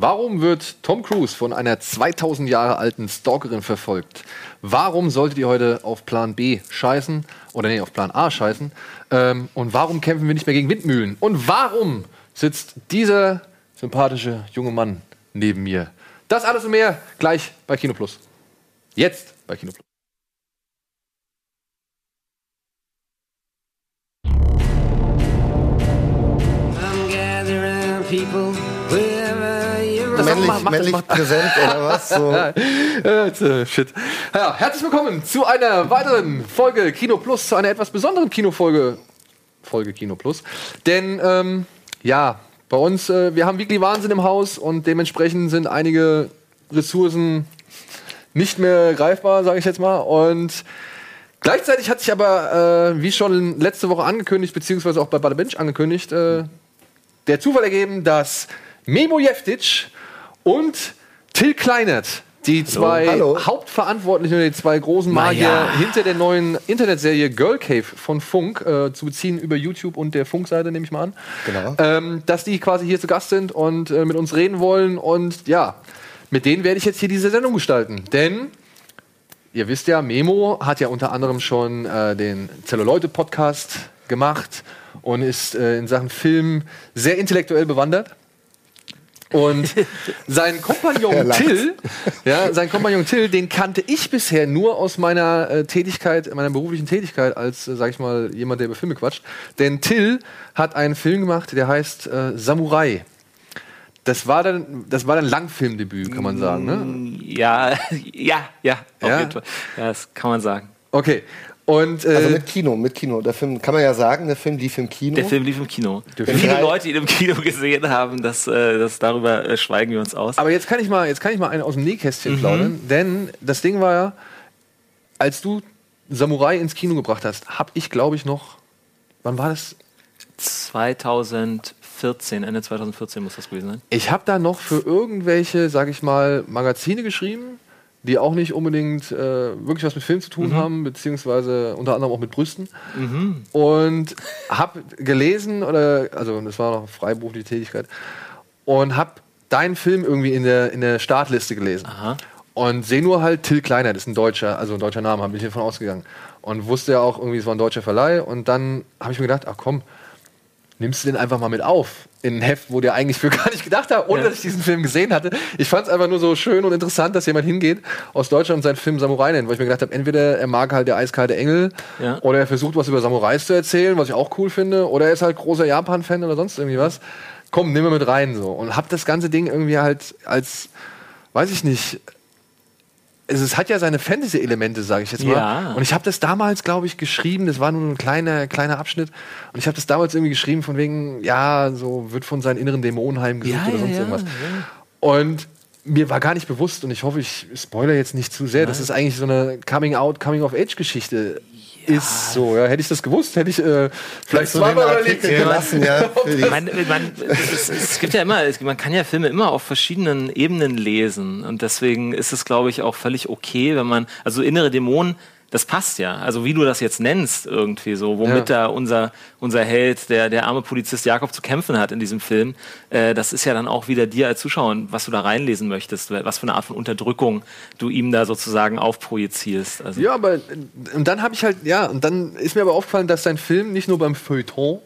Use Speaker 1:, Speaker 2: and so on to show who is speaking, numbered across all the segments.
Speaker 1: Warum wird Tom Cruise von einer 2000 Jahre alten Stalkerin verfolgt? Warum solltet ihr heute auf Plan B scheißen? Oder nee, auf Plan A scheißen? Ähm, und warum kämpfen wir nicht mehr gegen Windmühlen? Und warum sitzt dieser sympathische junge Mann neben mir? Das alles und mehr gleich bei Kino Plus. Jetzt bei Kino
Speaker 2: männlich,
Speaker 1: mach- mach-
Speaker 2: männlich
Speaker 1: mach-
Speaker 2: präsent oder was? So.
Speaker 1: Äh, shit. Ja, herzlich willkommen zu einer weiteren Folge Kino Plus, zu einer etwas besonderen Kinofolge. Folge Kino Plus. Denn, ähm, ja, bei uns, äh, wir haben Weekly Wahnsinn im Haus und dementsprechend sind einige Ressourcen nicht mehr greifbar, sage ich jetzt mal. Und gleichzeitig hat sich aber, äh, wie schon letzte Woche angekündigt, beziehungsweise auch bei Bada Bench angekündigt, äh, der Zufall ergeben, dass Memo Jeftic und Till Kleinert, die zwei
Speaker 2: Hallo.
Speaker 1: Hauptverantwortlichen, die zwei großen Magier
Speaker 3: ja.
Speaker 1: hinter der neuen Internetserie Girl Cave von Funk, äh, zu beziehen über YouTube und der Funk-Seite, nehme ich mal an,
Speaker 2: Genau.
Speaker 1: ähm, dass die quasi hier zu Gast sind und äh, mit uns reden wollen. Und ja, mit denen werde ich jetzt hier diese Sendung gestalten. Denn ihr wisst ja, Memo hat ja unter anderem schon äh, den Zelluleute-Podcast gemacht und ist äh, in Sachen Film sehr intellektuell bewandert. Und sein Kompagnon. Till, ja, sein Kompagnon Till, den kannte ich bisher nur aus meiner äh, Tätigkeit, meiner beruflichen Tätigkeit als, äh, sag ich mal, jemand, der über Filme quatscht. Denn Till hat einen Film gemacht, der heißt äh, Samurai. Das war dann, das war dann Langfilmdebüt, kann man sagen, ne?
Speaker 3: Ja, ja, ja, auf
Speaker 1: Ja?
Speaker 3: jeden Fall. Ja, das kann man sagen.
Speaker 1: Okay. Und äh,
Speaker 2: Also mit Kino, mit Kino. Der Film, kann man ja sagen, der Film lief im Kino.
Speaker 3: Der Film lief im Kino. Viele Leute, die ihn im Kino gesehen haben, das, äh, das darüber äh, schweigen wir uns aus.
Speaker 1: Aber jetzt kann ich mal, jetzt kann ich mal einen aus dem Nähkästchen plaudern, denn das Ding war ja, als du Samurai ins Kino gebracht hast, habe ich, glaube ich, noch, wann war das?
Speaker 3: 2014, Ende 2014 muss das gewesen sein.
Speaker 1: Ich habe da noch für irgendwelche, sage ich mal, Magazine geschrieben, die auch nicht unbedingt äh, wirklich was mit Film zu tun haben, beziehungsweise unter anderem auch mit Brüsten. Und habe gelesen, oder, also das war noch freiberufliche Tätigkeit, und habe deinen Film irgendwie in der, in der Startliste gelesen.
Speaker 3: Aha.
Speaker 1: Und sehe nur halt Till Kleiner, das ist ein deutscher, also ein deutscher Name, habe ich hiervon ausgegangen. Und wusste ja auch irgendwie, es war ein deutscher Verleih. Und dann habe ich mir gedacht, ach komm, nimmst du den einfach mal mit auf in ein Heft, wo der eigentlich für gar nicht gedacht hat, ohne
Speaker 3: Ja.
Speaker 1: dass ich diesen Film gesehen hatte. Ich fand es einfach nur so schön und interessant, dass jemand hingeht aus Deutschland und seinen Film Samurai nennt, weil ich mir gedacht habe, entweder er mag halt der eiskalte Engel
Speaker 3: Ja.
Speaker 1: oder er versucht was über Samurais zu erzählen, was ich auch cool finde, oder er ist halt großer Japan-Fan oder sonst irgendwie was. Komm, nimm wir mit rein so und hab das ganze Ding irgendwie halt als, weiß ich nicht, es, es hat ja seine Fantasy-Elemente, sage ich jetzt mal.
Speaker 3: Ja.
Speaker 1: Und ich habe das damals, glaube ich, geschrieben. Das war nur ein kleiner, kleiner Abschnitt. Und ich habe das damals irgendwie geschrieben von wegen, ja, so wird von seinen inneren Dämonen heimgesucht
Speaker 3: Ja,
Speaker 1: oder sonst
Speaker 3: ja,
Speaker 1: irgendwas. Und mir war gar nicht bewusst, und ich hoffe, ich spoiler jetzt nicht zu sehr, dass es eigentlich so eine Coming-out, Coming-of-Age-Geschichte ist. So, ja. Hätte ich das gewusst, hätte ich äh, vielleicht zweimal überlegt.
Speaker 2: gelassen, ja.
Speaker 3: Man, man, es, es gibt ja immer, man kann ja Filme immer auf verschiedenen Ebenen lesen und deswegen ist es, glaube ich, auch völlig okay, wenn man, also innere Dämonen, das passt ja. Also wie du das jetzt nennst irgendwie so, womit
Speaker 1: Ja.
Speaker 3: da unser, unser Held, der, der arme Polizist Jakob zu kämpfen hat in diesem Film, äh, das ist ja dann auch wieder dir als Zuschauer, was du da reinlesen möchtest, was für eine Art von Unterdrückung du ihm da sozusagen aufprojizierst. Also,
Speaker 1: Ja, aber und dann habe ich halt, ja, und dann ist mir aber aufgefallen, dass sein Film nicht nur beim Feuilleton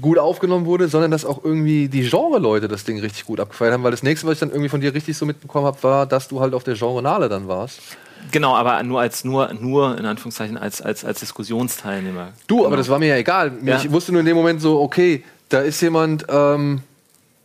Speaker 1: gut aufgenommen wurde, sondern dass auch irgendwie die Genre-Leute das Ding richtig gut abgefeiert haben, weil das nächste, was ich dann irgendwie von dir richtig so mitbekommen habe, war, dass du halt auf der Genre-Nale dann warst.
Speaker 3: Genau, aber nur als nur, nur in Anführungszeichen als, als, als Diskussionsteilnehmer.
Speaker 1: Du, aber das war mir ja egal.
Speaker 3: Ja.
Speaker 1: Ich wusste nur in dem Moment so, okay, da ist jemand, ähm,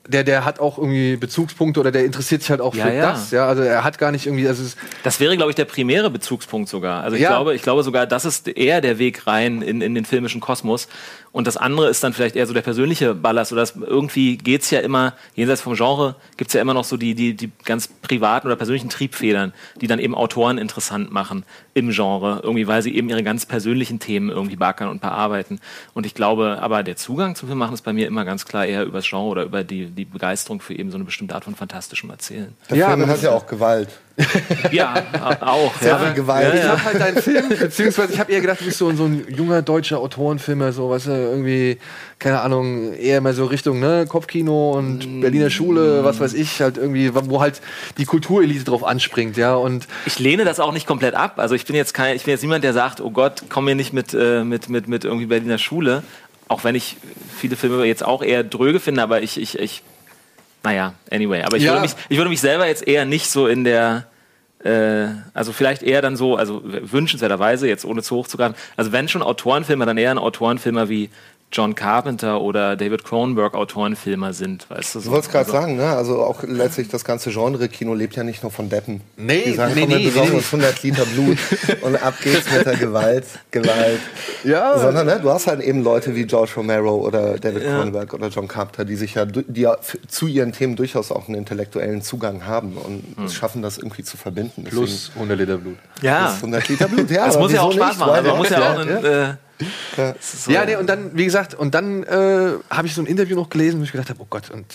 Speaker 1: der, der hat auch irgendwie Bezugspunkte oder der interessiert sich halt auch
Speaker 3: Ja,
Speaker 1: für
Speaker 3: ja.
Speaker 1: das. Ja, also er hat gar nicht irgendwie, also
Speaker 3: Das wäre, glaube ich, der primäre Bezugspunkt sogar. Also ich,
Speaker 1: Ja.
Speaker 3: glaube, ich glaube sogar, das ist eher der Weg rein in, in den filmischen Kosmos. Und das andere ist dann vielleicht eher so der persönliche Ballast. Oder das, irgendwie geht's ja immer, jenseits vom Genre, gibt's ja immer noch so die, die, die ganz privaten oder persönlichen Triebfedern, die dann eben Autoren interessant machen im Genre. Irgendwie, weil sie eben ihre ganz persönlichen Themen irgendwie backern und bearbeiten. Und ich glaube, aber der Zugang zum Filmmachen ist bei mir immer ganz klar eher über das Genre oder über die, die Begeisterung für eben so eine bestimmte Art von fantastischem Erzählen.
Speaker 2: der
Speaker 1: Ja,
Speaker 2: Film hat ja auch Gewalt.
Speaker 3: Ja, auch.
Speaker 2: Sehr
Speaker 3: ja.
Speaker 2: viel Gewalt.
Speaker 1: ich habe halt deinen Film, beziehungsweise ich habe eher gedacht, du bist so, so ein junger deutscher Autorenfilmer, so, weißt du, irgendwie, keine Ahnung, eher mal so Richtung ne, Kopfkino und Berliner Schule, was weiß ich, halt irgendwie, wo halt die Kulturelite drauf anspringt, ja. Und
Speaker 3: Ich lehne das auch nicht komplett ab. Also ich bin jetzt kein, ich bin jetzt niemand, der sagt, oh Gott, komm mir nicht mit, äh, mit, mit, mit irgendwie Berliner Schule. Auch wenn ich viele Filme jetzt auch eher dröge finde, aber ich, ich, ich naja, anyway. Aber ich,
Speaker 1: Ja.
Speaker 3: würde mich, ich würde mich selber jetzt eher nicht so in der, äh, also vielleicht eher dann so, also wünschenswerterweise, jetzt ohne zu hoch zu greifen, also wenn schon Autorenfilmer, dann eher ein Autorenfilmer wie John Carpenter oder David Cronenberg Autorenfilmer sind, weißt du? So.
Speaker 2: Du wolltest gerade
Speaker 3: also,
Speaker 2: sagen, ne? Also auch letztlich das ganze Genre-Kino lebt ja nicht nur von Deppen.
Speaker 1: Nee,
Speaker 2: Die sagen,
Speaker 1: nee,
Speaker 2: komm, wir
Speaker 1: nee,
Speaker 2: besorgen
Speaker 1: nee.
Speaker 2: uns 100 Liter Blut und ab geht's mit der Gewalt, Gewalt.
Speaker 1: Ja.
Speaker 2: Sondern ne, du hast halt eben Leute wie George Romero oder David Cronenberg oder John Carpenter, die sich ja, die ja zu ihren Themen durchaus auch einen intellektuellen Zugang haben und es schaffen, das irgendwie zu verbinden. Deswegen
Speaker 1: plus 100 Liter Blut.
Speaker 3: ja,
Speaker 2: ist 100 Liter Blut. Ja,
Speaker 3: das muss ja auch Spaß
Speaker 2: nicht?
Speaker 3: machen. Also man
Speaker 2: not?
Speaker 3: muss ja auch
Speaker 2: Ja,
Speaker 3: einen, äh, ist so-
Speaker 1: Ja, nee, und dann, wie gesagt, und dann äh, habe ich so ein Interview noch gelesen, wo ich gedacht habe, oh Gott, und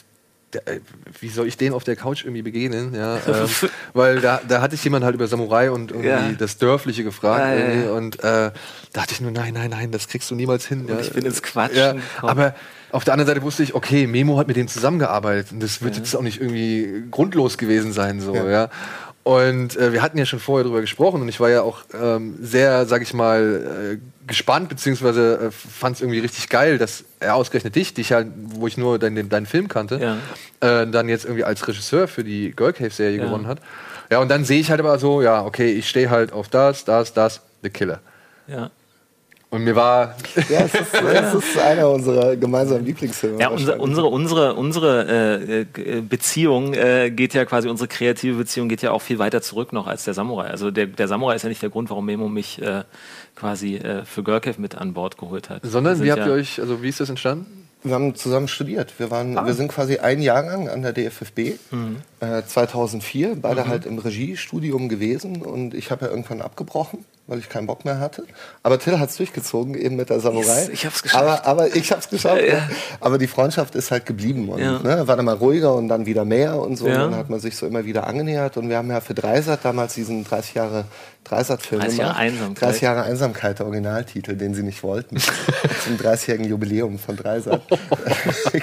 Speaker 1: der, äh, wie soll ich den auf der Couch irgendwie begegnen? Ja, ähm, weil da, da hatte ich jemand halt über Samurai und irgendwie
Speaker 3: Ja.
Speaker 1: das Dörfliche gefragt.
Speaker 3: Ja, ja, ja.
Speaker 1: Und äh, dachte ich nur, nein, nein, nein, das kriegst du niemals hin. Ja.
Speaker 3: ich bin ins Quatschen
Speaker 1: Ja, aber auf der anderen Seite wusste ich, okay, Memo hat mit dem zusammengearbeitet und das wird jetzt auch nicht irgendwie grundlos gewesen sein, so, ja. Und äh, wir hatten ja schon vorher drüber gesprochen und ich war ja auch ähm, sehr, sag ich mal, äh, gespannt, beziehungsweise äh, fand es irgendwie richtig geil, dass er ausgerechnet dich, dich halt, wo ich nur deinen, deinen Film kannte, äh, dann jetzt irgendwie als Regisseur für die Girl Cave-Serie
Speaker 3: Ja.
Speaker 1: gewonnen hat. Ja, und dann sehe ich halt aber so, ja, okay, ich stehe halt auf das, das, das, The Killer.
Speaker 3: ja.
Speaker 1: Und mir war,
Speaker 2: Ja, es ist, es ist einer unserer gemeinsamen Lieblingsfilme.
Speaker 3: Ja, unser, unsere, unsere, unsere äh, äh, Beziehung äh, geht ja quasi, unsere kreative Beziehung geht ja auch viel weiter zurück noch als der Samurai. Also der, der Samurai ist ja nicht der Grund, warum Memo mich äh, quasi äh, für Cave mit an Bord geholt hat.
Speaker 1: Sondern wie habt
Speaker 3: ja,
Speaker 1: ihr euch, also wie ist das entstanden?
Speaker 2: Wir haben zusammen studiert. Wir, waren,
Speaker 1: Ah.
Speaker 2: wir sind quasi ein Jahrgang an der DFFB,
Speaker 1: Mhm.
Speaker 2: äh, 2004, beide halt im Regiestudium gewesen. Und ich habe ja irgendwann abgebrochen, weil ich keinen Bock mehr hatte. Aber Till hat es durchgezogen, eben mit der Samurai.
Speaker 3: Yes, ich hab's geschafft.
Speaker 2: Aber, aber ich habe es geschafft.
Speaker 3: Ja.
Speaker 2: ja. Aber die Freundschaft ist halt geblieben. Und
Speaker 3: Ja.
Speaker 2: ne, war dann mal ruhiger und dann wieder mehr und so.
Speaker 3: Ja.
Speaker 2: Und dann hat man sich so immer wieder angenähert. Und wir haben ja für Dreisat damals diesen 30 Jahre Dreisat-Film
Speaker 3: 30 Jahre. Einsamkeit.
Speaker 2: 30 Jahre Einsamkeit, der Originaltitel, den sie nicht wollten. Zum 30-jährigen Jubiläum von Dreisat. ein,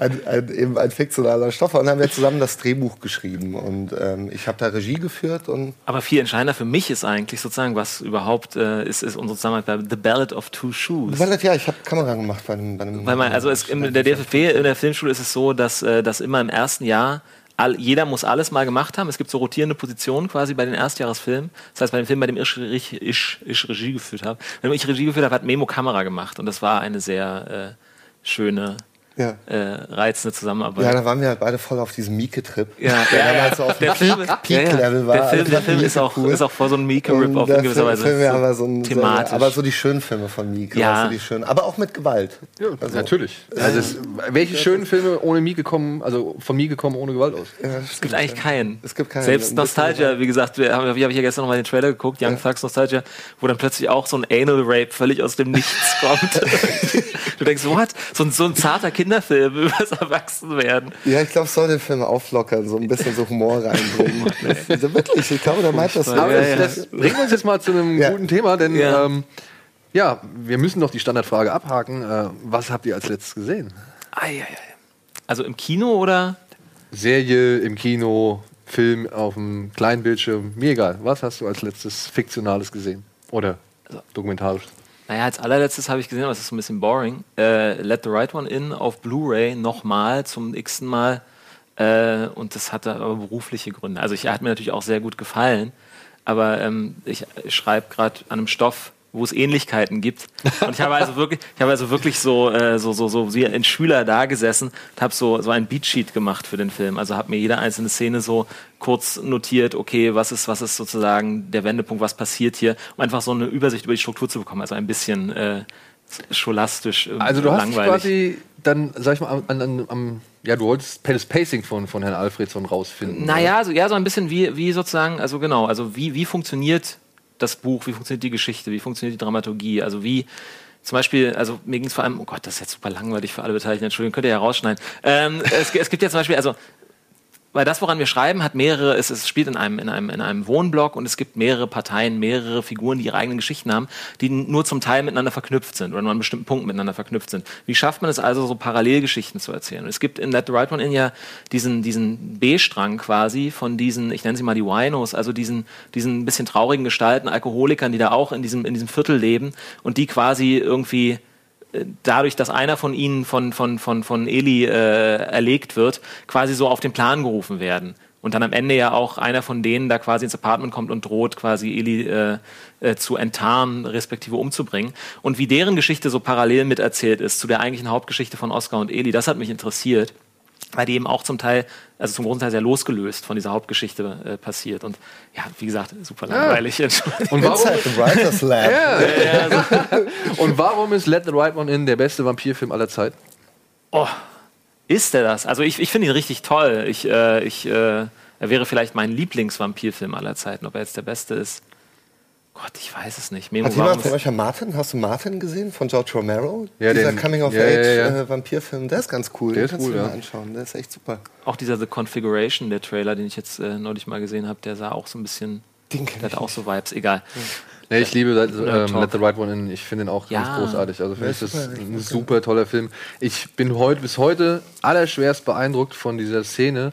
Speaker 2: ein, ein, eben ein fiktionaler Stoff. Und dann haben wir zusammen das Drehbuch geschrieben. Und ähm, ich habe da Regie geführt und
Speaker 3: Aber viel entscheidender für mich ist eigentlich sozusagen, was überhaupt äh, ist, ist unsere Zusammenarbeit bei The Ballad of Two Shoes.
Speaker 2: weil das, ja, ich habe Kamera gemacht bei einem, bei einem
Speaker 3: Weil man, also es, in der DFFB, in der Filmschule ist es so, dass, äh, dass immer im ersten Jahr all, jeder muss alles mal gemacht haben. Es gibt so rotierende Positionen quasi bei den Erstjahresfilmen. Das heißt, bei dem Film, bei dem ich, ich, ich, ich Regie geführt habe, dem ich Regie geführt habe, hat Memo Kamera gemacht. Und das war eine sehr äh, schöne,
Speaker 2: Ja.
Speaker 3: äh, reizende Zusammenarbeit.
Speaker 2: Ja, da waren wir halt beide voll auf diesem Mieke-Trip.
Speaker 3: Ja,
Speaker 2: der
Speaker 3: ja, ja.
Speaker 2: damals so auf
Speaker 3: Der Film,
Speaker 2: Peak-Level war.
Speaker 3: Der Film, der Film ist, auch,
Speaker 2: cool.
Speaker 3: ist auch voll so ein Mieke-Rip-Off
Speaker 2: der
Speaker 3: in gewisser
Speaker 2: Film,
Speaker 3: Weise.
Speaker 2: Film ja
Speaker 3: So
Speaker 2: aber so ein,
Speaker 3: thematisch.
Speaker 2: So, aber so die schönen Filme von Mieke.
Speaker 3: Ja.
Speaker 2: weißt du, die schönen, aber auch mit Gewalt. Also,
Speaker 1: Natürlich. Also es, welche schönen Filme ohne Mieke kommen, also von Mieke kommen ohne Gewalt aus?
Speaker 2: Ja,
Speaker 3: Es gibt eigentlich keinen.
Speaker 2: Es gibt keinen.
Speaker 3: Selbst Nostalgia, wie gesagt, wir haben, wie habe ich ja gestern noch mal den Trailer geguckt, Young Thugs Nostalgia, wo dann plötzlich auch so ein Anal Rape völlig aus dem Nichts kommt. du denkst, what? So ein, so ein zarter Kinderfilm über das Erwachsenwerden.
Speaker 2: Ja, ich glaube, es soll den Film auflockern, so ein bisschen so Humor reinbringen. also wirklich, ich glaube, der meint das.
Speaker 1: Aber
Speaker 3: Ja,
Speaker 1: das,
Speaker 3: ja.
Speaker 1: das bringt uns jetzt mal zu einem
Speaker 2: Ja.
Speaker 1: guten Thema, denn
Speaker 3: Ja.
Speaker 1: Ähm, ja, wir müssen doch die Standardfrage abhaken. Äh, was habt ihr als letztes gesehen?
Speaker 3: Eieiei. Also im Kino oder?
Speaker 1: Serie, im Kino, Film auf dem kleinen Bildschirm, mir egal. Was hast du als letztes Fiktionales gesehen? Oder dokumentarisch?
Speaker 3: Naja, als allerletztes habe ich gesehen, aber es ist so ein bisschen boring. Äh, Let the Right One In auf Blu-ray nochmal zum x-ten Mal. Äh, und das hatte aber berufliche Gründe. Also ich hat mir natürlich auch sehr gut gefallen, aber ähm, ich schreibe gerade an einem Stoff, wo es Ähnlichkeiten gibt. Und ich habe also wirklich, ich habe also wirklich so, äh, so, so, so wie ein Schüler da gesessen und habe so, so ein Beatsheet gemacht für den Film. Also habe mir jede einzelne Szene so kurz notiert, okay, was ist, was ist sozusagen der Wendepunkt, was passiert hier, um einfach so eine Übersicht über die Struktur zu bekommen. Also ein bisschen äh, scholastisch, äh,
Speaker 1: Also du hast
Speaker 3: langweilig.
Speaker 1: quasi dann, sag ich mal, am, an, am ja, du wolltest das Pacing von, von Herrn Alfredson rausfinden.
Speaker 3: Naja, so, ja, so ein bisschen wie, wie sozusagen, also genau, also wie, wie funktioniert das Buch, wie funktioniert die Geschichte, wie funktioniert die Dramaturgie, also wie zum Beispiel, also mir ging es vor allem, oh Gott, das ist jetzt super langweilig für alle Beteiligten, Entschuldigung, könnt ihr ja rausschneiden. Ähm, es, es gibt ja zum Beispiel, also weil das, woran wir schreiben, hat mehrere, es, es spielt in einem, in, einem, in einem Wohnblock und es gibt mehrere Parteien, mehrere Figuren, die ihre eigenen Geschichten haben, die nur zum Teil miteinander verknüpft sind oder nur an bestimmten Punkten miteinander verknüpft sind. Wie schafft man es also, so Parallelgeschichten zu erzählen? Und es gibt in Let the Right One In ja diesen, diesen B-Strang quasi von diesen, ich nenne sie mal die Winos, also diesen, diesen bisschen traurigen Gestalten, Alkoholikern, die da auch in diesem, in diesem Viertel leben und die quasi irgendwie dadurch, dass einer von ihnen von, von, von, von Eli äh, erlegt wird, quasi so auf den Plan gerufen werden. Und dann am Ende ja auch einer von denen da quasi ins Apartment kommt und droht, quasi Eli äh, äh, zu enttarnen, respektive umzubringen. Und wie deren Geschichte so parallel miterzählt ist zu der eigentlichen Hauptgeschichte von Oscar und Eli, das hat mich interessiert weil die eben auch zum Teil, also zum großen Teil sehr losgelöst von dieser Hauptgeschichte äh, passiert. Und ja, wie gesagt, super langweilig. Ja.
Speaker 1: Und warum, the Writers Lab. Ja. Und warum ist Let the Right One In der beste Vampirfilm aller Zeit?
Speaker 3: Oh, ist der das? Also ich, ich finde ihn richtig toll. Ich, äh, ich, äh, er wäre vielleicht mein Lieblingsvampirfilm aller Zeiten. Ob er jetzt der beste ist, Gott, ich weiß es nicht.
Speaker 2: Memo Hat jemand von euch Martin? Hast du Martin gesehen von George Romero?
Speaker 1: Ja,
Speaker 2: Dieser
Speaker 1: den,
Speaker 2: Coming-of-Age-Vampirfilm, ja, ja, der ist ganz cool.
Speaker 1: Der ist cool,
Speaker 2: ja.
Speaker 1: mal
Speaker 2: anschauen. Der ist echt super.
Speaker 3: Auch dieser The Configuration, der Trailer, den ich jetzt äh, neulich mal gesehen habe, der sah auch so ein bisschen.
Speaker 2: Den
Speaker 3: der hat auch so Vibes, egal.
Speaker 1: Nee, ich liebe Let, ähm, Let the Right One In. Ich finde ihn auch ganz großartig. Also finde ich das ein super toller Film. Ich bin heute bis heute allerschwerst beeindruckt von dieser Szene.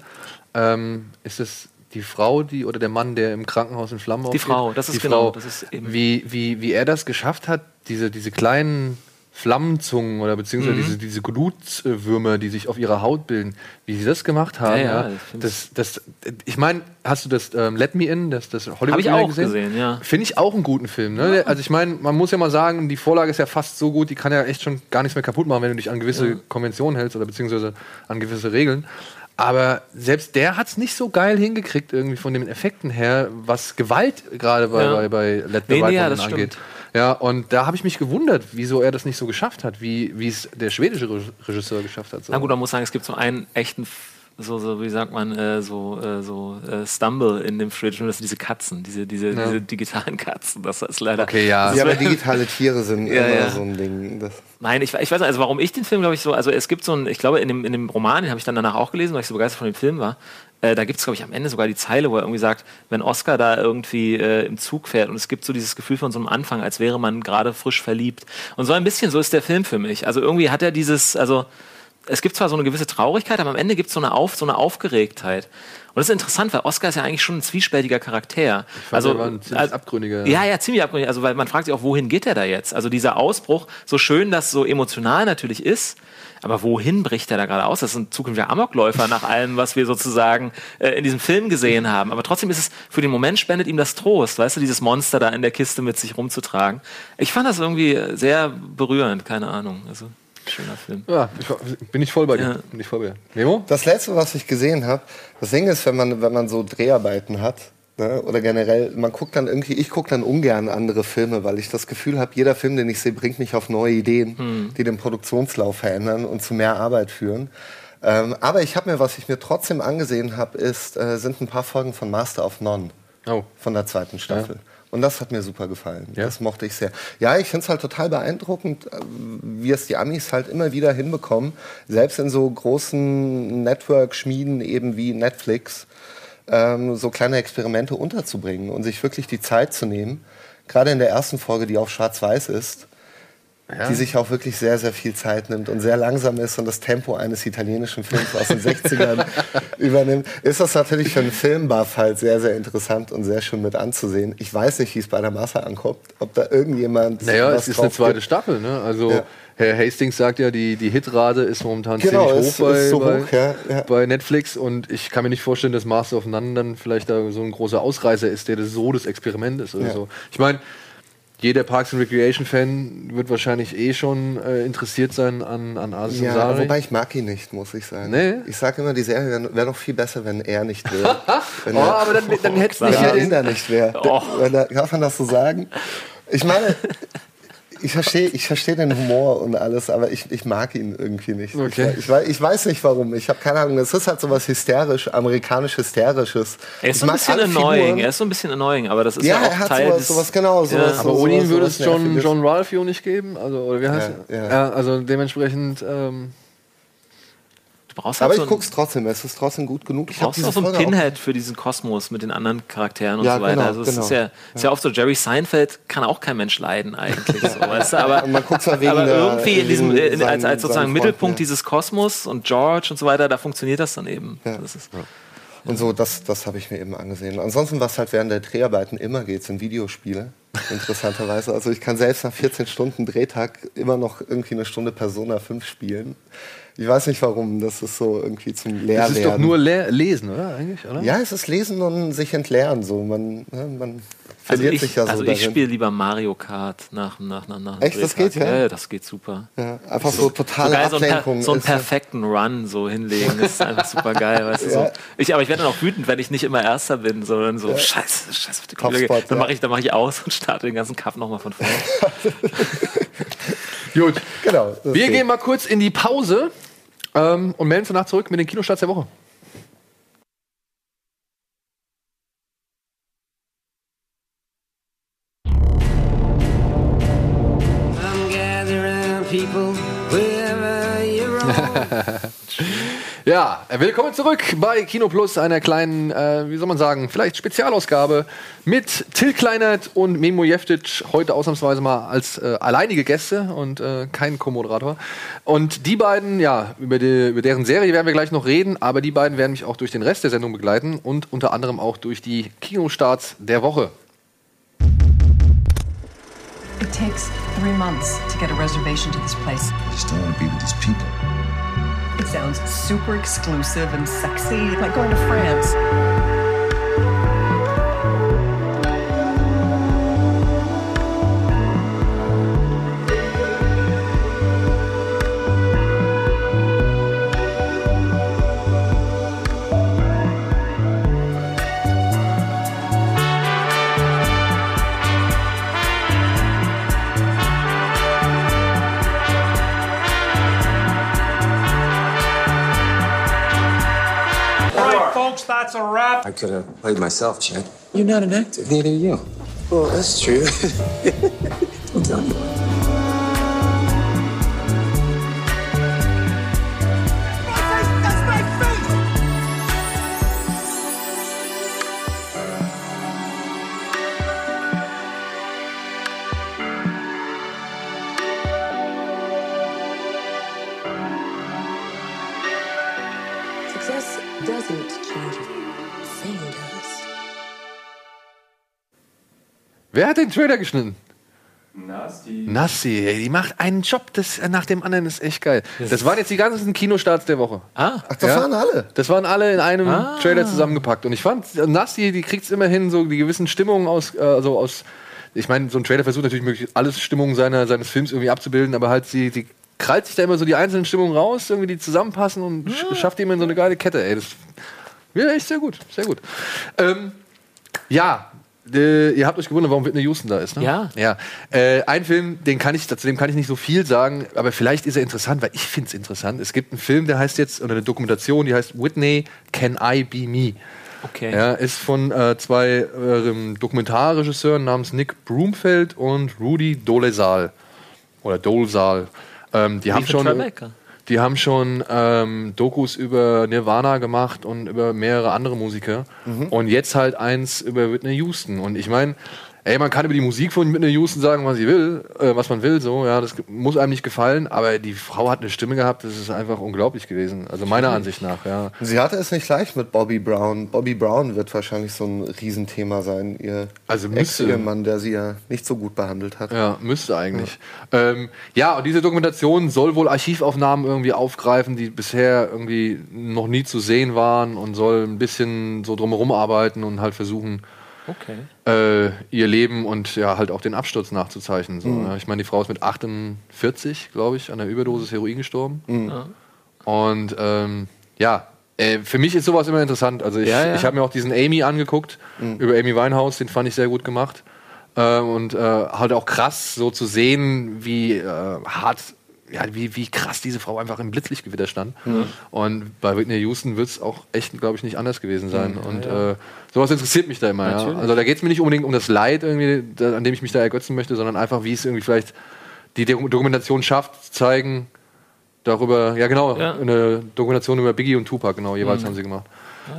Speaker 1: Ähm, ist es die Frau, die oder der Mann, der im Krankenhaus in Flammen
Speaker 3: Die aufgeht, Frau, das ist
Speaker 1: die
Speaker 3: genau,
Speaker 1: Frau, das ist eben wie, wie, wie er das geschafft hat, diese, diese kleinen Flammenzungen oder beziehungsweise mhm. diese, diese Glutwürmer, die sich auf ihrer Haut bilden, wie sie das gemacht haben. Ja, ja, das, das, ich meine, hast du das ähm, Let Me In, das, das
Speaker 3: Hollywood Hab ich auch gesehen? gesehen ja.
Speaker 1: Finde ich auch einen guten Film. Ne? Ja. Also ich meine, man muss ja mal sagen, die Vorlage ist ja fast so gut, die kann ja echt schon gar nichts mehr kaputt machen, wenn du dich an gewisse Konventionen hältst oder beziehungsweise an gewisse Regeln. Aber selbst der hat es nicht so geil hingekriegt, irgendwie von den Effekten her, was Gewalt gerade bei, ja. bei, bei Let the nee, nee, ja, angeht. Stimmt. Ja, und da habe ich mich gewundert, wieso er das nicht so geschafft hat, wie es der schwedische Regisseur geschafft hat.
Speaker 3: So. Na gut, man muss sagen, es gibt so einen echten so, so wie sagt man, äh, so, äh, so äh, Stumble in dem Schwedischen, das sind diese Katzen, diese, diese, ja. diese digitalen Katzen. Das ist leider.
Speaker 2: Okay, ja. Ja, aber digitale Tiere sind ja, immer ja. so ein Ding. Das
Speaker 3: Nein, ich, ich weiß nicht, also warum ich den Film, glaube ich, so, also es gibt so ein, ich glaube, in dem, in dem Roman, den habe ich dann danach auch gelesen, weil ich so begeistert von dem Film war, äh, da gibt es, glaube ich, am Ende sogar die Zeile, wo er irgendwie sagt, wenn Oscar da irgendwie äh, im Zug fährt und es gibt so dieses Gefühl von so einem Anfang, als wäre man gerade frisch verliebt. Und so ein bisschen so ist der Film für mich. Also irgendwie hat er dieses, also es gibt zwar so eine gewisse Traurigkeit, aber am Ende gibt es so eine, Auf, so eine Aufgeregtheit. Und das ist interessant, weil Oscar ist ja eigentlich schon ein zwiespältiger Charakter.
Speaker 1: Ich fand, also, war ein ziemlich also, abgründiger.
Speaker 3: Ja, ja, ziemlich abgründig. Also, weil man fragt sich auch, wohin geht er da jetzt? Also, dieser Ausbruch, so schön das so emotional natürlich ist, aber wohin bricht er da gerade aus? Das ist ein zukünftiger Amokläufer nach allem, was wir sozusagen äh, in diesem Film gesehen haben. Aber trotzdem ist es, für den Moment spendet ihm das Trost, weißt du, dieses Monster da in der Kiste mit sich rumzutragen. Ich fand das irgendwie sehr berührend, keine Ahnung. Also. Schöner Film.
Speaker 1: Ja, ich, bin ich voll bei dir. Ja. Bin ich voll bei dir.
Speaker 2: Memo? Das letzte, was ich gesehen habe, das Ding ist, wenn man, wenn man so Dreharbeiten hat, ne, oder generell, man guckt dann irgendwie, ich gucke dann ungern andere Filme, weil ich das Gefühl habe, jeder Film, den ich sehe, bringt mich auf neue Ideen, hm. die den Produktionslauf verändern und zu mehr Arbeit führen. Ähm, aber ich habe mir, was ich mir trotzdem angesehen habe, ist, äh, sind ein paar Folgen von Master of None. Oh. Von der zweiten Staffel. Ja. Und das hat mir super gefallen. Ja? Das mochte ich sehr. Ja, ich finde es halt total beeindruckend, äh, wie es die Amis halt immer wieder hinbekommen, selbst in so großen Network-Schmieden eben wie Netflix, ähm, so kleine Experimente unterzubringen und sich wirklich die Zeit zu nehmen. Gerade in der ersten Folge, die auf Schwarz-Weiß ist, ja. die sich auch wirklich sehr, sehr viel Zeit nimmt und sehr langsam ist und das Tempo eines italienischen Films aus den 60ern übernimmt, ist das natürlich für einen Filmbuff halt sehr, sehr interessant und sehr schön mit anzusehen. Ich weiß nicht, wie es bei der Masse ankommt, ob da irgendjemand.
Speaker 1: Naja, es ist eine zweite gibt. Staffel, ne? Also. Ja. Herr Hastings sagt ja, die, die Hitrate ist momentan genau, ziemlich hoch, bei, so bei, hoch ja, ja. bei, Netflix und ich kann mir nicht vorstellen, dass Master of None dann vielleicht da so ein großer Ausreißer ist, der das so das Experiment ist oder ja. so. Ich meine, jeder Parks and Recreation Fan wird wahrscheinlich eh schon äh, interessiert sein an, an Aziz
Speaker 2: ja, Ansari. wobei ich mag ihn nicht, muss ich sagen. Nee? Ich sage immer, die Serie wäre wär noch viel besser, wenn er nicht wäre.
Speaker 1: oh, er, aber dann, dann hätte es nicht...
Speaker 2: Wenn er nicht wäre. Oh. Darf man das so sagen? Ich meine, ich verstehe ich versteh den Humor und alles, aber ich, ich mag ihn irgendwie nicht. Okay. Ich, ich, ich weiß nicht warum. Ich habe keine Ahnung. Es ist halt so was hysterisch, amerikanisch hysterisches.
Speaker 3: Er ist so ein bisschen annoying. Figuren. Er ist so ein bisschen annoying, aber das ist ja, ja auch er hat Teil
Speaker 2: sowas, sowas genau. Sowas,
Speaker 1: ja. aber ohne ihn würde es John, John Ralphio nicht geben. Also, oder wie heißt ja, ja. ja also dementsprechend. Ähm
Speaker 3: brauchst
Speaker 2: Aber
Speaker 3: halt
Speaker 2: ich
Speaker 3: so ein,
Speaker 2: guck's trotzdem, es ist trotzdem gut genug. Ich
Speaker 3: brauchst auch so ein Pinhead für diesen Kosmos mit den anderen Charakteren und
Speaker 2: Ja,
Speaker 3: so weiter.
Speaker 2: genau,
Speaker 3: also es
Speaker 2: genau.
Speaker 3: ist ja, ist ja oft so, Jerry Seinfeld kann auch kein Mensch leiden eigentlich. So, weißt du? Aber,
Speaker 2: man guckt's ja wegen
Speaker 3: aber
Speaker 2: der-
Speaker 3: irgendwie in diesem, in, als, als sozusagen Mittelpunkt
Speaker 2: Freunden, ja.
Speaker 3: dieses Kosmos und George und so weiter, da funktioniert das dann eben.
Speaker 2: Ja.
Speaker 3: Das ist,
Speaker 2: Und so, das, das habe ich mir eben angesehen. Ansonsten, was halt während der Dreharbeiten immer geht, sind Videospiele. Interessanterweise. Also ich kann selbst nach 14 Stunden Drehtag immer noch irgendwie eine Stunde Persona 5 spielen. Ich weiß nicht warum, das ist so irgendwie zum Leerwerden.
Speaker 1: Das ist doch nur Le Lesen, oder? Eigentlich, oder?
Speaker 2: Ja, es ist Lesen und sich entleeren. So. Man, ne, man
Speaker 3: also
Speaker 2: verliert
Speaker 3: ich,
Speaker 2: sich ja so
Speaker 3: also ich spiele lieber Mario Kart nach, nach, nach, nach
Speaker 2: Echt, das geht, ja?
Speaker 3: ja? das geht super.
Speaker 2: ja, einfach so totale
Speaker 3: so geil, so per,
Speaker 2: Ablenkung.
Speaker 3: so einen
Speaker 2: ja-
Speaker 3: perfekten Run so hinlegen, das ist einfach super geil. Weißt du,
Speaker 2: Ja.
Speaker 3: so. ich, aber ich werde dann auch wütend, wenn ich nicht immer Erster bin, sondern so, scheiße, scheiße auf die.
Speaker 2: Topspot,
Speaker 3: Dann
Speaker 2: ja.
Speaker 3: mache ich, dann mach ich aus und starte den ganzen Kampf nochmal von vorne.
Speaker 1: Gut.
Speaker 2: Genau.
Speaker 1: Wir
Speaker 2: geht.
Speaker 1: gehen mal kurz in die Pause ähm, und melden uns danach zurück mit den Kinostarts der Woche. Ja, willkommen zurück bei Kino Plus, einer kleinen, äh, wie soll man sagen, vielleicht Spezialausgabe mit Till Kleinert und Memo Jeftic, heute ausnahmsweise mal als äh, alleinige Gäste und äh, kein Co-Moderator. Und die beiden, ja, über, die, über deren Serie werden wir gleich noch reden, aber die beiden werden mich auch durch den Rest der Sendung begleiten und unter anderem auch durch die Kinostarts der Woche.
Speaker 4: It takes three months to get a reservation to this place.
Speaker 5: I just don't want to be with these people.
Speaker 4: It sounds super exclusive and sexy, like going to France.
Speaker 6: That's a wrap.
Speaker 5: I could have played myself, Chad. You're not an actor. Neither are you. Well, that's true.
Speaker 1: den Trailer geschnitten? Nassi, ey, die macht einen Job das, nach dem anderen, ist echt geil. Das waren jetzt die ganzen Kinostarts der Woche.
Speaker 3: Ah,
Speaker 2: Ach, das
Speaker 1: Ja.
Speaker 2: waren alle.
Speaker 1: Das waren alle in einem Trailer zusammengepackt. Und ich fand, Nasty, die kriegt es immerhin so die gewissen Stimmungen aus, äh, also aus. Ich meine, so ein Trailer versucht natürlich möglichst alles Stimmungen seiner, seines Films irgendwie abzubilden, aber halt sie, sie krallt sich da immer so die einzelnen Stimmungen raus, irgendwie die zusammenpassen und sch- schafft die immer in so eine geile Kette. Ey, das ja, echt sehr gut, sehr gut. Ähm, ja, äh, ihr habt euch gewundert, warum Whitney Houston da ist, ne?
Speaker 3: Ja.
Speaker 1: Ja. Äh, ein Film, den kann ich, zu dem kann ich nicht so viel sagen, aber vielleicht ist er interessant, weil ich finde es interessant. Es gibt einen Film, der heißt jetzt, oder eine Dokumentation, die heißt Whitney, Can I Be Me?
Speaker 3: okay.
Speaker 1: Ja, ist von äh, zwei äh, Dokumentarregisseuren namens Nick Broomfeld und Rudy Dolezal. Oder Dolezal. Ähm, die haben
Speaker 3: von
Speaker 1: schon.
Speaker 3: Tribeca.
Speaker 1: Die haben schon ähm, Dokus über Nirvana gemacht und über mehrere andere Musiker. Und jetzt halt eins über Whitney Houston. Und ich meine, ey, man kann über die Musik von Whitney Houston sagen, was sie will, äh, was man will, so, ja, das muss einem nicht gefallen, aber die Frau hat eine Stimme gehabt, das ist einfach unglaublich gewesen. Also meiner Ansicht nach, ja.
Speaker 2: Sie hatte es nicht leicht mit Bobby Brown. Bobby Brown wird wahrscheinlich so ein Riesenthema sein. Ihr
Speaker 1: Also.
Speaker 2: Ex-Ehemann, der sie ja nicht so gut behandelt hat.
Speaker 1: Ja, müsste eigentlich. Ja. Ähm, ja, und diese Dokumentation soll wohl Archivaufnahmen irgendwie aufgreifen, die bisher irgendwie noch nie zu sehen waren und soll ein bisschen so drumherum arbeiten und halt versuchen,
Speaker 3: okay.
Speaker 1: äh, ihr Leben und ja halt auch den Absturz nachzuzeichnen. So, ja. Ich meine, die Frau ist mit 48, glaube ich, an der Überdosis Heroin gestorben. Und ähm, ja, äh, für mich ist sowas immer interessant. Also ich,
Speaker 3: Ja, ja.
Speaker 1: ich habe mir auch diesen Amy angeguckt, über Amy Winehouse, den fand ich sehr gut gemacht. Äh, und äh, halt auch krass, so zu sehen, wie äh, hart, ja, wie, wie krass diese Frau einfach im Blitzlichtgewitter stand. Und bei Whitney Houston wird es auch echt, glaube ich, nicht anders gewesen sein. und Äh, sowas interessiert mich da immer. Ja.
Speaker 3: Natürlich.
Speaker 1: Also da geht es mir nicht unbedingt um das Leid, irgendwie, da, an dem ich mich da ergötzen möchte, sondern einfach, wie es irgendwie vielleicht die Doku- Dokumentation schafft, zu zeigen, darüber, ja genau,
Speaker 3: Ja.
Speaker 1: eine Dokumentation über Biggie und Tupac, genau, jeweils haben sie gemacht.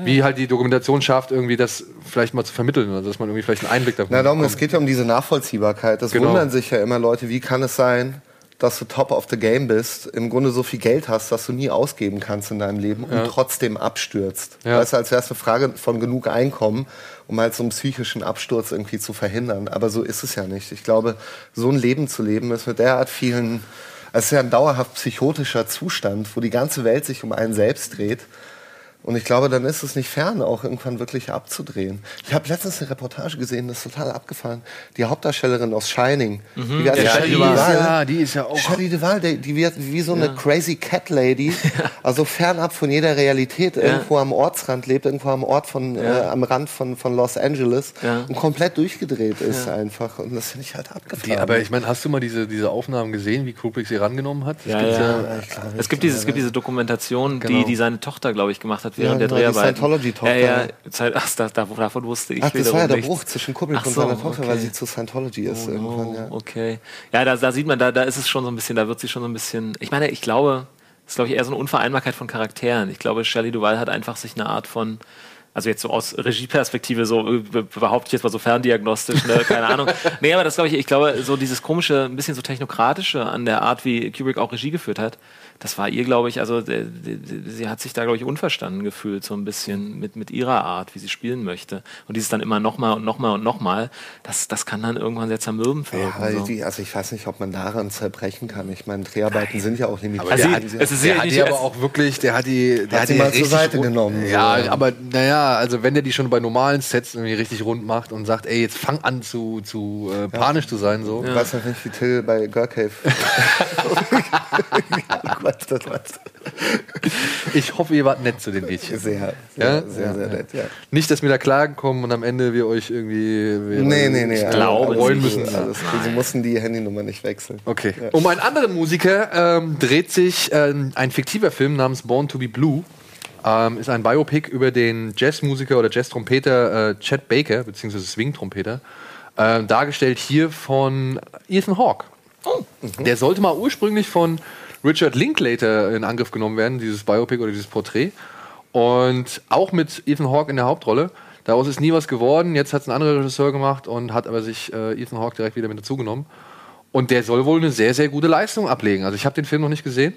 Speaker 1: Wie halt die Dokumentation schafft, irgendwie das vielleicht mal zu vermitteln, also dass man irgendwie vielleicht einen Einblick davon
Speaker 2: Na, darum, es
Speaker 1: bekommt.
Speaker 2: geht ja um diese Nachvollziehbarkeit. Das
Speaker 1: Genau.
Speaker 2: wundern sich ja immer Leute, wie kann es sein, dass du top of the game bist, im Grunde so viel Geld hast, dass du nie ausgeben kannst in deinem Leben und trotzdem abstürzt.
Speaker 1: Ja.
Speaker 2: Weißt du, als wäre es eine Frage von genug Einkommen, um halt so einen psychischen Absturz irgendwie zu verhindern. Aber so ist es ja nicht. Ich glaube, so ein Leben zu leben ist mit derart vielen, es ist ja ein dauerhaft psychotischer Zustand, wo die ganze Welt sich um einen selbst dreht. Und ich glaube, dann ist es nicht fern, auch irgendwann wirklich abzudrehen. Ich habe letztens eine Reportage gesehen, das ist total abgefahren. Die Hauptdarstellerin aus Shining, die wird
Speaker 3: Ja,
Speaker 2: Shelley
Speaker 3: die ist
Speaker 1: ja, die ist ja auch.
Speaker 2: Shelley Duvall, die, die wird wie so eine crazy cat lady, also fernab von jeder Realität, irgendwo am Ortsrand lebt, irgendwo am Ort von, äh, am Rand von, von Los Angeles
Speaker 3: Ja.
Speaker 2: und komplett durchgedreht ist einfach. Und das finde ich halt abgefahren.
Speaker 1: Die, aber ich meine, hast du mal diese, diese Aufnahmen gesehen, wie Kubrick sie rangenommen hat? Das
Speaker 3: Ja, ja. Es gibt, diese, es gibt diese Dokumentation,
Speaker 1: Genau.
Speaker 3: die, die seine Tochter, glaube ich, gemacht hat während
Speaker 2: Ja,
Speaker 3: der
Speaker 2: genau, die
Speaker 3: Dreharbeiten.
Speaker 2: Scientology-Tochter.
Speaker 3: Ja, ja. Zeit- Ach, da, da, davon wusste ich
Speaker 2: Ach, das war ja der
Speaker 3: nichts.
Speaker 2: Bruch zwischen Kubrick
Speaker 3: Ach
Speaker 2: und
Speaker 3: so,
Speaker 2: seiner Tochter, weil
Speaker 3: okay.
Speaker 2: sie zu Scientology ist irgendwann.
Speaker 3: Oh,
Speaker 2: Ja.
Speaker 3: okay. Ja, da, da sieht man, da, da ist es schon so ein bisschen, da wird sie schon so ein bisschen. Ich meine, ich glaube, das ist, glaube ich, eher so eine Unvereinbarkeit von Charakteren. Ich glaube, Shelley Duvall hat einfach sich eine Art von. Also jetzt so aus Regieperspektive, so äh, be- behaupte ich jetzt mal so ferndiagnostisch, ne? keine Ahnung. Nee, aber das glaube ich, ich glaube, so dieses komische, ein bisschen so technokratische an der Art, wie Kubrick auch Regie geführt hat, das war ihr, glaube ich, also äh, die- die- sie hat sich da, glaube ich, unverstanden gefühlt, so ein bisschen mit, mit ihrer Art, wie sie spielen möchte. Und dieses dann immer nochmal und nochmal und nochmal, das, das kann dann irgendwann sehr zermürben wirken.
Speaker 2: Ja,
Speaker 3: so.
Speaker 2: die, also ich weiß nicht, ob man daran zerbrechen kann. Ich meine, Dreharbeiten sind ja auch limitiert.
Speaker 3: Also
Speaker 1: der
Speaker 3: sie-
Speaker 1: hat,
Speaker 3: es ist
Speaker 1: der
Speaker 3: ja
Speaker 1: hat die aber auch wirklich, der hat die, der
Speaker 2: Hat
Speaker 1: die
Speaker 2: sie mal zur Seite
Speaker 1: rund-
Speaker 2: genommen, so,
Speaker 1: Ja,
Speaker 2: ja.
Speaker 1: aber naja, also wenn der die schon bei normalen Sets irgendwie richtig rund macht und sagt, ey, jetzt fang an zu, zu äh, panisch zu sein, so.
Speaker 2: Ich weiß noch nicht, wie Till bei Girl Cave. Quatsch, das war's.
Speaker 1: Ich hoffe, ihr wart nett zu den Mädchen.
Speaker 2: Sehr,
Speaker 1: Ja?
Speaker 2: sehr, sehr,
Speaker 1: Ja,
Speaker 2: sehr
Speaker 1: ja.
Speaker 2: nett, ja.
Speaker 1: Nicht, dass wir da Klagen kommen und am Ende wir euch irgendwie wir
Speaker 2: Nee, nee, nee.
Speaker 1: ich
Speaker 2: also
Speaker 1: müssen.
Speaker 2: Alles gut. Sie mussten die Handynummer nicht wechseln.
Speaker 1: Okay. Um einen anderen Musiker ähm, dreht sich ähm, ein fiktiver Film namens Born to be Blue. Ähm, ist ein Biopic über den Jazzmusiker oder Jazztrompeter äh, Chet Baker, beziehungsweise Swing-Trompeter. Ähm, dargestellt hier von Ethan Hawke. Der sollte mal ursprünglich von Richard Linklater in Angriff genommen werden, dieses Biopic oder dieses Porträt. Und auch mit Ethan Hawke in der Hauptrolle. Daraus ist nie was geworden. Jetzt hat es ein anderer Regisseur gemacht und hat aber sich äh, Ethan Hawke direkt wieder mit dazu genommen. Und der soll wohl eine sehr, sehr gute Leistung ablegen. Also ich habe den Film noch nicht gesehen.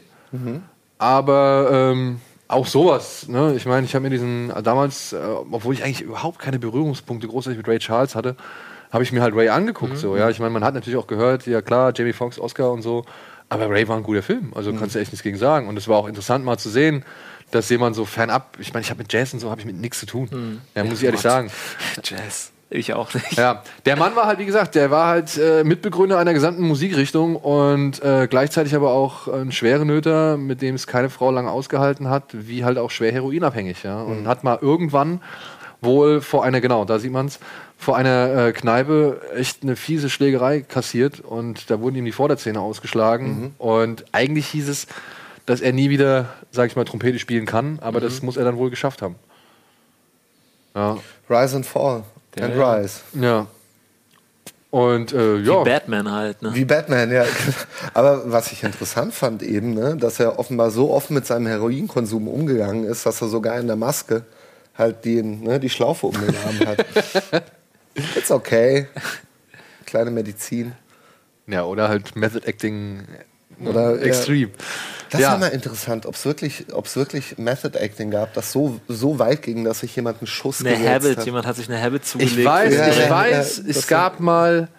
Speaker 1: Aber ähm, auch sowas. Ne? Ich meine, ich habe mir diesen äh, damals, äh, obwohl ich eigentlich überhaupt keine Berührungspunkte großartig mit Ray Charles hatte, habe ich mir halt Ray angeguckt. So, ja? Ich meine, man hat natürlich auch gehört, ja klar, Jamie Foxx, Oscar und so. Aber Ray war ein guter Film. Also kannst du echt nichts gegen sagen. Und es war auch interessant mal zu sehen, dass jemand so fernab, ich meine, ich habe mit Jazz und so habe ich mit nichts zu tun. Ja, muss ich ehrlich sagen.
Speaker 3: Jazz. Ich auch nicht.
Speaker 1: Ja, der Mann war halt, wie gesagt, der war halt äh, Mitbegründer einer gesamten Musikrichtung und äh, gleichzeitig aber auch ein schwere Nöter, mit dem es keine Frau lange ausgehalten hat, wie halt auch schwer heroinabhängig. Ja? Und hat mal irgendwann wohl vor einer, genau, da sieht man es, vor einer äh, Kneipe echt eine fiese Schlägerei kassiert und da wurden ihm die Vorderzähne ausgeschlagen. Und eigentlich hieß es, dass er nie wieder, sag ich mal, Trompete spielen kann, aber das muss er dann wohl geschafft haben. Ja.
Speaker 2: Rise and Fall. and
Speaker 3: ja.
Speaker 2: Rise.
Speaker 1: Ja. Und äh, ja.
Speaker 3: Wie Batman halt, ne?
Speaker 2: Wie Batman, ja. Aber was ich interessant fand eben, ne, dass er offenbar so offen mit seinem Heroinkonsum umgegangen ist, dass er sogar in der Maske halt die, ne, die Schlaufe um den Arm hat. It's okay. Kleine Medizin.
Speaker 1: Ja, oder halt Method Acting
Speaker 2: Oder, ja.
Speaker 1: extrem.
Speaker 2: Das
Speaker 1: ja.
Speaker 2: war mal interessant, ob es wirklich, ob's wirklich Method Acting gab, das so, so weit ging, dass sich jemand einen Schuss
Speaker 3: Eine
Speaker 2: gesetzt
Speaker 3: Habit,
Speaker 2: hat.
Speaker 3: jemand hat sich eine Habit zugelegt.
Speaker 1: Ich weiß,
Speaker 2: Ja,
Speaker 1: ich
Speaker 2: ja,
Speaker 1: weiß,
Speaker 2: ja,
Speaker 1: es gab mal.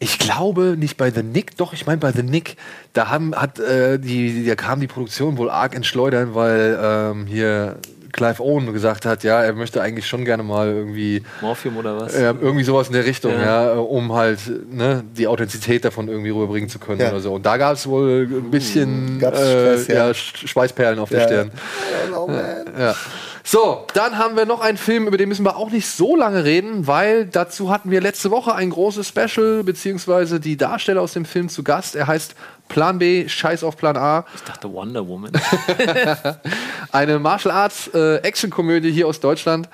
Speaker 1: Ich glaube nicht bei The Nick, doch, ich meine bei The Nick, da haben, hat, äh, die, da kam die Produktion wohl arg ins Schleudern, weil ähm, hier Clive Owen gesagt hat, ja, er möchte eigentlich schon gerne mal irgendwie
Speaker 3: Morphium oder was?
Speaker 1: äh, irgendwie sowas in der Richtung,
Speaker 3: Ja.
Speaker 1: ja, um halt ne, die Authentizität davon irgendwie rüberbringen zu können
Speaker 2: Ja.
Speaker 1: oder so. Und da gab es wohl ein bisschen
Speaker 2: Gab's
Speaker 1: äh,
Speaker 2: Stress, ja.
Speaker 1: ja, Sch- Schweißperlen auf der. Stirn.
Speaker 2: Oh, man.
Speaker 1: Ja. So, dann haben wir noch einen Film, über den müssen wir auch nicht so lange reden, weil dazu hatten wir letzte Woche ein großes Special, beziehungsweise die Darsteller aus dem Film zu Gast. Er heißt Plan B, Scheiß auf Plan A.
Speaker 3: Ich dachte Wonder Woman.
Speaker 1: Eine Martial Arts äh, Actionkomödie hier aus Deutschland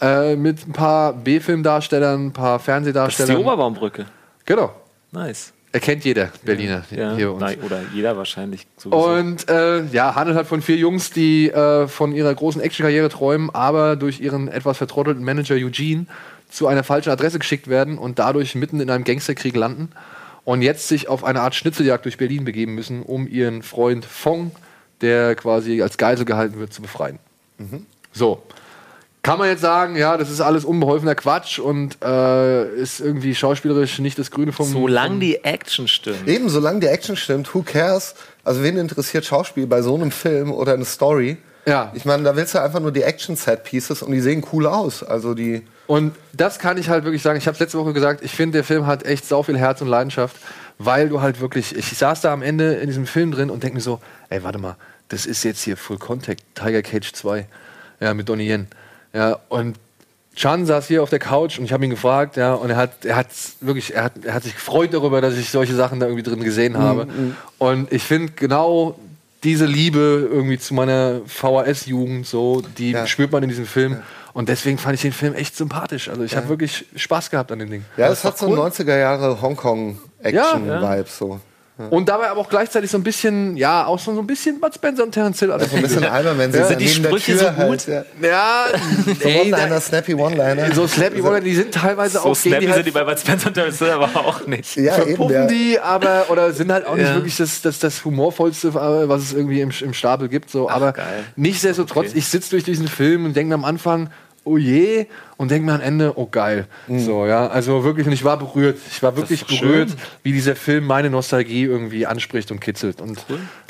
Speaker 1: äh, mit ein paar B-Filmdarstellern, ein paar
Speaker 3: Das ist die
Speaker 1: Fernsehdarstellern.
Speaker 3: Oberbaumbrücke.
Speaker 1: genau.
Speaker 3: Nice.
Speaker 1: Erkennt jeder Berliner
Speaker 3: Ja,
Speaker 1: hier bei uns.
Speaker 3: nein, oder jeder wahrscheinlich. sowieso.
Speaker 1: Und äh, ja, handelt halt von vier Jungs, die äh, von ihrer großen Actionkarriere träumen, aber durch ihren etwas vertrottelten Manager Eugene zu einer falschen Adresse geschickt werden und dadurch mitten in einem Gangsterkrieg landen und jetzt sich auf eine Art Schnitzeljagd durch Berlin begeben müssen, um ihren Freund Fong, der quasi als Geisel gehalten wird, zu befreien. So. Kann man jetzt sagen, ja, das ist alles unbeholfener Quatsch und äh, ist irgendwie schauspielerisch nicht das Grüne vom.
Speaker 3: Solange die Action stimmt.
Speaker 2: Eben, solange die Action stimmt, who cares? Also wen interessiert Schauspiel bei so einem Film oder eine Story?
Speaker 1: Ja.
Speaker 2: Ich meine, da willst du einfach nur die Action-Set-Pieces und die sehen cool aus. Also die.
Speaker 1: Und das kann ich halt wirklich sagen. Ich habe es letzte Woche gesagt, ich finde, der Film hat echt sau viel Herz und Leidenschaft, weil du halt wirklich, ich saß da am Ende in diesem Film drin und denke mir so, ey, warte mal, das ist jetzt hier Full Contact, Tiger Cage 2, ja, mit Donnie Yen. Ja, und Chan saß hier auf der Couch und ich habe ihn gefragt, ja, und er hat, er hat wirklich, er hat, er hat sich gefreut darüber, dass ich solche Sachen da irgendwie drin gesehen habe. Und ich finde genau diese Liebe irgendwie zu meiner VHS-Jugend, so, die
Speaker 2: Ja.
Speaker 1: spürt man in diesem Film. Und deswegen fand ich den Film echt sympathisch. Also ich habe wirklich Spaß gehabt an dem Ding.
Speaker 2: Ja,
Speaker 1: Das
Speaker 2: es
Speaker 1: war
Speaker 2: hat so
Speaker 1: cool.
Speaker 2: 90er Jahre Hongkong-Action-Vibe. So.
Speaker 1: Und dabei aber auch gleichzeitig so ein bisschen, ja, auch so so ein bisschen Bud Spencer und Terence Hill. Also
Speaker 2: So ein bisschen albern, wenn sie
Speaker 1: Ja.
Speaker 3: Sind die Sprüche so gut?
Speaker 2: Halt, ja.
Speaker 1: Ja,
Speaker 2: So
Speaker 1: ey,
Speaker 2: One-Liner, snappy One-Liner.
Speaker 1: so Slappy One, die sind teilweise
Speaker 3: So
Speaker 1: auch
Speaker 3: snappy
Speaker 1: die
Speaker 3: sind
Speaker 1: halt
Speaker 3: die bei Bud Spencer und Terence Hill aber auch nicht.
Speaker 2: ja, eben,
Speaker 1: verpuppen
Speaker 2: der,
Speaker 1: die, aber oder sind halt auch nicht
Speaker 3: Ja.
Speaker 1: wirklich das, das, das humorvollste, äh, was es irgendwie im, im Stapel gibt. So. aber
Speaker 3: geil.
Speaker 1: nichtsdestotrotz,
Speaker 3: Okay.
Speaker 1: ich sitze durch diesen Film und denke am Anfang, oh je, und denke mir am Ende, oh geil. So, ja, also wirklich, und ich war berührt. Ich war wirklich berührt,
Speaker 3: schön.
Speaker 1: wie dieser Film meine Nostalgie irgendwie anspricht und kitzelt. Und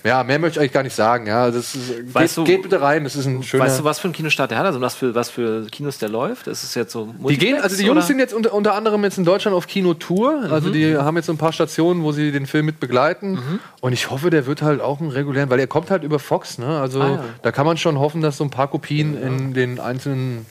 Speaker 1: ja, mehr möchte ich eigentlich gar nicht sagen. Ja, das ist,
Speaker 3: Weißt
Speaker 1: geht,
Speaker 3: du-
Speaker 1: geht bitte rein, das ist ein schöner.
Speaker 3: Weißt du, was für ein Kinostart der hat? Also was für, was für Kinos der läuft? Ist es jetzt so
Speaker 1: Die gehen, also die Jungs
Speaker 3: oder?
Speaker 1: sind jetzt unter, unter anderem jetzt in Deutschland auf Kinotour. Also
Speaker 3: Mhm.
Speaker 1: die haben jetzt so ein paar Stationen, wo sie den Film mit begleiten. Und ich hoffe, der wird halt auch einen regulären, weil er kommt halt über Fox. Ne? Also
Speaker 3: Ah, ja.
Speaker 1: da kann man schon hoffen, dass so ein paar Kopien in den einzelnen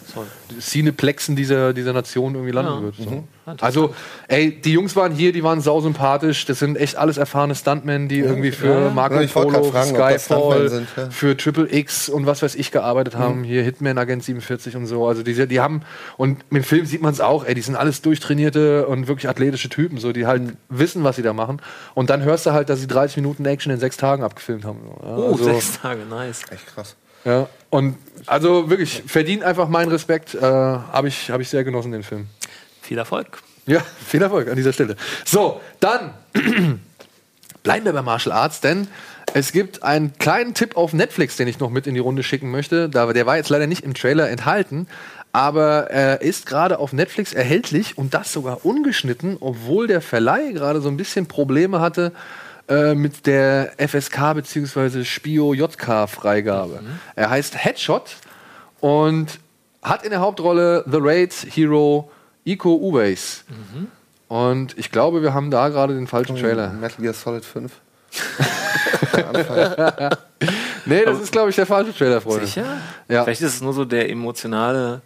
Speaker 1: Cineplexen dieser, dieser Nation irgendwie landen
Speaker 3: Ja.
Speaker 1: wird. So.
Speaker 3: interessant.
Speaker 1: Also, ey, die Jungs waren hier, die waren sausympathisch. Das sind echt alles erfahrene Stuntmen, die irgendwie für Marco
Speaker 2: Ja,
Speaker 1: Polo,
Speaker 2: fragen,
Speaker 1: Skyfall,
Speaker 2: sind, ja.
Speaker 1: für Triple X und was weiß ich gearbeitet haben. Hier Hitman Agent 47 und so. Also die, die haben, und im Film sieht man es auch, ey, die sind alles durchtrainierte und wirklich athletische Typen, so, die halt wissen, was sie da machen. Und dann hörst du halt, dass sie 30 Minuten Action in sechs Tagen abgefilmt haben. Ja,
Speaker 3: Oh,
Speaker 1: also,
Speaker 3: sechs Tage, nice.
Speaker 2: echt krass.
Speaker 1: ja. Und also wirklich, verdient einfach meinen Respekt. Äh, Habe ich, hab ich sehr genossen, den Film.
Speaker 3: Viel Erfolg.
Speaker 1: Ja, viel Erfolg an dieser Stelle. So, dann bleiben wir bei Martial Arts, denn es gibt einen kleinen Tipp auf Netflix, den ich noch mit in die Runde schicken möchte. Der war jetzt leider nicht im Trailer enthalten, aber er ist gerade auf Netflix erhältlich und das sogar ungeschnitten, obwohl der Verleih gerade so ein bisschen Probleme hatte äh, mit der FSK bzw. Spio JK Freigabe. Er heißt Headshot und hat in der Hauptrolle The Raid Hero Iko Uweis. Und ich glaube, wir haben da gerade den falschen Trailer.
Speaker 2: Metal Gear Solid 5.
Speaker 1: Nee, das ist, glaube ich, der falsche Trailer, Freunde.
Speaker 3: Sicher?
Speaker 1: Ja.
Speaker 3: Vielleicht ist es nur so der emotionale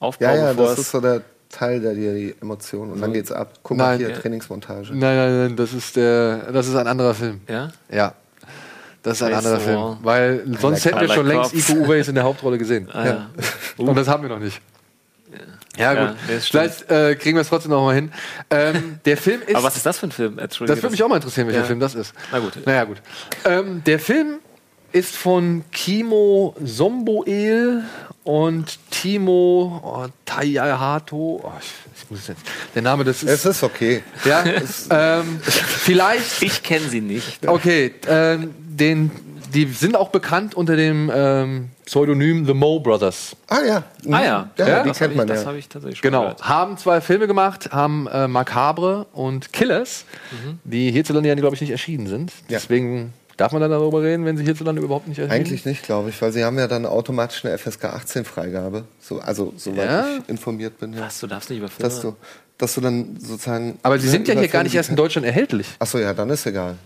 Speaker 3: Aufbau,
Speaker 2: Ja, ja,
Speaker 3: bevor
Speaker 2: das
Speaker 3: es-
Speaker 2: ist so der Teil, dir die Emotionen und dann geht's ab. Guck mal
Speaker 1: Nein.
Speaker 2: hier,
Speaker 1: Ja.
Speaker 2: Trainingsmontage.
Speaker 1: Nein, nein, nein, das ist, der, das ist ein anderer Film.
Speaker 3: Ja?
Speaker 1: Ja. Das ist ein anderer Film. Weil sonst hätten wir
Speaker 3: like
Speaker 1: schon längst. Iko Uweis in der Hauptrolle gesehen.
Speaker 3: Ah, ja.
Speaker 1: Und das haben wir noch nicht. Ja,
Speaker 3: Ja,
Speaker 1: gut.
Speaker 3: nee.
Speaker 1: Vielleicht äh, kriegen wir es trotzdem noch mal hin. Ähm, der Film ist.
Speaker 3: Aber was ist das für ein Film?
Speaker 1: Das würde mich auch mal interessieren, welcher
Speaker 3: Ja.
Speaker 1: Film das ist.
Speaker 3: Na gut.
Speaker 1: Naja, gut. Ähm, der Film ist von Kimo Somboel und Timo oh, Tayahato. Oh, ich, muss jetzt, der Name, das ist.
Speaker 2: Es ist okay.
Speaker 1: ja, ähm, vielleicht.
Speaker 3: Ich kenne sie nicht.
Speaker 1: Okay, ähm, den, die sind auch bekannt unter dem ähm, Pseudonym The Mo Brothers.
Speaker 2: Ah ja. Mhm.
Speaker 3: Ah ja,
Speaker 2: ja,
Speaker 1: Ja?
Speaker 2: die kennt
Speaker 3: ich,
Speaker 2: man
Speaker 3: Das
Speaker 2: ja.
Speaker 3: habe ich tatsächlich schon
Speaker 1: Genau.
Speaker 3: gehört.
Speaker 1: Haben zwei Filme gemacht, haben äh, Macabre und Killers, die hierzulande ja, glaube ich, nicht erschienen sind.
Speaker 2: Ja.
Speaker 1: Deswegen darf man dann darüber reden, wenn sie hierzulande überhaupt nicht erschienen
Speaker 2: Eigentlich nicht, glaube ich, weil sie haben ja dann automatisch eine FSK 18 Freigabe. So, also soweit
Speaker 1: Ja?
Speaker 2: ich informiert bin. Ja.
Speaker 3: Was, du darfst nicht über Filme...
Speaker 2: Dass du, dass du dann sozusagen.
Speaker 1: Aber sie sind ja hier gar nicht erst in Deutschland erhältlich.
Speaker 2: Ach so, ja, dann ist egal.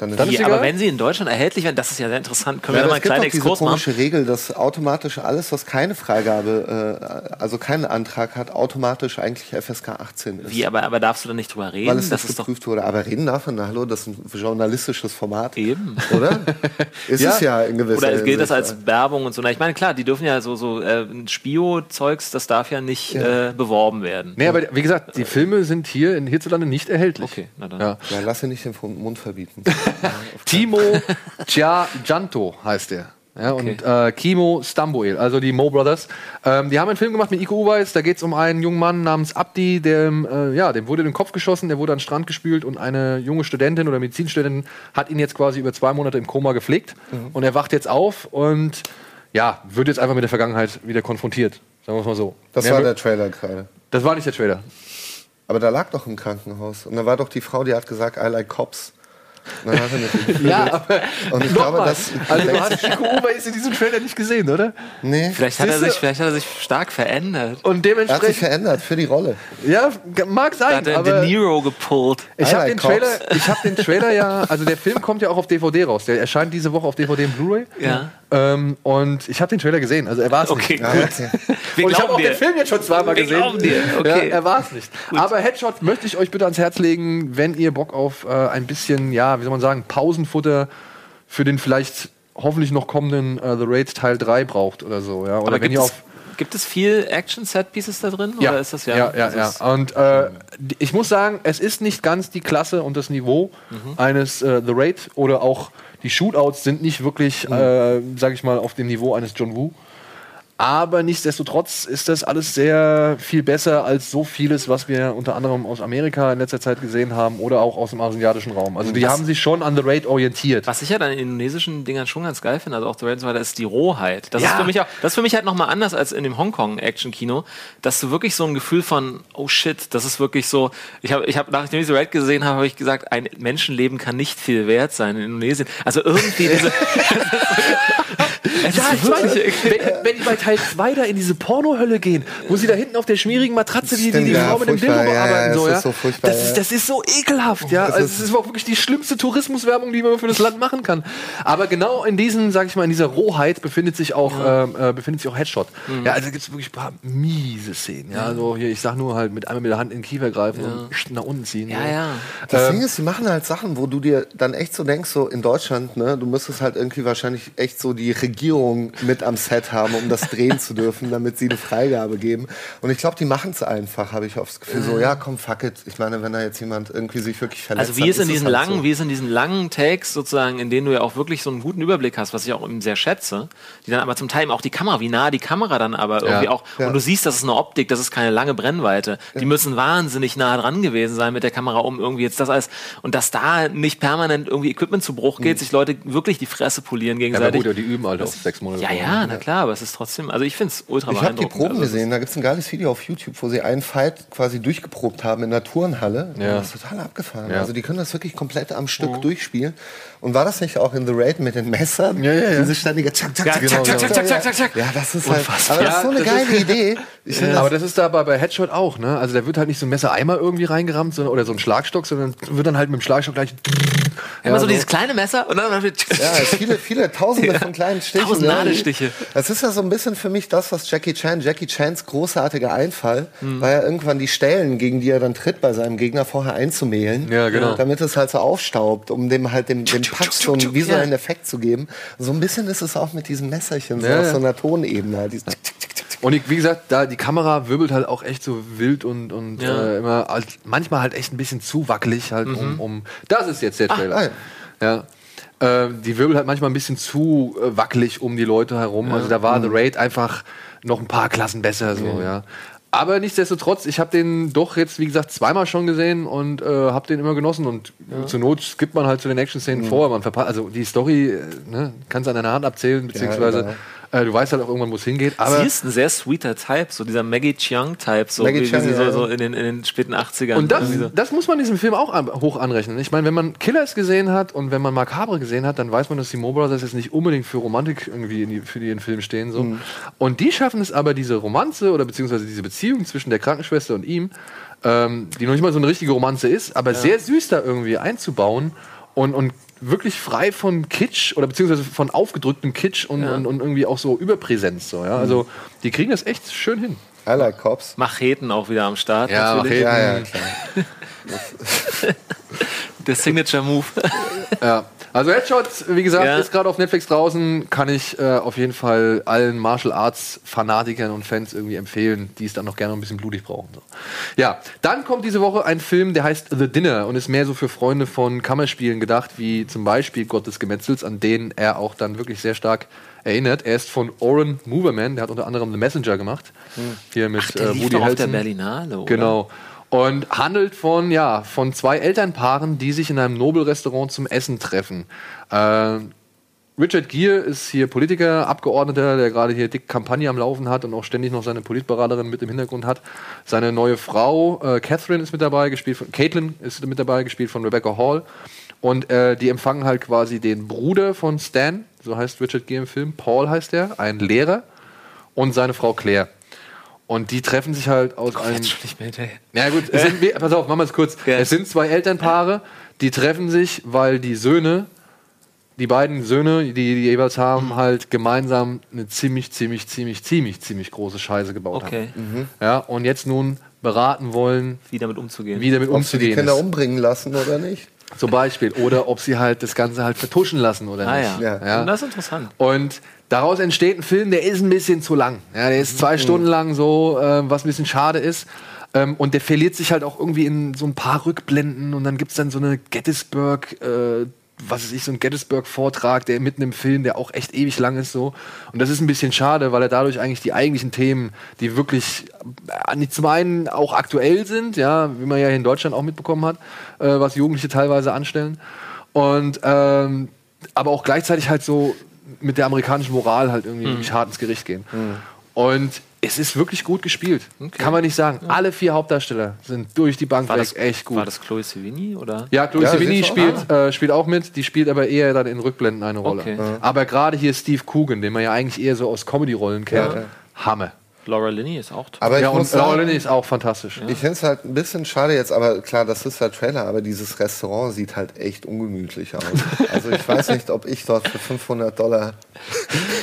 Speaker 2: Dann ist
Speaker 1: Dann
Speaker 2: es-
Speaker 1: ist
Speaker 3: Die,
Speaker 1: egal.
Speaker 3: aber wenn sie in Deutschland erhältlich werden, das ist ja sehr interessant. Können
Speaker 2: Ja,
Speaker 3: wir da mal
Speaker 2: es
Speaker 3: einen
Speaker 2: gibt
Speaker 3: kleinen
Speaker 2: diese
Speaker 3: Exkurs machen?
Speaker 2: komische Regel, dass automatisch alles, was keine Freigabe, äh, also keinen Antrag hat, automatisch eigentlich FSK 18 ist.
Speaker 3: Wie, aber, aber darfst du da nicht drüber reden?
Speaker 2: Weil es
Speaker 3: das
Speaker 2: nicht geprüft wurde. Aber reden darf man, na, hallo, das ist ein journalistisches Format.
Speaker 3: eben.
Speaker 2: Oder? Ist
Speaker 1: Ja.
Speaker 2: es ja in gewisser
Speaker 3: Oder gilt das als Werbung und so? Na, ich meine, klar, die dürfen ja so, so äh, Spio-Zeugs, das darf ja nicht Äh, beworben werden.
Speaker 1: Nee, aber wie gesagt, die Filme sind hier in hierzulande nicht erhältlich.
Speaker 3: Okay, na dann.
Speaker 1: Ja.
Speaker 2: Ja, lass dir nicht den Mund verbieten.
Speaker 1: Timo Gianto heißt der. Ja, und äh, Kimo Stamboel, also die Mo Brothers. Ähm, die haben einen Film gemacht mit Iko Uweis. Da geht es um einen jungen Mann namens Abdi, dem, äh, ja, dem wurde in den Kopf geschossen, der wurde an den Strand gespült und eine junge Studentin oder Medizinstudentin hat ihn jetzt quasi über zwei Monate im Koma gepflegt. Und er wacht jetzt auf und ja, wird jetzt einfach mit der Vergangenheit wieder konfrontiert. Sagen wir es mal so.
Speaker 2: Das
Speaker 1: Mehr
Speaker 2: war der Trailer gerade.
Speaker 1: das war nicht der Trailer.
Speaker 2: Aber da lag doch im Krankenhaus. Und da war doch die Frau, die hat gesagt, I like cops. Dann hat er mit
Speaker 1: Ja, aber
Speaker 2: Und ich glaube,
Speaker 1: nochmal.
Speaker 2: das.
Speaker 1: Also du hast Chico Uweis in diesem Trailer nicht gesehen, oder?
Speaker 2: nee,
Speaker 3: Vielleicht hat, er sich, vielleicht hat er sich stark verändert.
Speaker 1: Und
Speaker 2: er hat sich
Speaker 1: dementsprechend,
Speaker 2: verändert für die Rolle.
Speaker 1: ja, mag
Speaker 3: Da
Speaker 1: sein,
Speaker 3: hat er
Speaker 1: aber
Speaker 3: De Niro gepullt.
Speaker 1: ich habe
Speaker 2: like
Speaker 1: den
Speaker 2: cops.
Speaker 1: Trailer, ich habe den Trailer ja, also der Film kommt ja auch auf DVD raus. Der erscheint diese Woche auf DVD und Blu-ray.
Speaker 3: Ja.
Speaker 1: Ähm, und ich habe den Trailer gesehen, also er war es
Speaker 3: Okay,
Speaker 1: nicht.
Speaker 3: Gut. Wir
Speaker 1: und ich habe auch
Speaker 3: dir.
Speaker 1: den Film jetzt schon zweimal
Speaker 3: Wir
Speaker 1: gesehen.
Speaker 3: glauben dir, okay.
Speaker 1: Ja, er war es nicht. Aber Headshot möchte ich euch bitte ans Herz legen, wenn ihr Bock auf äh, ein bisschen, ja, wie soll man sagen, Pausenfutter für den vielleicht hoffentlich noch kommenden äh, The Raid Teil 3 braucht oder so. Ja? Oder
Speaker 3: Aber
Speaker 1: wenn
Speaker 3: gibt
Speaker 1: ihr
Speaker 3: es,
Speaker 1: auf
Speaker 3: gibt es viel Action-Set-Pieces da drin?
Speaker 1: Ja,
Speaker 3: Oder ist das ja?
Speaker 1: ja, ja, ja. Und äh, ich muss sagen, es ist nicht ganz die Klasse und das Niveau
Speaker 3: Mhm.
Speaker 1: eines äh, The Raid oder auch die Shootouts sind nicht wirklich,
Speaker 3: Mhm.
Speaker 1: äh, sag ich mal, auf dem Niveau eines John Woo. Aber nichtsdestotrotz ist das alles sehr viel besser als so vieles, was wir unter anderem aus Amerika in letzter Zeit gesehen haben oder auch aus dem asiatischen Raum. Also die haben sich schon an The Raid orientiert.
Speaker 3: Was ich ja dann in indonesischen Dingern schon ganz geil finde, also auch The Raid und so weiter, ist die Rohheit. Das
Speaker 1: Ja.
Speaker 3: ist für mich auch, das ist für mich halt nochmal anders als in dem Hongkong-Action-Kino, dass du wirklich so ein Gefühl von, oh shit, das ist wirklich so, ich habe, ich hab, nachdem ich The Raid gesehen habe, habe ich gesagt, ein Menschenleben kann nicht viel wert sein in Indonesien. Also irgendwie diese, es
Speaker 1: Ja,
Speaker 3: ist
Speaker 1: ich meine, wenn, wenn die bei Teil 2 da in diese Pornohölle gehen, wo sie da hinten auf der schmierigen Matratze die, die, die
Speaker 2: ja,
Speaker 1: Frau mit dem Dildo bearbeiten.
Speaker 2: ja,
Speaker 1: so,
Speaker 2: es
Speaker 1: ja.
Speaker 2: ist so
Speaker 1: das, ist, das ist so ekelhaft, ja.
Speaker 2: Das
Speaker 1: Also,
Speaker 2: ist-
Speaker 1: es ist auch wirklich die schlimmste Tourismuswerbung, die man für das Land machen kann. Aber genau in diesen, sag ich mal, in dieser Rohheit befindet sich auch, ähm, äh, befindet sich auch Headshot. Ja, also gibt es wirklich ein paar miese Szenen. Ja, also hier, ich sag nur halt mit einmal mit der Hand in den Kiefer greifen und nach unten ziehen.
Speaker 3: ja,
Speaker 1: so.
Speaker 3: ja.
Speaker 2: Das
Speaker 1: Ähm,
Speaker 2: Ding ist, die machen halt Sachen, wo du dir dann echt so denkst, so in Deutschland, ne, du müsstest halt irgendwie wahrscheinlich echt so die Regierung mit am Set haben, um das drehen zu dürfen, damit sie eine Freigabe geben. Und ich glaube, die machen es einfach, habe ich oft das Gefühl, so, ja, komm, fuck it. Ich meine, wenn da jetzt jemand irgendwie sich wirklich verletzt
Speaker 3: Also wie
Speaker 2: hat,
Speaker 3: es in
Speaker 2: ist
Speaker 3: diesen
Speaker 2: halt
Speaker 3: langen,
Speaker 2: so.
Speaker 3: wie es in diesen langen Takes sozusagen, in denen du ja auch wirklich so einen guten Überblick hast, was ich auch eben sehr schätze, die dann aber zum Teil eben auch die Kamera, wie nah die Kamera dann aber irgendwie auch,
Speaker 2: Ja.
Speaker 3: und du siehst, das ist eine Optik, das ist keine lange Brennweite. Die müssen wahnsinnig nah dran gewesen sein mit der Kamera, um irgendwie jetzt das alles, und dass da nicht permanent irgendwie Equipment zu Bruch geht, sich Leute wirklich die Fresse polieren
Speaker 1: Ja,
Speaker 3: gegenseitig.
Speaker 1: gut, ja, die üben halt auf sechs Monate.
Speaker 3: Ja, ja, na klar, aber es ist trotzdem, also ich finde es ultra
Speaker 2: Ich habe die. Proben
Speaker 3: Also
Speaker 2: gesehen, da gibt es ein geiles Video auf YouTube, wo sie einen Fight quasi durchgeprobt haben in der Turnhalle.
Speaker 1: Ja.
Speaker 2: Das ist total abgefahren.
Speaker 1: Ja.
Speaker 2: Also die können das wirklich komplett am Stück durchspielen. Und war das nicht auch in The Raid mit den Messern?
Speaker 1: Ja, ja, ja.
Speaker 2: Diese ständige Zack, Zack,
Speaker 3: Ja,
Speaker 2: Zack,
Speaker 3: zack, zack, zack, zack, zack, zack, zack.
Speaker 2: Ja, das ist halt.
Speaker 3: Unfassbar.
Speaker 2: Aber das ist so eine
Speaker 1: Ja, das
Speaker 2: geile Idee. Ich finde
Speaker 1: Aber
Speaker 2: das,
Speaker 1: das ist da bei, bei Headshot auch, ne? Also da wird halt nicht so ein Messereimer irgendwie reingerammt sondern, oder so ein Schlagstock, sondern wird dann halt mit dem Schlagstock gleich.
Speaker 3: Immer so
Speaker 1: so.
Speaker 3: dieses kleine Messer und dann
Speaker 2: ja, viele, viele Tausende von kleinen Stichen.
Speaker 3: Tausend
Speaker 2: ne?
Speaker 3: Nadelstiche.
Speaker 2: Das ist ja so ein bisschen für mich das, was Jackie Chan, Jackie Chans großartiger Einfall, war ja irgendwann die Stellen, gegen die er dann tritt bei seinem Gegner vorher einzumehlen.
Speaker 1: Ja, genau.
Speaker 2: Damit es halt so aufstaubt, um dem halt dem, dem Patch so einen visuellen
Speaker 3: Ja.
Speaker 2: Effekt zu geben. So ein bisschen ist es auch mit diesem Messerchen, so
Speaker 1: Ja,
Speaker 2: auf so einer Tonebene. Halt.
Speaker 1: Und ich, wie gesagt, da die Kamera wirbelt halt auch echt so wild und, und
Speaker 3: Ja.
Speaker 1: äh, immer manchmal halt echt ein bisschen zu wackelig halt um, um. Das ist jetzt der Trailer.
Speaker 2: ah,
Speaker 1: ja. Äh, die wirbelt halt manchmal ein bisschen zu äh, wackelig um die Leute herum. Also da war The Raid einfach noch ein paar Klassen besser so, ja. Aber nichtsdestotrotz, ich habe den doch jetzt, wie gesagt, zweimal schon gesehen und äh, habe den immer genossen. Und zur Not skippt man halt zu den Action-Szenen vor. Man verpasst, also die Story, äh, ne, kannst an deiner Hand abzählen, beziehungsweise äh, du weißt halt auch irgendwann, wo es hingeht. Aber
Speaker 3: Sie ist ein sehr sweeter Type, so dieser Maggie Cheung-Type, so
Speaker 2: Maggie
Speaker 3: sie so,
Speaker 2: ja.
Speaker 3: so in, den, in den späten 80ern.
Speaker 1: Und das, das muss man diesem Film auch an, hoch anrechnen. Ich meine, wenn man Killers gesehen hat und wenn man Macabre gesehen hat, dann weiß man, dass die Mo Brothers jetzt nicht unbedingt für Romantik irgendwie in die, für ihren Film stehen. So. Und die schaffen es aber, diese Romanze oder beziehungsweise diese Beziehung zwischen der Krankenschwester und ihm, ähm, die noch nicht mal so eine richtige Romanze ist, aber sehr süß da irgendwie einzubauen und, und wirklich frei von Kitsch oder beziehungsweise von aufgedrücktem Kitsch und, und, und irgendwie auch so Überpräsenz. So, ja? Also die kriegen das echt schön hin.
Speaker 2: I like Cops.
Speaker 3: Macheten auch wieder am Start.
Speaker 1: Ja,
Speaker 3: natürlich.
Speaker 1: Macheten.
Speaker 2: Ja, ja, klar.
Speaker 3: Der Signature Move.
Speaker 1: Ja. Also Headshot, wie gesagt,
Speaker 3: Ja.
Speaker 1: ist gerade auf Netflix draußen. Kann ich äh, auf jeden Fall allen Martial Arts Fanatikern und Fans irgendwie empfehlen, die es dann noch gerne ein bisschen blutig brauchen. So. Ja, dann kommt diese Woche ein Film, der heißt The Dinner und ist mehr so für Freunde von Kammerspielen gedacht, wie zum Beispiel Gott des Gemetzels, an denen er auch dann wirklich sehr stark erinnert. Er ist von Oren Moverman, der hat unter anderem The Messenger gemacht. Hier mit
Speaker 3: Der
Speaker 1: äh,
Speaker 3: lief
Speaker 1: Woody
Speaker 3: doch auf der
Speaker 1: Harrelson.
Speaker 3: Berlinale, oder?
Speaker 1: Genau. Und handelt von, ja, von zwei Elternpaaren, die sich in einem Nobelrestaurant zum Essen treffen. Äh, Richard Gere ist hier Politiker, Abgeordneter, der gerade hier dick Kampagne am Laufen hat und auch ständig noch seine Politberaterin mit im Hintergrund hat. Seine neue Frau, äh, Catherine, ist mit dabei, gespielt von Caitlin ist mit dabei, gespielt von Rebecca Hall. Und äh, die empfangen halt quasi den Bruder von Stan, so heißt Richard Gere im Film. Paul heißt er, ein Lehrer, und seine Frau Claire. Und die treffen sich halt aus einem.
Speaker 3: Jetzt schon nicht mehr hinterher.
Speaker 1: Ja gut, es sind, wir- pass auf, machen wir es kurz.
Speaker 3: Ja.
Speaker 1: Es sind zwei Elternpaare, die treffen sich, weil die Söhne, die beiden Söhne, die die jeweils haben, halt gemeinsam eine ziemlich, ziemlich, ziemlich, ziemlich, ziemlich große Scheiße gebaut
Speaker 3: Okay.
Speaker 1: haben. Ja, und jetzt nun beraten wollen,
Speaker 3: Wie damit umzugehen.
Speaker 1: wie damit
Speaker 2: Ob sie die
Speaker 1: umzugehen
Speaker 2: Kinder
Speaker 1: ist.
Speaker 2: umbringen lassen oder nicht?
Speaker 1: Zum Beispiel. Oder ob sie halt das Ganze halt vertuschen lassen oder
Speaker 3: Ah
Speaker 1: nicht.
Speaker 3: ja.
Speaker 2: Ja.
Speaker 3: Das ist interessant.
Speaker 1: Und daraus entsteht ein Film, der ist ein bisschen zu lang. Ja, der ist zwei Stunden lang so, äh, was ein bisschen schade ist. Ähm, und der verliert sich halt auch irgendwie in so ein paar Rückblenden und dann gibt's dann so eine Gettysburg, äh, was weiß ich, so ein Gettysburg-Vortrag, der mitten im Film, der auch echt ewig lang ist so. Und das ist ein bisschen schade, weil er dadurch eigentlich die eigentlichen Themen, die wirklich äh, nicht zum einen auch aktuell sind, ja, wie man ja hier in Deutschland auch mitbekommen hat, äh, was Jugendliche teilweise anstellen. Und ähm, aber auch gleichzeitig halt so mit der amerikanischen Moral halt irgendwie wirklich hart ins Gericht gehen. Und es ist wirklich gut gespielt. Kann man nicht sagen. Alle vier Hauptdarsteller sind durch die Bank
Speaker 3: War
Speaker 1: weg
Speaker 3: das
Speaker 1: echt gut.
Speaker 3: War das Chloe Sevigny oder?
Speaker 1: Ja, Chloe
Speaker 2: Ja,
Speaker 1: Sevigny spielt, äh, spielt auch mit. Die spielt aber eher dann in Rückblenden eine Rolle.
Speaker 3: Okay.
Speaker 1: Aber gerade hier Steve Coogan, den man ja eigentlich eher so aus Comedy-Rollen kennt,
Speaker 2: Ja.
Speaker 1: Hammer.
Speaker 3: Laura Linney ist auch toll.
Speaker 2: Aber
Speaker 1: ja, und
Speaker 2: muss
Speaker 1: Laura
Speaker 2: sagen,
Speaker 1: Linney ist auch fantastisch.
Speaker 2: ich finde es halt ein bisschen schade jetzt, aber klar, das ist der Trailer, aber dieses Restaurant sieht halt echt ungemütlich aus. Also ich weiß nicht, ob ich dort für 500 Dollar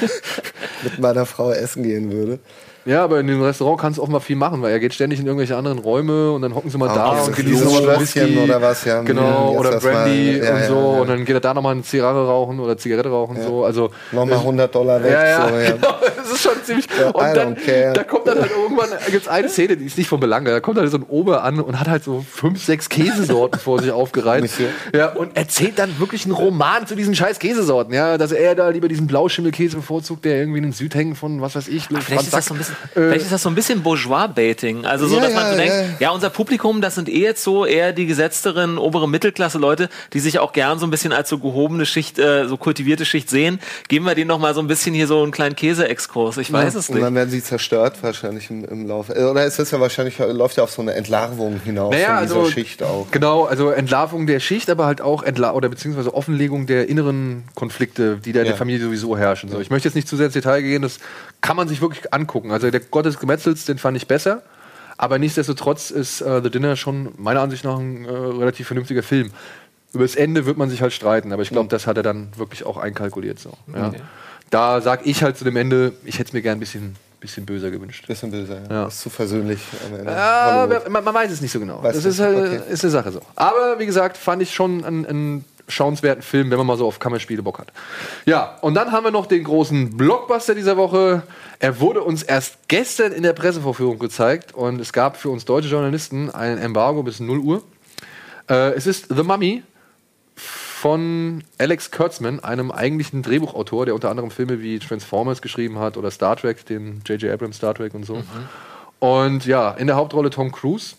Speaker 2: mit meiner Frau essen gehen würde.
Speaker 1: Ja, aber in dem Restaurant kannst du offenbar viel machen, weil er geht ständig in irgendwelche anderen Räume und dann hocken sie mal da
Speaker 2: dieses
Speaker 1: und genießen mal Whisky.
Speaker 2: oder was, ja,
Speaker 1: Genau,
Speaker 2: jetzt
Speaker 1: oder
Speaker 2: das
Speaker 1: Brandy
Speaker 2: mal- ja,
Speaker 1: und
Speaker 2: ja,
Speaker 1: so.
Speaker 2: ja.
Speaker 1: Und dann geht er da nochmal eine Zigarre rauchen oder Zigarette rauchen. So. Also,
Speaker 2: Nochmal 100 Dollar weg.
Speaker 1: ja, ja,
Speaker 2: So, ja.
Speaker 1: genau. Das ist schon ziemlich.
Speaker 2: Ja,
Speaker 1: und dann, da kommt dann halt irgendwann, gibt's eine Szene, die ist nicht von Belang. Da kommt halt so ein Ober an und hat halt so fünf, sechs Käsesorten vor sich aufgereiht.
Speaker 2: Monsieur.
Speaker 1: Ja, und erzählt dann wirklich einen Roman zu diesen scheiß Käsesorten. Ja, dass er da lieber diesen Blauschimmelkäse bevorzugt, der irgendwie in den Südhängen von, was weiß ich,
Speaker 3: Vielleicht ist, das so ein bisschen, vielleicht ist das so ein bisschen Bourgeois-Baiting. Also so,
Speaker 2: Ja,
Speaker 3: dass man
Speaker 2: ja,
Speaker 3: so denkt,
Speaker 2: ja.
Speaker 3: ja. unser Publikum, das sind eh jetzt so eher die gesetzteren, obere Mittelklasse-Leute, die sich auch gern so ein bisschen als so gehobene Schicht, äh, so kultivierte Schicht sehen. Geben wir denen noch mal so ein bisschen hier so einen kleinen Käse-Exkurs. Ich weiß es
Speaker 2: Und
Speaker 3: nicht.
Speaker 2: dann werden sie zerstört wahrscheinlich im, im Laufe. Äh, Oder ist es ja wahrscheinlich, läuft ja auf so eine Entlarvung hinaus
Speaker 1: Naja,
Speaker 2: von dieser
Speaker 1: also,
Speaker 2: Schicht auch.
Speaker 1: Genau, also Entlarvung der Schicht, aber halt auch Entla oder beziehungsweise Offenlegung der inneren Konflikte, die da in
Speaker 2: Ja.
Speaker 1: der Familie sowieso herrschen. So, ich möchte jetzt nicht zu sehr ins Detail gehen, das kann man sich wirklich angucken. Also der Gott des Gemetzels, den fand ich besser, aber nichtsdestotrotz ist äh, The Dinner schon meiner Ansicht nach ein äh, relativ vernünftiger Film. Über das Ende wird man sich halt streiten, aber ich glaube, das hat er dann wirklich auch einkalkuliert. So. Ja. Da sag ich halt zu dem Ende, ich hätte es mir gern ein bisschen, bisschen böser gewünscht.
Speaker 2: Bisschen böse, ja.
Speaker 1: Ja.
Speaker 2: Ist zu versöhnlich am Ende.
Speaker 1: Ja, man, man weiß es nicht so genau.
Speaker 2: Weiß
Speaker 1: das ist, äh,
Speaker 2: okay.
Speaker 1: ist eine Sache so. Aber wie gesagt, fand ich schon einen, einen schauenswerten Film, wenn man mal so auf Kammerspiele Bock hat. Ja, und dann haben wir noch den großen Blockbuster dieser Woche. Er wurde uns erst gestern in der Pressevorführung gezeigt und es gab für uns deutsche Journalisten ein Embargo bis 0 Uhr. Äh, es ist The Mummy von Alex Kurtzman, einem eigentlichen Drehbuchautor, der unter anderem Filme wie Transformers geschrieben hat oder Star Trek, den J.J. Abrams Star Trek und so. Und ja, in der Hauptrolle Tom Cruise,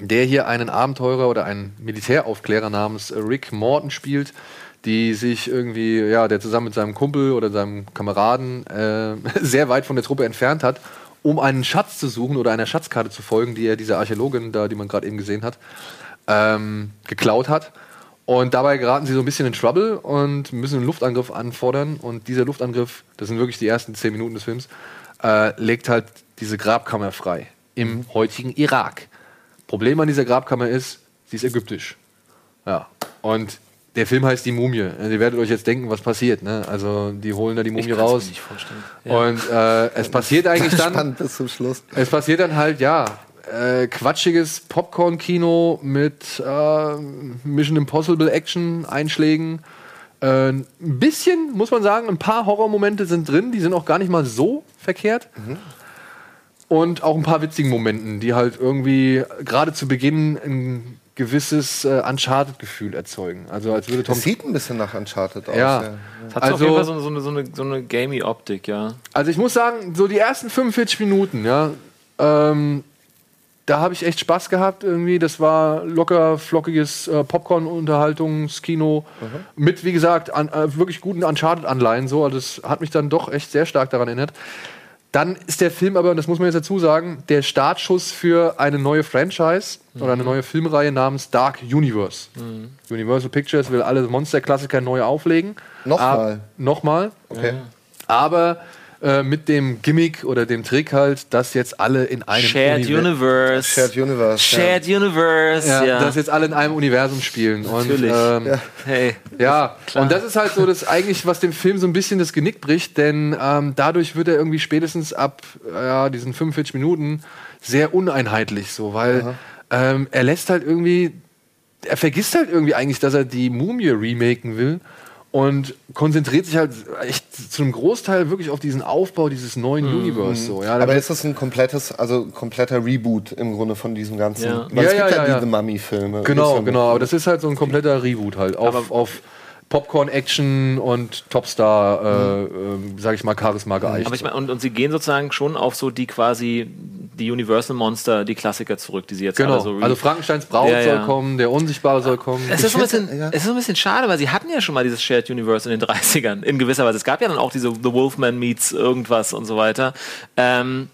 Speaker 1: der hier einen Abenteurer oder einen Militäraufklärer namens Rick Morton spielt, die sich irgendwie, ja, der zusammen mit seinem Kumpel oder seinem Kameraden äh, sehr weit von der Truppe entfernt hat, um einen Schatz zu suchen oder einer Schatzkarte zu folgen, die er dieser Archäologin da, die man gerade eben gesehen hat, ähm, geklaut hat. Und dabei geraten sie so ein bisschen in Trouble und müssen einen Luftangriff anfordern. Und dieser Luftangriff, das sind wirklich die ersten zehn Minuten des Films, äh, legt halt diese Grabkammer frei im heutigen Irak. Problem an dieser Grabkammer ist, sie ist ägyptisch. Ja. Und der Film heißt Die Mumie. Ihr werdet euch jetzt denken, was passiert. Ne? Also die holen da die Mumie
Speaker 3: kann's mir
Speaker 1: raus.
Speaker 3: nicht vorstellen.
Speaker 1: Und äh, es passiert eigentlich dann.
Speaker 2: Spannend bis zum Schluss.
Speaker 1: Es passiert dann halt, ja, äh, quatschiges Popcorn-Kino mit äh, Mission Impossible Action-Einschlägen. Äh, ein bisschen, muss man sagen, ein paar Horrormomente sind drin, die sind auch gar nicht mal so verkehrt. Und auch ein paar witzigen Momenten, die halt irgendwie gerade zu Beginn ein gewisses äh, Uncharted-Gefühl erzeugen. Also als würde Tom
Speaker 2: Das sieht ein bisschen nach Uncharted aus.
Speaker 1: Ja.
Speaker 3: Hat
Speaker 1: Also-
Speaker 3: auf jeden Fall so, so, eine, so, eine, so eine gamey Optik, ja.
Speaker 1: Also ich muss sagen, so die ersten 45 Minuten, ja, ähm, da habe ich echt Spaß gehabt irgendwie. Das war locker, flockiges äh, Popcorn-Unterhaltungskino mit, wie gesagt, an, äh, wirklich guten Uncharted-Anleihen. So, also das hat mich dann doch echt sehr stark daran erinnert. Dann ist der Film aber, und das muss man jetzt dazu sagen, der Startschuss für eine neue Franchise oder eine neue Filmreihe namens Dark Universe. Universal Pictures will alle Monster-Klassiker neu auflegen.
Speaker 2: Nochmal?
Speaker 1: Ah, nochmal.
Speaker 2: Okay.
Speaker 1: Aber äh, mit dem Gimmick oder dem Trick halt, dass jetzt alle in einem
Speaker 3: Shared
Speaker 1: Univer-
Speaker 3: Universe.
Speaker 2: Shared Universe.
Speaker 3: Shared Universe,
Speaker 1: ja,
Speaker 3: ja.
Speaker 1: dass jetzt alle in einem Universum spielen.
Speaker 3: Natürlich.
Speaker 1: Und, ähm, ja.
Speaker 3: Hey.
Speaker 1: und das ist halt so das eigentlich, was dem Film so ein bisschen das Genick bricht, denn ähm, dadurch wird er irgendwie spätestens ab äh, ja, diesen 45 Minuten sehr uneinheitlich so, weil ähm, er lässt halt irgendwie, er vergisst halt irgendwie eigentlich, dass er die Mumie remaken will und konzentriert sich halt echt zu einem Großteil wirklich auf diesen Aufbau dieses neuen Universe. So, ja,
Speaker 2: Aber ist das ein komplettes, also kompletter Reboot im Grunde von diesem ganzen?
Speaker 3: Ja.
Speaker 2: Weil
Speaker 1: Ja,
Speaker 2: es
Speaker 1: ja,
Speaker 2: gibt ja,
Speaker 1: ja, ja.
Speaker 2: diese Mummy-Filme.
Speaker 1: Genau, genau. Aber das ist halt so ein kompletter Reboot halt. Auf, auf Popcorn-Action und Topstar, äh, äh, sag ich mal, Charisma geeicht.
Speaker 3: Aber ich meine, und, und sie gehen sozusagen schon auf so die quasi die Universal Monster, die Klassiker zurück, die sie jetzt
Speaker 1: genau.
Speaker 3: alle so re-
Speaker 1: also Frankensteins Braut
Speaker 3: Ja, ja.
Speaker 1: soll kommen, der Unsichtbare soll kommen.
Speaker 3: Es ist, so ein bisschen,
Speaker 2: ja.
Speaker 3: es ist so ein bisschen schade, weil sie hatten ja schon mal dieses Shared Universe in den 30ern, in gewisser Weise. Es gab ja dann auch diese The Wolfman meets irgendwas und so weiter. Ähm,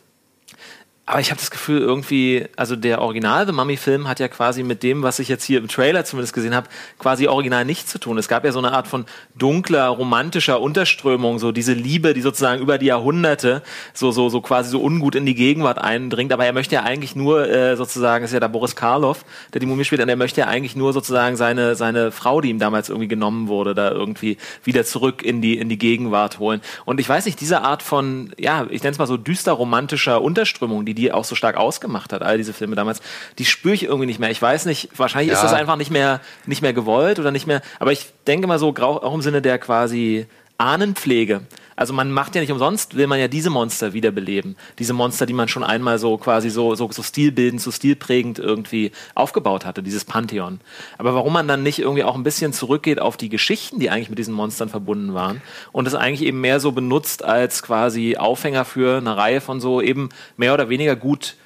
Speaker 3: aber ich habe das Gefühl, irgendwie, also der Original The Mummy-Film hat ja quasi mit dem, was ich jetzt hier im Trailer zumindest gesehen habe, quasi original nichts zu tun. Es gab ja so eine Art von dunkler, romantischer Unterströmung, so diese Liebe, die sozusagen über die Jahrhunderte so, so, so quasi so ungut in die Gegenwart eindringt. Aber er möchte ja eigentlich nur äh, sozusagen, ist ja da Boris Karloff, der die Mumie spielt, und er möchte ja eigentlich nur sozusagen seine, seine Frau, die ihm damals irgendwie genommen wurde, da irgendwie wieder zurück in die, in die Gegenwart holen. Und ich weiß nicht, diese Art von, ja, ich nenne es mal so düster romantischer Unterströmung, die die auch so stark ausgemacht hat, all diese Filme damals, die spüre ich irgendwie nicht mehr. Ich weiß nicht, wahrscheinlich ist
Speaker 1: Ja.
Speaker 3: das einfach nicht mehr, nicht mehr gewollt oder nicht mehr, aber ich denke mal so, auch im Sinne der quasi Ahnenpflege. Also man macht ja nicht umsonst, will man ja diese Monster wiederbeleben. Diese Monster, die man schon einmal so quasi so, so, so stilbildend, so stilprägend irgendwie aufgebaut hatte, dieses Pantheon. Aber warum man dann nicht irgendwie auch ein bisschen zurückgeht auf die Geschichten, die eigentlich mit diesen Monstern verbunden waren und es eigentlich eben mehr so benutzt als quasi Aufhänger für eine Reihe von so eben mehr oder weniger gut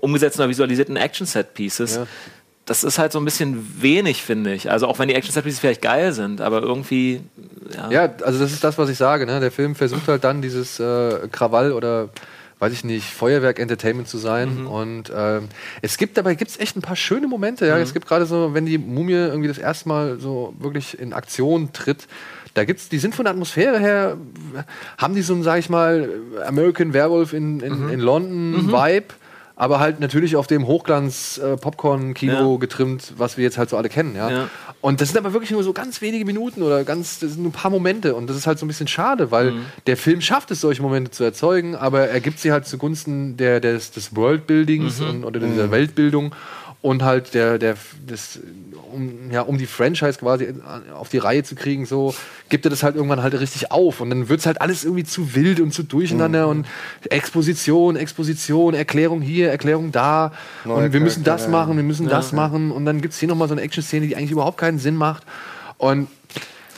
Speaker 3: umgesetzten oder visualisierten Action-Set-Pieces.
Speaker 1: Ja.
Speaker 3: Das ist halt so ein bisschen wenig, finde ich. Also auch wenn die Action-Set-Pieces vielleicht geil sind, aber irgendwie, ja.
Speaker 1: Ja, also das ist das, was ich sage. Ne? Der Film versucht halt dann dieses äh, Krawall oder weiß ich nicht, Feuerwerk-Entertainment zu sein. Und ähm, es gibt dabei gibt's echt ein paar schöne Momente. Ja? Es gibt gerade so, wenn die Mumie irgendwie das erste Mal so wirklich in Aktion tritt, da gibt's, die sind von der Atmosphäre her, haben die so einen, sag ich mal, American Werewolf in, in, in London Vibe. Aber halt natürlich auf dem Hochglanz-Popcorn-Kino
Speaker 3: Ja.
Speaker 1: getrimmt, was wir jetzt halt so alle kennen, ja. Und das sind aber wirklich nur so ganz wenige Minuten oder ganz, das sind nur ein paar Momente. Und das ist halt so ein bisschen schade, weil
Speaker 3: Mhm.
Speaker 1: der Film schafft es, solche Momente zu erzeugen, aber er gibt sie halt zugunsten der, des, des Worldbuildings
Speaker 3: Mhm.
Speaker 1: und, oder dieser Weltbildung und halt der, der, des, um, ja, um die Franchise quasi auf die Reihe zu kriegen, so gibt er das halt irgendwann halt richtig auf. Und dann wird es halt alles irgendwie zu wild und zu durcheinander
Speaker 2: Mhm.
Speaker 1: und Exposition, Exposition, Erklärung hier, Erklärung da.
Speaker 2: Neue
Speaker 1: und wir müssen das machen, wir müssen das machen. Und dann gibt es hier nochmal so eine Action-Szene, die eigentlich überhaupt keinen Sinn macht. Und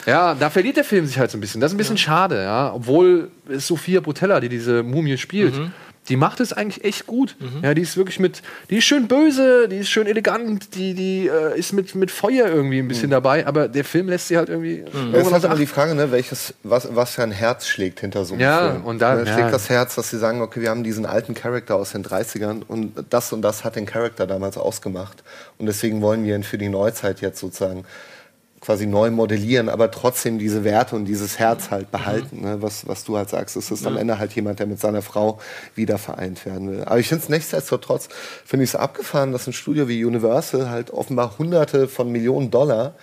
Speaker 1: ja, da verliert der Film sich halt so ein bisschen. Das ist ein bisschen schade, ja. Obwohl es Sophia Botella, die diese Mumie spielt,
Speaker 2: Mhm.
Speaker 1: Die macht es eigentlich echt gut. Ja, die ist wirklich mit, die ist schön böse, die ist schön elegant, die, die äh, ist mit, mit Feuer irgendwie ein bisschen dabei, aber der Film lässt sie halt irgendwie.
Speaker 2: Es
Speaker 1: irgendwann
Speaker 2: ist halt immer die. Frage, ne, welches, was, was für ein Herz schlägt hinter so einem
Speaker 1: Ja,
Speaker 2: Film.
Speaker 1: und da-
Speaker 2: ne,
Speaker 1: ja.
Speaker 2: schlägt das Herz, dass sie sagen, okay, wir haben diesen alten Charakter aus den 30ern und das und das hat den Charakter damals ausgemacht. Und deswegen wollen wir ihn für die Neuzeit jetzt sozusagen quasi neu modellieren, aber trotzdem diese Werte und dieses Herz halt behalten. Ne? Was, was du halt sagst, es ist am Ende halt jemand, der mit seiner Frau wieder vereint werden will. Aber ich finde es nichtsdestotrotz, finde ich es abgefahren, dass ein Studio wie Universal halt offenbar hunderte von Millionen Dollar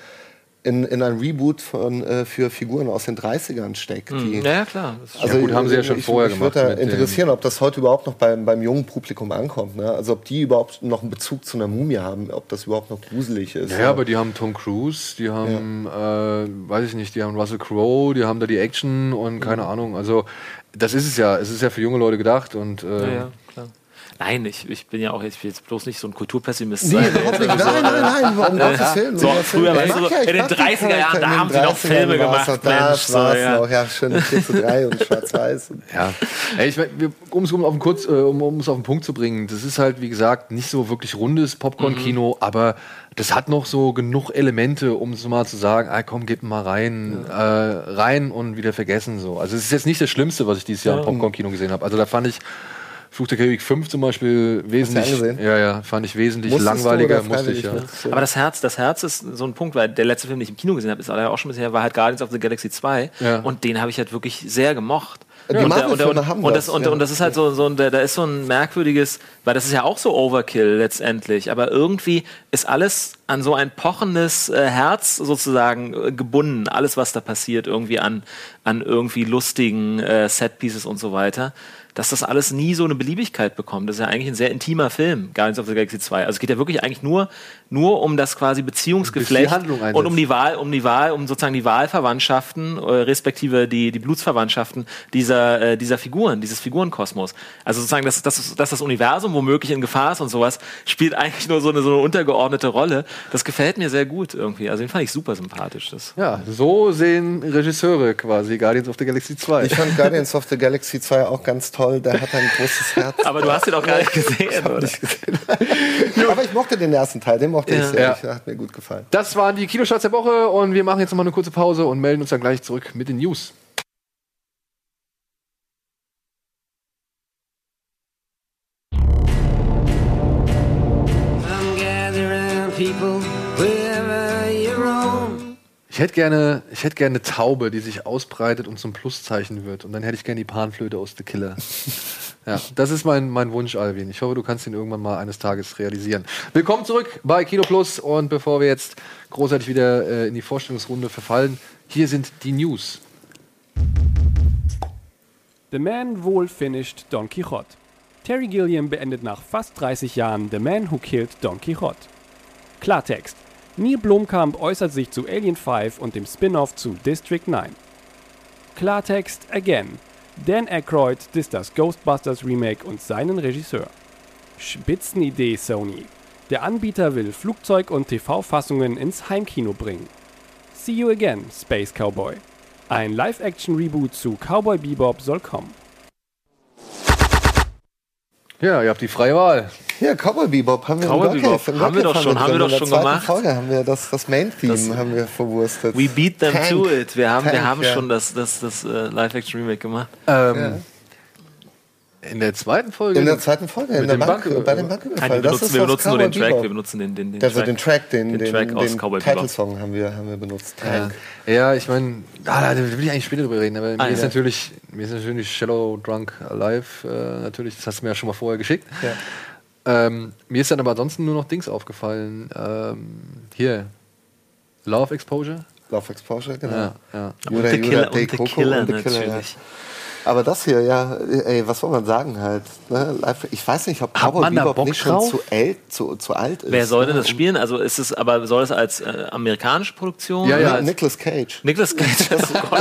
Speaker 2: in, in ein Reboot von, äh, für Figuren aus den 30ern steckt. Die,
Speaker 3: Ja, ja, klar.
Speaker 2: Also
Speaker 1: gut, haben sie ja schon
Speaker 2: ich,
Speaker 1: vorher
Speaker 2: ich
Speaker 1: gemacht
Speaker 2: würde da
Speaker 1: mit dem-
Speaker 2: interessieren, ob das heute überhaupt noch beim, beim jungen Publikum ankommt. Ne? Also ob die überhaupt noch einen Bezug zu einer Mumie haben, ob das überhaupt noch gruselig ist.
Speaker 1: Ja, aber die haben Tom Cruise, die haben, äh, weiß ich nicht, die haben Russell Crowe, die haben da die Action und keine Ahnung. Also das ist es ja. Es ist ja für junge Leute gedacht und äh,
Speaker 3: Ja, ja. Nein, ich, ich bin ja auch will jetzt bloß nicht so ein Kulturpessimist
Speaker 2: Nee,
Speaker 3: sein.
Speaker 2: überhaupt nicht. Nein, nein, nein, um Gottes Willen. um
Speaker 3: So, früher, weißt
Speaker 2: Ich
Speaker 3: du,
Speaker 2: mag ja-
Speaker 3: in den
Speaker 2: mag die
Speaker 3: 30er Jahren, da haben sie noch
Speaker 2: 30ern
Speaker 3: Filme gemacht,
Speaker 2: Da
Speaker 3: Mensch, so,
Speaker 2: es
Speaker 3: ja.
Speaker 2: noch, ja, schön 4 zu 3 und schwarz-weiß.
Speaker 1: Ja, Ey, ich mein, wir- um es um auf den kurz, äh, um, um es auf den Punkt zu bringen, das ist halt wie gesagt nicht so wirklich rundes Popcorn-Kino, aber das hat noch so genug Elemente, um so mal zu sagen, ah, komm, gib mal rein, äh, rein und wieder vergessen so. Also es ist jetzt nicht das Schlimmste, was ich dieses Jahr im Popcorn-Kino gesehen habe. Also da fand ich Fluch der Karibik 5 zum Beispiel wesentlich,
Speaker 2: angesehen?
Speaker 1: ja, ja, fand ich wesentlich
Speaker 2: Musstest
Speaker 1: langweiliger, musste ich ja.
Speaker 3: Aber das Herz, das Herz ist so ein Punkt, weil der letzte Film, den ich im Kino gesehen habe, ist auch schon bisher, war halt Guardians of the Galaxy 2.
Speaker 1: Ja.
Speaker 3: Und den habe ich halt wirklich sehr gemocht.
Speaker 2: Die
Speaker 3: und, der- und, der- und,
Speaker 2: haben
Speaker 3: und, das,
Speaker 2: das,
Speaker 3: und,
Speaker 2: ja.
Speaker 3: und das ist halt so, so ein, da da ist so ein merkwürdiges, weil das ist ja auch so Overkill letztendlich, aber irgendwie ist alles an so ein pochendes äh, Herz sozusagen äh, gebunden, alles was da passiert, irgendwie an, an irgendwie lustigen äh, Setpieces und so weiter, dass das alles nie so eine Beliebigkeit bekommt. Das ist ja eigentlich ein sehr intimer Film, Guardians of the Galaxy 2. Also es geht ja wirklich eigentlich nur, nur um das quasi Beziehungsgeflecht und um die Wahl, um die Wahl, um sozusagen die Wahlverwandtschaften, äh, respektive die, die Blutsverwandtschaften dieser, äh, dieser Figuren, dieses Figurenkosmos. Also sozusagen, dass, dass, dass das Universum womöglich in Gefahr ist und sowas, spielt eigentlich nur so eine, so eine untergeordnete Rolle. Das gefällt mir sehr gut irgendwie. Also den fand ich super sympathisch. Das.
Speaker 1: Ja, so sehen Regisseure quasi Guardians of the Galaxy 2.
Speaker 2: Ich fand Guardians of the Galaxy 2 auch ganz toll. Der hat ein großes Herz.
Speaker 3: Aber du hast ihn auch gar nicht gesehen, oder?
Speaker 2: Aber ich mochte den ersten Teil, den mochte ich sehr.
Speaker 1: Ja.
Speaker 2: Hat mir gut gefallen.
Speaker 1: Das waren die Kinostarts der Woche und wir machen jetzt nochmal eine kurze Pause und melden uns dann gleich zurück mit den News. Ich hätte gerne, ich hätte gerne eine Taube, die sich ausbreitet und zum Pluszeichen wird. Und dann hätte ich gerne die Panflöte aus The Killer. ja, das ist mein, mein Wunsch, Alvin. Ich hoffe, du kannst ihn irgendwann mal eines Tages realisieren. Willkommen zurück bei Kino Plus. Und bevor wir jetzt großartig wieder äh, in die Vorstellungsrunde verfallen, hier sind die News.
Speaker 7: The Man wohl finished Don Quixote. Terry Gilliam beendet nach fast 30 Jahren The Man Who Killed Don Quixote. Klartext. Neil Blomkamp äußert sich zu Alien 5 und dem Spin-off zu District 9. Klartext again. Dan Aykroyd disst das Ghostbusters Remake und seinen Regisseur. Spitzenidee Sony. Der Anbieter will Flugzeug- und TV-Fassungen ins Heimkino bringen. See you again, Space Cowboy. Ein Live-Action-Reboot zu Cowboy Bebop soll kommen.
Speaker 1: Ja, ihr habt die freie Wahl.
Speaker 2: Ja, Cowboy Bebop haben wir
Speaker 3: Cowboy
Speaker 2: im
Speaker 3: Bebop.
Speaker 2: Rocket- im
Speaker 3: Haben wir doch schon- haben wir doch schon
Speaker 2: zweiten
Speaker 3: gemacht.
Speaker 2: Folge haben wir das, das Main-Theme
Speaker 3: Das-
Speaker 2: haben wir verwurstet.
Speaker 3: We beat them
Speaker 2: Tank.
Speaker 3: to it. Wir haben, wir
Speaker 2: Tank,
Speaker 3: haben
Speaker 2: ja.
Speaker 3: schon das, das, das äh, Live-Action-Remake gemacht.
Speaker 1: Ähm, In der zweiten Folge.
Speaker 2: In der zweiten Folge, in der Bank,
Speaker 1: Bank-
Speaker 2: bei dem
Speaker 3: Nein,
Speaker 2: Banküberfall.
Speaker 3: wir
Speaker 2: Das
Speaker 3: benutzen,
Speaker 2: ist
Speaker 3: wir benutzen nur den Track.
Speaker 2: Bebop.
Speaker 3: Wir benutzen den, den, den
Speaker 2: Also den Track, den,
Speaker 3: den
Speaker 2: den,
Speaker 3: Track aus
Speaker 2: den
Speaker 3: Cowboy Bebop.
Speaker 2: Titelsong haben wir, haben wir benutzt. Tank.
Speaker 1: Ja, ich meine, ah, da will ich eigentlich später drüber reden, aber mir,
Speaker 3: Ah,
Speaker 1: ist
Speaker 3: ja.
Speaker 1: natürlich, mir ist natürlich Shallow Drunk Alive, äh, natürlich, das hast du mir ja schon mal vorher geschickt.
Speaker 2: Ja.
Speaker 1: Ähm, mir ist dann aber ansonsten nur noch Dings aufgefallen. Ähm, hier, Love Exposure.
Speaker 2: Love Exposure, genau.
Speaker 1: Ja, ja.
Speaker 3: Und The Killer, und The Killer
Speaker 2: und Killer, ja. Aber das hier, ja, ey, was soll man sagen halt? Ne? Ich weiß nicht, ob
Speaker 1: Hat
Speaker 2: Cowboy
Speaker 1: da
Speaker 2: Bebop
Speaker 1: Bock
Speaker 2: nicht schon zu, alt, zu, zu alt ist.
Speaker 3: Wer soll denn
Speaker 2: ne?
Speaker 3: das spielen? Also ist es, aber soll es als äh, amerikanische Produktion?
Speaker 1: Ja, ja,
Speaker 2: Nicolas Cage.
Speaker 3: Nicolas Cage. Oh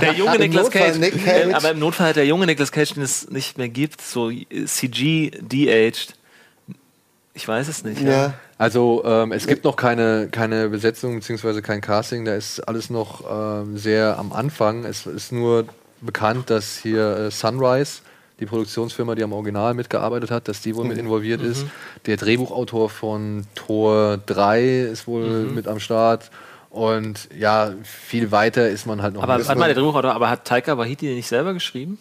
Speaker 3: der junge Nicolas Cage.
Speaker 2: Nick Cage.
Speaker 3: Aber im Notfall hat der junge Nicolas Cage, den es nicht mehr gibt, so CG de-aged. Ich weiß es nicht.
Speaker 2: Ja.
Speaker 1: Also ähm, es gibt noch keine, keine Besetzung bzw. kein Casting, da ist alles noch ähm, sehr am Anfang. Es ist nur bekannt, dass hier äh, Sunrise, die Produktionsfirma, die am Original mitgearbeitet hat, dass die wohl mit involviert ist. Der Drehbuchautor von Tor 3 ist wohl mit am Start. Und ja, viel weiter ist man halt noch
Speaker 3: Aber warte mal, der Drehbuchautor, aber hat Taika Waititi den nicht selber geschrieben?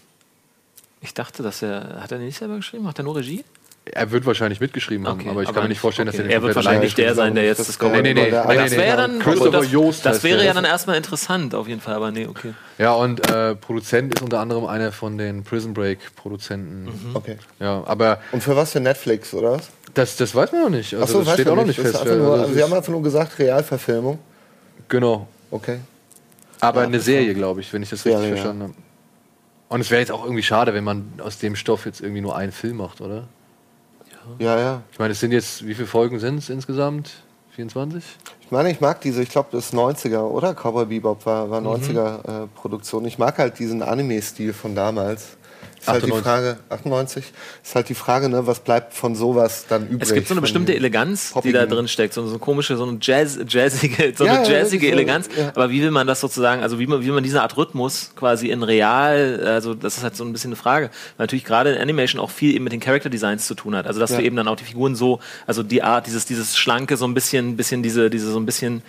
Speaker 3: Ich dachte, dass er. Hat er den nicht selber geschrieben? Macht er nur Regie?
Speaker 1: Er wird wahrscheinlich mitgeschrieben haben,
Speaker 3: Okay,
Speaker 1: aber ich
Speaker 3: aber
Speaker 1: kann mir
Speaker 3: nicht-
Speaker 1: nicht vorstellen,
Speaker 3: okay.
Speaker 1: dass er den
Speaker 3: Er wird wahrscheinlich
Speaker 1: alleine
Speaker 3: der sein, der jetzt das Cowboy
Speaker 1: Nee, nee, nee. nee,
Speaker 3: Das
Speaker 1: nee,
Speaker 3: wäre
Speaker 1: nee.
Speaker 3: dann,
Speaker 1: Christopher
Speaker 3: das, das wäre ja dann erstmal interessant, auf jeden Fall, aber nee, okay.
Speaker 1: Ja, und äh, Produzent ist unter anderem einer von den Prison Break Produzenten.
Speaker 2: Okay.
Speaker 1: Ja, aber
Speaker 2: Und für was für Netflix, oder was?
Speaker 1: das, das weiß man noch nicht. Also
Speaker 2: Achso,
Speaker 1: das
Speaker 2: weiß
Speaker 1: steht auch noch
Speaker 2: nicht.
Speaker 1: nicht fest.
Speaker 2: nur,
Speaker 1: Also
Speaker 2: also Sie haben einfach nur gesagt, Realverfilmung.
Speaker 1: Genau.
Speaker 2: Okay.
Speaker 1: Aber eine Serie, glaube ich, wenn ich das richtig
Speaker 2: ja.
Speaker 1: verstanden habe. Und es wäre jetzt auch irgendwie schade, wenn man aus dem Stoff jetzt irgendwie nur einen Film macht, oder?
Speaker 2: Ja, ja.
Speaker 1: Ich meine, es sind jetzt, wie viele Folgen sind es insgesamt? 24?
Speaker 2: Ich meine, ich mag diese, ich glaube, das ist 90er, oder? Cowboy Bebop war, war 90er äh, Produktion. Ich mag halt diesen Anime-Stil von damals. Ist halt die
Speaker 1: 98.
Speaker 2: Frage, 98, ist halt die Frage, ne, was bleibt von sowas dann übrig?
Speaker 3: Es gibt so eine bestimmte Eleganz, die da drin steckt, so, so eine komische, so eine Jazz, jazzige, so
Speaker 2: Ja,
Speaker 3: eine
Speaker 2: ja,
Speaker 3: jazzige
Speaker 2: so,
Speaker 3: Eleganz.
Speaker 2: ja.
Speaker 3: Aber wie will man das sozusagen, also wie man, wie man diese Art Rhythmus quasi in real, also das ist halt so ein bisschen eine Frage. Weil natürlich gerade in Animation auch viel eben mit den Character Designs zu tun hat. Also dass
Speaker 2: Ja.
Speaker 3: du eben dann auch die Figuren so, also die Art, dieses, dieses schlanke, so ein bisschen, bisschen diese, diese so ein bisschen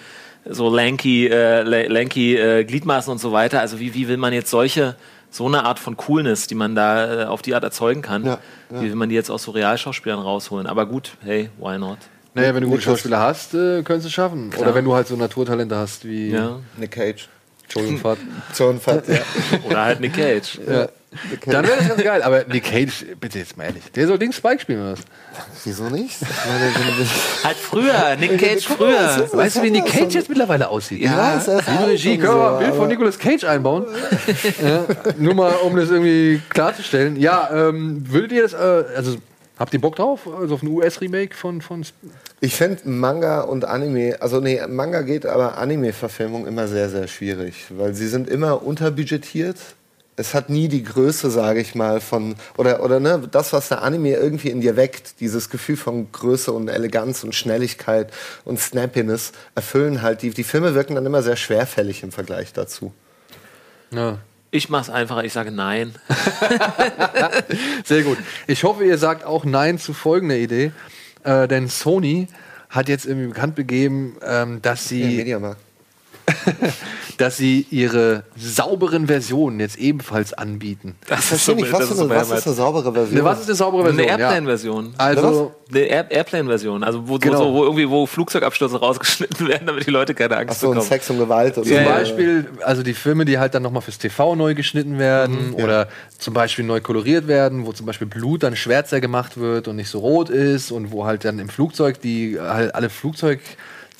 Speaker 3: so lanky, äh, la- lanky äh, Gliedmaßen und so weiter. Also wie, wie will man jetzt solche so eine Art von Coolness, die man da äh, auf die Art erzeugen kann,
Speaker 2: Ja, ja.
Speaker 3: wie will man die jetzt aus so Realschauspielern rausholen? Aber gut, hey, why not?
Speaker 1: Naja, wenn du gute Schauspieler hast, äh, könntest du es schaffen. Oder wenn du halt so Naturtalente hast wie
Speaker 3: Ja.
Speaker 2: Nick Cage.
Speaker 1: Entschuldigung, Fahrt.
Speaker 2: John Fat, ja.
Speaker 3: Oder halt Nick Cage.
Speaker 1: Ja. Dann wäre das ganz geil. Aber Nick Cage, bitte jetzt mal ehrlich, der soll Ding Spike spielen oder was?
Speaker 2: Wieso nicht?
Speaker 3: Halt früher, Nick Cage früher.
Speaker 1: Weißt du, wie Nick
Speaker 2: Ja,
Speaker 1: Cage
Speaker 2: so-
Speaker 1: jetzt mittlerweile aussieht?
Speaker 2: Ist
Speaker 1: Liebe
Speaker 2: alt
Speaker 1: Regie, können wir ein Bild von Nicolas Cage einbauen? ja, nur mal, um das irgendwie klarzustellen. Ja, ähm, würdet ihr das, äh, also habt ihr Bock drauf? Also auf ein US-Remake von, von
Speaker 2: Ich finde Manga und Anime, also nee, Manga geht, aber Anime-Verfilmung immer sehr, sehr schwierig, weil sie sind immer unterbudgetiert. Es hat nie die Größe, sage ich mal, von, oder, oder ne, das, was der Anime irgendwie in dir weckt, dieses Gefühl von Größe und Eleganz und Schnelligkeit und Snappiness, erfüllen halt, die, die Filme wirken dann immer sehr schwerfällig im Vergleich dazu.
Speaker 1: Ja.
Speaker 3: Ich mach's einfacher, ich sage nein.
Speaker 1: Sehr gut. Ich hoffe, ihr sagt auch Nein zu folgender Idee. Äh, denn Sony hat jetzt irgendwie bekannt begeben, ähm, dass
Speaker 2: Ja,
Speaker 1: sie
Speaker 2: Mediamarkt.
Speaker 1: dass sie ihre sauberen Versionen jetzt ebenfalls anbieten.
Speaker 3: Das
Speaker 2: Ich verstehe nicht, was, ist eine, was ist eine saubere Version?
Speaker 1: Ne, was ist eine saubere
Speaker 3: Eine
Speaker 1: Version?
Speaker 3: Airplane-Version.
Speaker 1: Also,
Speaker 3: Eine Air Airplane-Version, also wo,
Speaker 1: Genau.
Speaker 3: so, wo irgendwie wo Flugzeugabstürze rausgeschnitten werden, damit die Leute keine Angst
Speaker 2: Achso, und
Speaker 3: bekommen.
Speaker 2: Sex und Gewalt und
Speaker 1: zum
Speaker 2: so.
Speaker 1: Beispiel, also die Filme, die halt dann nochmal fürs TV neu geschnitten werden oder zum Beispiel neu koloriert werden, wo zum Beispiel Blut dann schwärzer gemacht wird und nicht so rot ist und wo halt dann im Flugzeug die halt alle Flugzeug,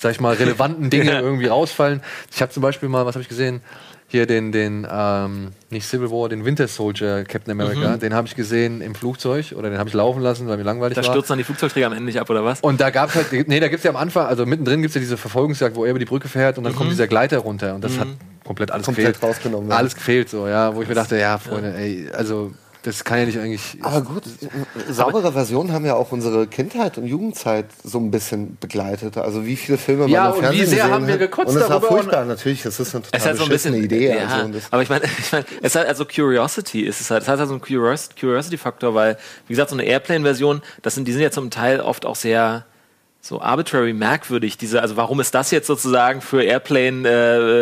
Speaker 1: sag ich mal, relevanten Dinge irgendwie rausfallen. Ich habe zum Beispiel mal, was habe ich gesehen? Hier den, den ähm, nicht Civil War, den Winter Soldier Captain America, den habe ich gesehen im Flugzeug oder den habe ich laufen lassen, weil mir langweilig
Speaker 3: Da
Speaker 1: war.
Speaker 3: stürzen dann die Flugzeugträger am Ende nicht ab, oder was?
Speaker 1: Und da gab es halt, nee, da gibt es ja am Anfang, also mittendrin gibt es ja diese Verfolgungsjagd, wo er über die Brücke fährt und dann kommt dieser Gleiter runter und das hat komplett alles
Speaker 2: Komplett
Speaker 1: gefehlt.
Speaker 2: rausgenommen, ja.
Speaker 1: Alles gefehlt, so, ja, wo ich mir dachte, ja, Freunde, ey, also das kann ja nicht eigentlich.
Speaker 2: Aber gut, saubere Versionen haben ja auch unsere Kindheit und Jugendzeit so ein bisschen begleitet. Also wie viele Filme
Speaker 1: Ja,
Speaker 2: man im
Speaker 1: und
Speaker 2: Fernsehen
Speaker 1: wie sehr haben wir gekotzt
Speaker 2: Und das war
Speaker 1: darüber
Speaker 2: furchtbar, natürlich. Das ist eine
Speaker 3: Es
Speaker 2: total
Speaker 3: hat so ein bisschen
Speaker 2: Idee.
Speaker 3: Ja,
Speaker 2: also,
Speaker 3: aber ich meine, ich mein, es hat also Curiosity ist es halt. Es hat halt so einen Curios- Curiosity-Faktor, weil wie gesagt so eine Airplane-Version, das sind die sind ja zum Teil oft auch sehr so arbitrary merkwürdig. Diese, also warum ist das jetzt sozusagen für Airplane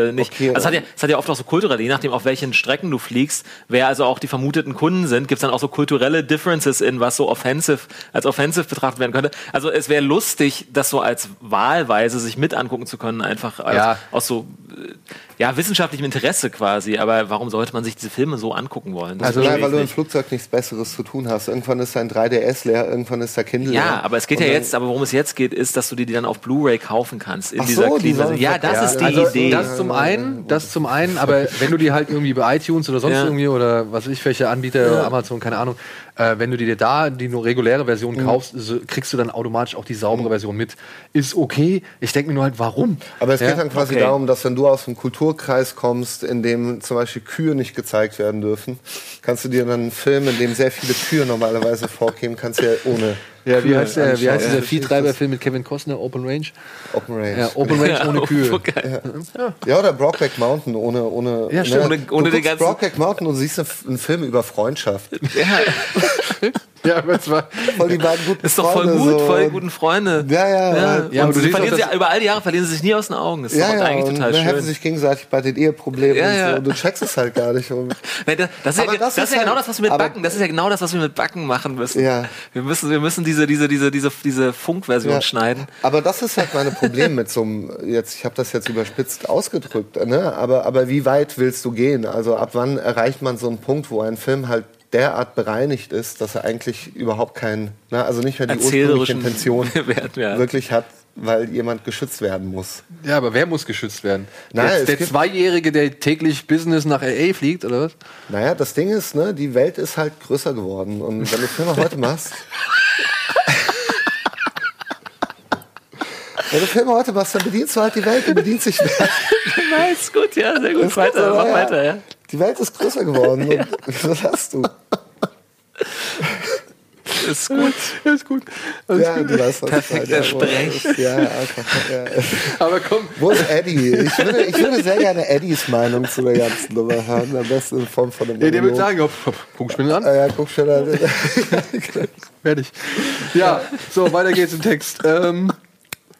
Speaker 3: äh, nicht?
Speaker 2: Okay,
Speaker 3: also es hat, ja, es hat ja oft auch so kulturelle, je nachdem auf welchen Strecken du fliegst, wer also auch die vermuteten Kunden sind, gibt es dann auch so kulturelle Differences in was so offensive als offensive betrachtet werden könnte. Also es wäre lustig, das so als wahlweise sich mit angucken zu können, einfach als,
Speaker 1: Ja.
Speaker 3: aus so äh, ja wissenschaftlichem Interesse quasi. Aber warum sollte man sich diese Filme so angucken wollen? Das
Speaker 1: Also,
Speaker 2: Nein, weil du im. Flugzeug nichts Besseres zu tun hast. Irgendwann ist dein 3DS leer, irgendwann ist der Kindle leer.
Speaker 3: Ja, aber es geht
Speaker 2: Und
Speaker 3: ja jetzt, aber worum es jetzt geht, ist, dass du dir die dann auf Blu-ray kaufen kannst in
Speaker 2: Ach
Speaker 3: dieser
Speaker 2: so, die
Speaker 3: Clean
Speaker 2: sollen
Speaker 3: Ja, das
Speaker 2: verkauft
Speaker 3: ist die
Speaker 1: also,
Speaker 3: Idee.
Speaker 1: Das zum einen, das zum einen, aber wenn du die halt irgendwie bei iTunes oder sonst
Speaker 3: Ja.
Speaker 1: irgendwie oder was weiß ich, welche Anbieter, Amazon, keine Ahnung, äh, wenn du dir da die nur reguläre Version
Speaker 2: Mhm.
Speaker 1: kaufst, so, kriegst du dann automatisch auch die saubere Version mit. Ist okay. Ich denke mir nur halt, warum?
Speaker 2: Aber es
Speaker 1: Ja?
Speaker 2: geht dann quasi
Speaker 3: okay.
Speaker 2: darum, dass wenn du aus einem Kulturkreis kommst, in dem zum Beispiel Kühe nicht gezeigt werden dürfen, kannst du dir dann einen Film, in dem sehr viele Kühe normalerweise vorkämen, kannst du ja ohne
Speaker 1: Ja, wie heißt, der, wie heißt dieser
Speaker 2: Ja,
Speaker 1: Viehtreiber-Film mit Kevin Costner, Open Range?
Speaker 2: Open Range.
Speaker 1: Ja, Open Range
Speaker 3: Ja,
Speaker 1: ohne Kühe.
Speaker 3: okay.
Speaker 2: Ja, oder Brokeback Mountain ohne ohne
Speaker 1: Ja, stimmt.
Speaker 3: Ohne-
Speaker 2: du
Speaker 3: ohne den
Speaker 2: guckst
Speaker 3: ganzen-
Speaker 2: Brokeback Mountain und siehst einen, einen Film über Freundschaft.
Speaker 1: Ja, aber zwar.
Speaker 2: Voll die beiden guten
Speaker 3: Ist doch voll
Speaker 2: Freunde,
Speaker 3: gut,
Speaker 2: so.
Speaker 3: voll guten Freunde.
Speaker 2: Ja, ja, ja.
Speaker 1: Ja,
Speaker 3: und
Speaker 1: du
Speaker 3: sie verlieren sie, über all die Jahre verlieren sie sich nie aus den Augen. Das ist
Speaker 2: Ja,
Speaker 3: doch
Speaker 2: ja,
Speaker 3: eigentlich
Speaker 2: und
Speaker 3: total
Speaker 2: dann helfen
Speaker 3: schön.
Speaker 2: sich gegenseitig bei den Eheproblemen
Speaker 3: Ja,
Speaker 2: und so.
Speaker 3: ja.
Speaker 2: Und du checkst es halt gar nicht. Und
Speaker 3: Nein, das, das, ist ja,
Speaker 2: Aber
Speaker 3: das,
Speaker 2: das
Speaker 3: ist
Speaker 2: ist
Speaker 3: ja genau das, was wir mit Backen, das ist ja genau das, was wir mit Backen machen müssen.
Speaker 2: Ja.
Speaker 3: Wir müssen, wir müssen diese, diese, diese, diese, diese Funkversion
Speaker 2: Ja.
Speaker 3: schneiden.
Speaker 2: Aber das ist halt meine Problem mit so einem, jetzt, ich habe das jetzt überspitzt ausgedrückt, ne? aber, aber wie weit willst du gehen? Also ab wann erreicht man so einen Punkt, wo ein Film halt derart bereinigt ist, dass er eigentlich überhaupt keinen, ne? also nicht mehr die ursprüngliche Intention
Speaker 3: Wert
Speaker 2: wirklich hat, weil jemand geschützt werden muss.
Speaker 1: Ja, aber wer muss geschützt werden?
Speaker 2: Nein,
Speaker 1: der der Zweijährige, der täglich Business nach L.A. fliegt, oder was?
Speaker 2: Naja, das Ding ist, ne, die Welt ist halt größer geworden. Und wenn du Filme heute machst. wenn du Filme heute machst, dann bedienst du halt die Welt, du bedienst dich mehr.
Speaker 3: Nice, gut, ja, sehr gut. Weiter,
Speaker 2: gut,
Speaker 3: mach
Speaker 2: ja.
Speaker 3: weiter, ja.
Speaker 2: Die Welt ist größer geworden. Und was hast du?
Speaker 3: Ist gut.
Speaker 1: ist gut. Alles
Speaker 2: Ja,
Speaker 1: gut.
Speaker 2: du weißt, was
Speaker 3: Perfekter
Speaker 2: ich.
Speaker 3: Sprech.
Speaker 2: Ja, ja, einfach. Ja.
Speaker 1: Aber komm,
Speaker 2: Wo ist Eddie? Ich würde, ich würde sehr gerne Eddies Meinung zu der ganzen Nummer hören. Am besten in Form von einem
Speaker 1: der, der würde sagen, guck Spinne an,
Speaker 2: Ah, ja, guck schon an.
Speaker 1: fertig. Ja, so, weiter geht's im Text. Ähm,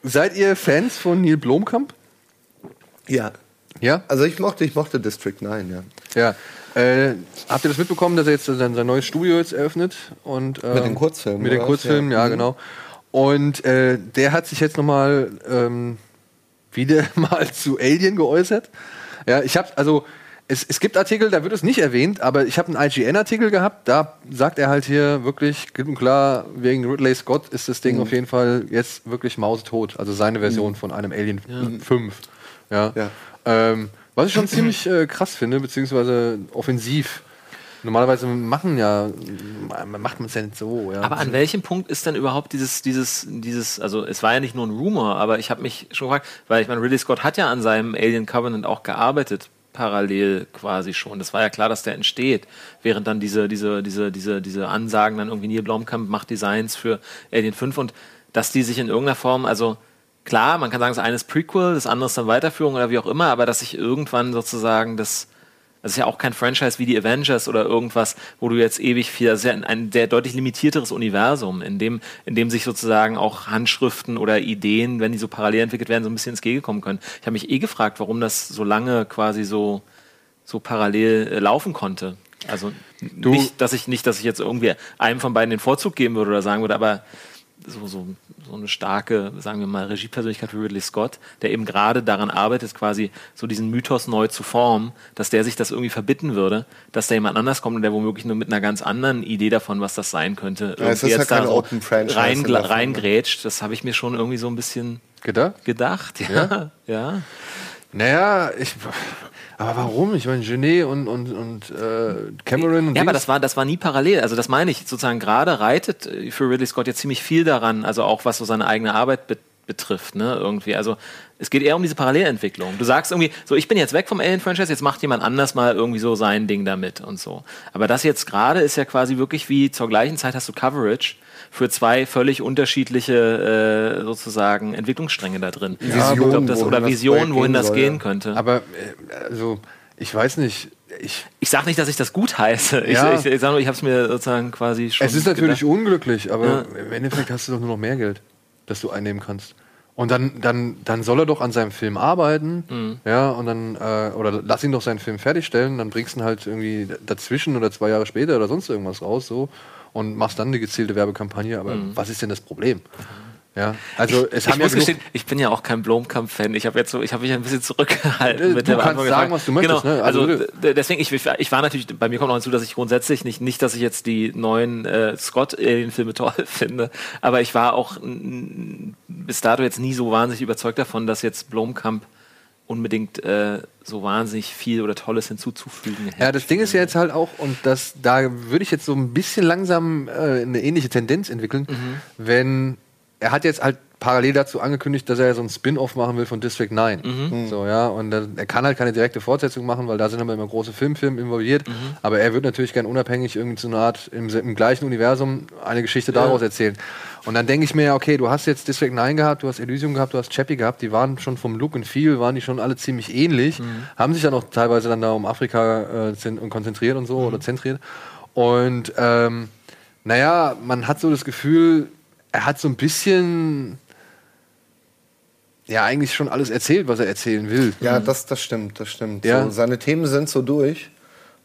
Speaker 1: seid ihr Fans von Neil Blomkamp?
Speaker 2: ja.
Speaker 1: Ja?
Speaker 2: Also ich mochte, ich mochte District 9, ja.
Speaker 1: Ja. Äh, habt ihr das mitbekommen, dass er jetzt sein, sein neues Studio jetzt eröffnet? Und, ähm,
Speaker 2: Mit den Kurzfilmen,
Speaker 1: Mit den? Kurzfilmen,
Speaker 2: Ja.
Speaker 1: ja,
Speaker 2: Mhm.
Speaker 1: genau. Und äh, der hat sich jetzt nochmal ähm, wieder mal zu Alien geäußert. Ja, ich habe also es, es gibt Artikel, da wird es nicht erwähnt, aber ich habe einen IGN-Artikel gehabt, da sagt er halt hier wirklich klipp und klar, wegen Ridley Scott ist das
Speaker 2: Mhm.
Speaker 1: Ding auf jeden Fall jetzt wirklich mausetot. Also seine Version von einem Alien 5. Ja.
Speaker 2: Ja.
Speaker 1: Ähm, was ich schon ziemlich äh, krass finde, beziehungsweise offensiv. Normalerweise machen ja, macht man es ja nicht so. Ja.
Speaker 3: Aber an welchem Punkt ist denn überhaupt dieses, dieses, dieses, also es war ja nicht nur ein Rumor, aber ich habe mich schon gefragt, weil ich meine, Ridley Scott hat ja an seinem Alien Covenant auch gearbeitet, parallel quasi schon. Das war ja klar, dass der entsteht, während dann diese, diese, diese, diese, diese Ansagen dann irgendwie Neil Blomkamp macht Designs für Alien 5 und dass die sich in irgendeiner Form, also klar, man kann sagen, das eine ist Prequel, das andere ist dann Weiterführung oder wie auch immer, aber dass sich irgendwann sozusagen das das ist ja auch kein Franchise wie die Avengers oder irgendwas, wo du jetzt ewig viel, das ist ja ein, sehr deutlich limitierteres Universum, in dem, in dem sich sozusagen auch Handschriften oder Ideen, wenn die so parallel entwickelt werden, so ein bisschen ins Gege kommen können. Ich habe mich eh gefragt, warum das so lange quasi so, so parallel äh, laufen konnte. Also nicht, dass ich nicht, dass ich jetzt irgendwie einem von beiden den Vorzug geben würde oder sagen würde, aber so, so, so eine starke, sagen wir mal, Regiepersönlichkeit wie Ridley Scott, der eben gerade daran arbeitet, quasi so diesen Mythos neu zu formen, dass der sich das irgendwie verbitten würde, dass da jemand anders kommt und der womöglich nur mit einer ganz anderen Idee davon, was das sein könnte,
Speaker 2: Ja, es ist ja keine
Speaker 3: so rein,
Speaker 2: ne?
Speaker 3: reingrätscht. Das habe ich mir schon irgendwie so ein bisschen
Speaker 1: Gedacht?
Speaker 3: gedacht. Ja, ja.
Speaker 1: Naja, ich. Aber warum? Ich meine, Genet und, und, und äh, Cameron und
Speaker 3: Ja, aber
Speaker 1: Dings-
Speaker 3: das war, das war nie parallel. Also das meine ich sozusagen gerade reitet äh, für Ridley Scott jetzt ziemlich viel daran, also auch was so seine eigene Arbeit be betrifft, ne, irgendwie. Also es geht eher um diese Parallelentwicklung. Du sagst irgendwie, so ich bin jetzt weg vom Alien-Franchise, jetzt macht jemand anders mal irgendwie so sein Ding damit und so. Aber das jetzt gerade ist ja quasi wirklich wie zur gleichen Zeit hast du Coverage für zwei völlig unterschiedliche äh, sozusagen Entwicklungsstränge da drin.
Speaker 2: Visionen,
Speaker 3: Ich glaub, das, oder Visionen, wohin das gehen
Speaker 2: ja.
Speaker 3: könnte.
Speaker 1: Aber, äh, also, ich weiß nicht. Ich,
Speaker 3: ich sage nicht, dass ich das gut heiße. Ich,
Speaker 1: Ja.
Speaker 3: ich, ich sage nur, ich habe es mir sozusagen quasi schon
Speaker 1: es ist natürlich
Speaker 3: gedacht.
Speaker 1: unglücklich, aber
Speaker 3: Ja.
Speaker 1: im Endeffekt hast du doch nur noch mehr Geld, das du einnehmen kannst. Und dann, dann, dann soll er doch an seinem Film arbeiten,
Speaker 3: Mhm.
Speaker 1: ja, und dann, äh, oder lass ihn doch seinen Film fertigstellen, dann bringst du ihn halt irgendwie dazwischen oder zwei Jahre später oder sonst irgendwas raus, so, und machst dann eine gezielte Werbekampagne. Aber was ist denn das Problem? Ja, also es
Speaker 3: Mhm. Ich
Speaker 1: haben ja
Speaker 3: muss
Speaker 1: genug,
Speaker 3: gestehen, ich bin ja auch kein Blomkamp-Fan. Ich habe jetzt so, ich habe mich ein bisschen zurückgehalten
Speaker 1: Äh,
Speaker 3: mit
Speaker 1: du
Speaker 3: der
Speaker 1: kannst
Speaker 3: Beantwortung.
Speaker 1: sagen, was du möchtest,
Speaker 3: Genau,
Speaker 1: ne?
Speaker 3: also,
Speaker 1: Also,
Speaker 3: deswegen, ich, ich war natürlich, bei mir kommt noch hinzu, dass ich grundsätzlich nicht, nicht, dass ich jetzt die neuen äh, Scott-Alien-Filme toll finde, aber ich war auch bis dato jetzt nie so wahnsinnig überzeugt davon, dass jetzt Blomkamp unbedingt äh, so wahnsinnig viel oder Tolles hinzuzufügen hätte.
Speaker 1: Ja, das Ding ist ja jetzt halt auch, und das, da würde ich jetzt so ein bisschen langsam äh, eine ähnliche Tendenz entwickeln, wenn er hat jetzt halt parallel dazu angekündigt, dass er ja so ein Spin-off machen will von District 9. So, ja, und er kann halt keine direkte Fortsetzung machen, weil da sind aber immer große Filmfirmen involviert. Aber er wird natürlich gern unabhängig irgendwie so eine Art im, im gleichen Universum eine Geschichte daraus erzählen. Und dann denke ich mir, ja, okay, du hast jetzt District 9 gehabt, du hast Elysium gehabt, du hast Chappie gehabt, die waren schon vom Look und Feel, waren die schon alle ziemlich ähnlich, haben sich dann auch teilweise dann da um Afrika äh, konzentriert und so oder zentriert. Und ähm, naja, man hat so das Gefühl, er hat so ein bisschen ja eigentlich schon alles erzählt, was er erzählen will.
Speaker 2: Ja, das, das stimmt, das stimmt.
Speaker 1: Ja.
Speaker 2: So, seine Themen sind so durch.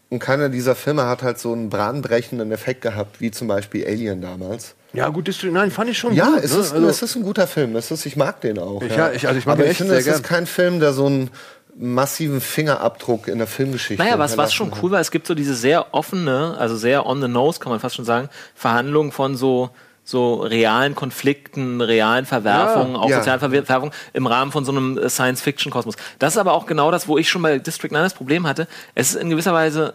Speaker 2: Und keiner dieser Filme hat halt so einen bahnbrechenden Effekt gehabt, wie zum Beispiel Alien damals.
Speaker 1: Ja, gut, District 9 fand ich schon
Speaker 2: Ja,
Speaker 1: gut.
Speaker 2: es,
Speaker 1: ne?
Speaker 2: ist,
Speaker 1: Also-
Speaker 2: es ist ein guter Film. Es ist, ich mag den auch.
Speaker 1: Ich-
Speaker 2: ja.
Speaker 1: ja, ich- also ich mag
Speaker 2: Aber
Speaker 1: den
Speaker 2: ich finde,
Speaker 1: sehr
Speaker 2: es ist
Speaker 1: gern.
Speaker 2: kein Film, der so einen massiven Fingerabdruck in der Filmgeschichte
Speaker 3: Naja, was, was schon cool war, es gibt so diese sehr offene, also sehr on the nose, kann man fast schon sagen, Verhandlungen von so so realen Konflikten, realen Verwerfungen,
Speaker 1: Ja,
Speaker 3: auch
Speaker 2: ja.
Speaker 3: sozialen Verwerfungen im Rahmen von so einem äh, Science-Fiction-Kosmos. Das ist aber auch genau das, wo ich schon bei District 9 das Problem hatte. Es ist in gewisser Weise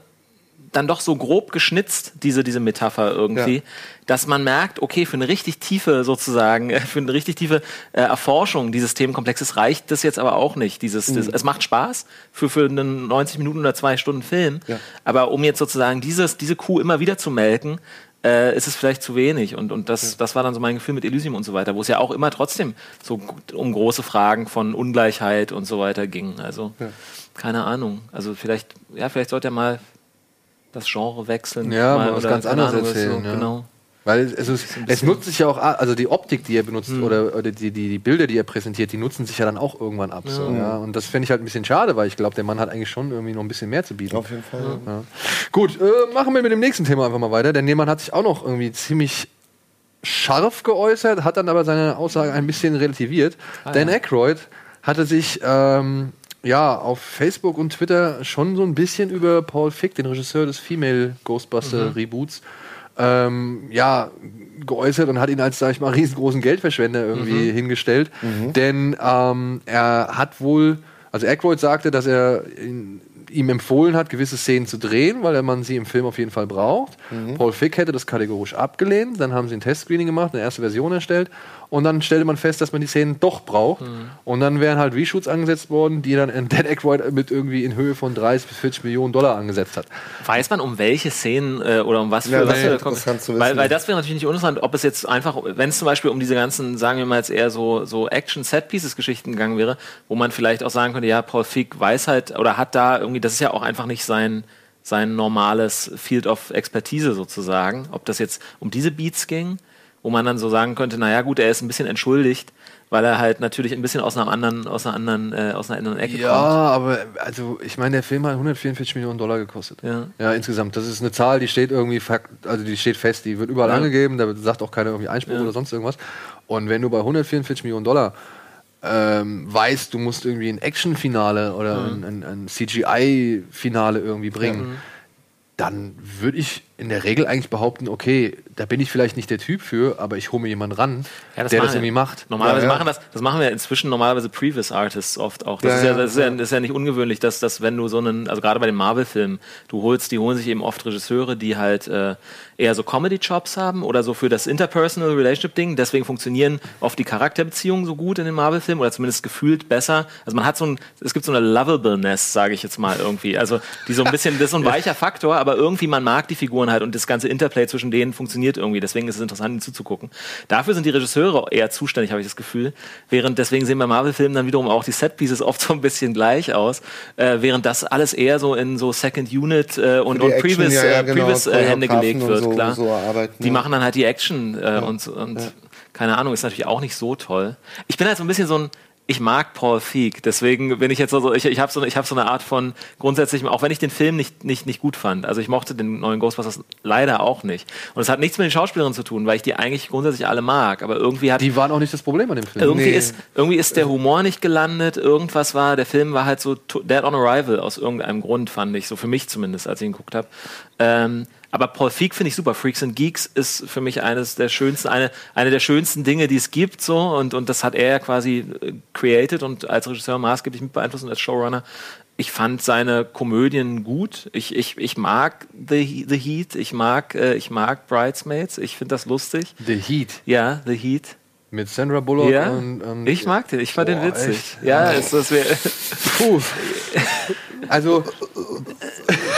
Speaker 3: dann doch so grob geschnitzt, diese, diese Metapher irgendwie,
Speaker 2: Ja.
Speaker 3: dass man merkt, okay, für eine richtig tiefe sozusagen, äh, für eine richtig tiefe äh, Erforschung dieses Themenkomplexes reicht das jetzt aber auch nicht. Dieses, das,
Speaker 2: Mhm.
Speaker 3: es macht Spaß für, für einen 90 Minuten oder zwei Stunden Film,
Speaker 2: Ja.
Speaker 3: aber um jetzt sozusagen dieses, diese Kuh immer wieder zu melken, äh, ist es vielleicht zu wenig. Und, und das, das war dann so mein Gefühl mit Elysium und so weiter, wo es ja auch immer trotzdem so um große Fragen von Ungleichheit und so weiter ging. Also, keine Ahnung. Also vielleicht, ja, vielleicht sollte er mal das Genre wechseln.
Speaker 1: Ja, mal was
Speaker 3: oder
Speaker 1: ganz anderes
Speaker 3: was
Speaker 1: erzählen,
Speaker 3: So,
Speaker 1: ja.
Speaker 3: Genau.
Speaker 1: Weil es, ist, es nutzt sich ja auch, also die Optik, die er benutzt
Speaker 3: Hm.
Speaker 1: oder, oder die, die, die Bilder, die er präsentiert, die nutzen sich ja dann auch irgendwann ab. So, ja. Und das fände ich halt ein bisschen schade, weil ich glaube, der Mann hat eigentlich schon irgendwie noch ein bisschen mehr zu bieten.
Speaker 2: Auf jeden Fall.
Speaker 1: Ja. Gut, äh, machen wir mit dem nächsten Thema einfach mal weiter, denn jemand hat sich auch noch irgendwie ziemlich scharf geäußert, hat dann aber seine Aussage ein bisschen relativiert. Dan Aykroyd hatte sich ähm, ja auf Facebook und Twitter schon so ein bisschen über Paul Fick, den Regisseur des Female Ghostbuster Reboots, ähm, ja, geäußert und hat ihn als, sag ich mal, riesengroßen Geldverschwender irgendwie hingestellt. Denn ähm, er hat wohl, also Aykroyd sagte, dass er ihn, ihm empfohlen hat, gewisse Szenen zu drehen, weil man sie im Film auf jeden Fall braucht. Paul Fick hätte das kategorisch abgelehnt. Dann haben sie ein Testscreening gemacht, eine erste Version erstellt. Und dann stellte man fest, dass man die Szenen doch braucht. Und dann wären halt Reshoots angesetzt worden, die dann in Dan Aykroyd mit irgendwie in Höhe von 30 bis 40 Millionen Dollar angesetzt hat.
Speaker 3: Weiß man, um welche Szenen äh, oder um was für
Speaker 2: Ja, das
Speaker 3: was
Speaker 2: interessant zu
Speaker 3: weil,
Speaker 2: wissen.
Speaker 3: weil das wäre natürlich nicht uninteressant, ob es jetzt einfach, wenn es zum Beispiel um diese ganzen, sagen wir mal jetzt eher so, so Action-Set-Pieces-Geschichten gegangen wäre, wo man vielleicht auch sagen könnte, ja, Paul Fick weiß halt oder hat da irgendwie, das ist ja auch einfach nicht sein, sein normales Field of Expertise sozusagen, ob das jetzt um diese Beats ging, wo man dann so sagen könnte, naja gut, er ist ein bisschen entschuldigt, weil er halt natürlich ein bisschen aus einer anderen, aus einer anderen, äh, aus einer anderen Ecke
Speaker 1: Ja,
Speaker 3: kommt.
Speaker 1: aber also ich meine, der Film hat 144 Millionen Dollar gekostet.
Speaker 3: Ja.
Speaker 1: ja, insgesamt. Das ist eine Zahl, die steht irgendwie, also die steht fest, die wird überall
Speaker 3: Ja.
Speaker 1: angegeben, da sagt auch keiner irgendwie Einspruch
Speaker 3: Ja.
Speaker 1: oder sonst irgendwas. Und wenn du bei 144 Millionen Dollar ähm, weißt, du musst irgendwie ein Action-Finale oder ein, ein, ein CGI-Finale irgendwie bringen, dann würde ich in der Regel eigentlich behaupten, okay, da bin ich vielleicht nicht der Typ für, aber ich hole mir jemanden ran,
Speaker 3: Ja,
Speaker 1: der das irgendwie macht.
Speaker 3: Normalerweise
Speaker 2: Ja, ja.
Speaker 3: machen das, das machen wir inzwischen normalerweise Previous Artists oft auch. Das, ist, ja,
Speaker 2: ja,
Speaker 3: das, ist, ja, das ist ja nicht ungewöhnlich, dass, dass wenn du so einen, also gerade bei den Marvel-Filmen, du holst, die holen sich eben oft Regisseure, die halt äh, eher so Comedy-Jobs haben oder so für das Interpersonal Relationship-Ding. Deswegen funktionieren oft die Charakterbeziehungen so gut in den Marvel-Filmen oder zumindest gefühlt besser. Also man hat so ein, es gibt so eine Lovableness, sage ich jetzt mal irgendwie. Also die so ein bisschen, das ist so ein weicher Faktor, aber irgendwie man mag die Figuren halt und das ganze Interplay zwischen denen funktioniert irgendwie. Deswegen ist es interessant, ihnen zuzugucken. Dafür sind die Regisseure eher zuständig, habe ich das Gefühl. Während deswegen sehen bei Marvel-Filmen dann wiederum auch die Setpieces oft so ein bisschen gleich aus. Äh, während das alles eher so in so Second Unit äh, und, und
Speaker 2: Action,
Speaker 3: Previous,
Speaker 2: ja, ja,
Speaker 3: äh,
Speaker 2: genau,
Speaker 3: Previous äh, Hände gelegt wird,
Speaker 2: so-
Speaker 3: klar.
Speaker 2: so arbeiten,
Speaker 3: die
Speaker 2: ja.
Speaker 3: machen dann halt die Action äh, und, und keine Ahnung, ist natürlich auch nicht so toll. Ich bin halt so ein bisschen so ein ich mag Paul Feig, deswegen bin ich jetzt so, ich, ich habe so, ich hab so eine Art von grundsätzlich, auch wenn ich den Film nicht, nicht, nicht gut fand, also ich mochte den neuen Ghostbusters leider auch nicht. Und es hat nichts mit den Schauspielerinnen zu tun, weil ich die eigentlich grundsätzlich alle mag, aber irgendwie hat
Speaker 1: Die waren auch nicht das Problem an dem Film.
Speaker 3: irgendwie,
Speaker 2: Nee.
Speaker 3: ist, irgendwie ist der Humor nicht gelandet, irgendwas war, der Film war halt so Dead on Arrival aus irgendeinem Grund, fand ich, so für mich zumindest, als ich ihn geguckt habe. Ähm, aber Paul Feig finde ich super. Freaks and Geeks ist für mich eines der schönsten, eine, eine der schönsten Dinge, die es gibt, so, und, und das hat er ja quasi äh, created und als Regisseur maßgeblich mit beeinflusst und als Showrunner. Ich fand seine Komödien gut. Ich, ich, ich mag The, The Heat, ich mag, äh, ich mag Bridesmaids, ich finde das lustig.
Speaker 1: The Heat
Speaker 3: Ja, The Heat.
Speaker 1: mit Sandra Bullock
Speaker 3: Ja,
Speaker 1: und, und
Speaker 3: ich mag den, ich fand den
Speaker 1: Boah,
Speaker 3: witzig.
Speaker 1: echt?
Speaker 3: Ja, ist das wär,
Speaker 1: Puh. Also,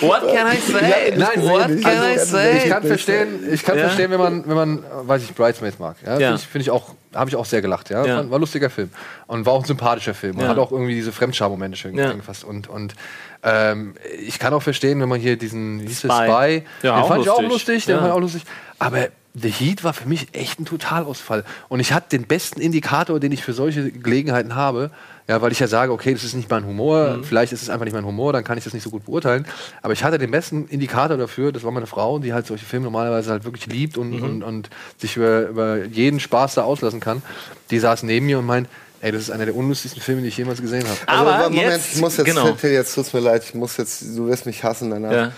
Speaker 3: What can I say?
Speaker 1: nein,
Speaker 3: What
Speaker 2: nicht.
Speaker 3: can I
Speaker 2: Also,
Speaker 3: say?
Speaker 1: ich kann verstehen, ich kann
Speaker 3: Ja.
Speaker 1: verstehen, wenn man, wenn man, weiß ich, Bridesmaids mag. Ja,
Speaker 3: Ja.
Speaker 1: finde ich, find ich auch, habe ich auch sehr gelacht. Ja,
Speaker 3: Ja.
Speaker 1: War, war ein lustiger Film und war auch ein sympathischer Film.
Speaker 3: Ja.
Speaker 1: hat auch irgendwie diese Fremdscham-Momente schön
Speaker 3: Ja.
Speaker 1: angefasst und und ähm, ich kann auch verstehen, wenn man hier diesen, hieß
Speaker 3: Spy.
Speaker 1: Spy,
Speaker 3: Ja,
Speaker 1: den fand ich auch
Speaker 3: lustig.
Speaker 1: den fand ich auch lustig. Aber The Heat war für mich echt ein Totalausfall. Und ich hatte den besten Indikator, den ich für solche Gelegenheiten habe, ja, weil ich ja sage, okay, das ist nicht mein Humor,
Speaker 3: Mhm.
Speaker 1: vielleicht ist es einfach nicht mein Humor, dann kann ich das nicht so gut beurteilen. Aber ich hatte den besten Indikator dafür, das war meine Frau, die halt solche Filme normalerweise halt wirklich liebt und,
Speaker 3: Mhm.
Speaker 1: und, und sich über, über jeden Spaß da auslassen kann. Die saß neben mir und meint, ey, das ist einer der unlustigsten Filme, die ich jemals gesehen habe.
Speaker 3: Aber
Speaker 2: Also, Moment,
Speaker 3: jetzt,
Speaker 2: ich muss jetzt,
Speaker 3: genau.
Speaker 2: Till, jetzt tut's mir leid, ich muss jetzt, du wirst mich hassen danach.
Speaker 3: Ja.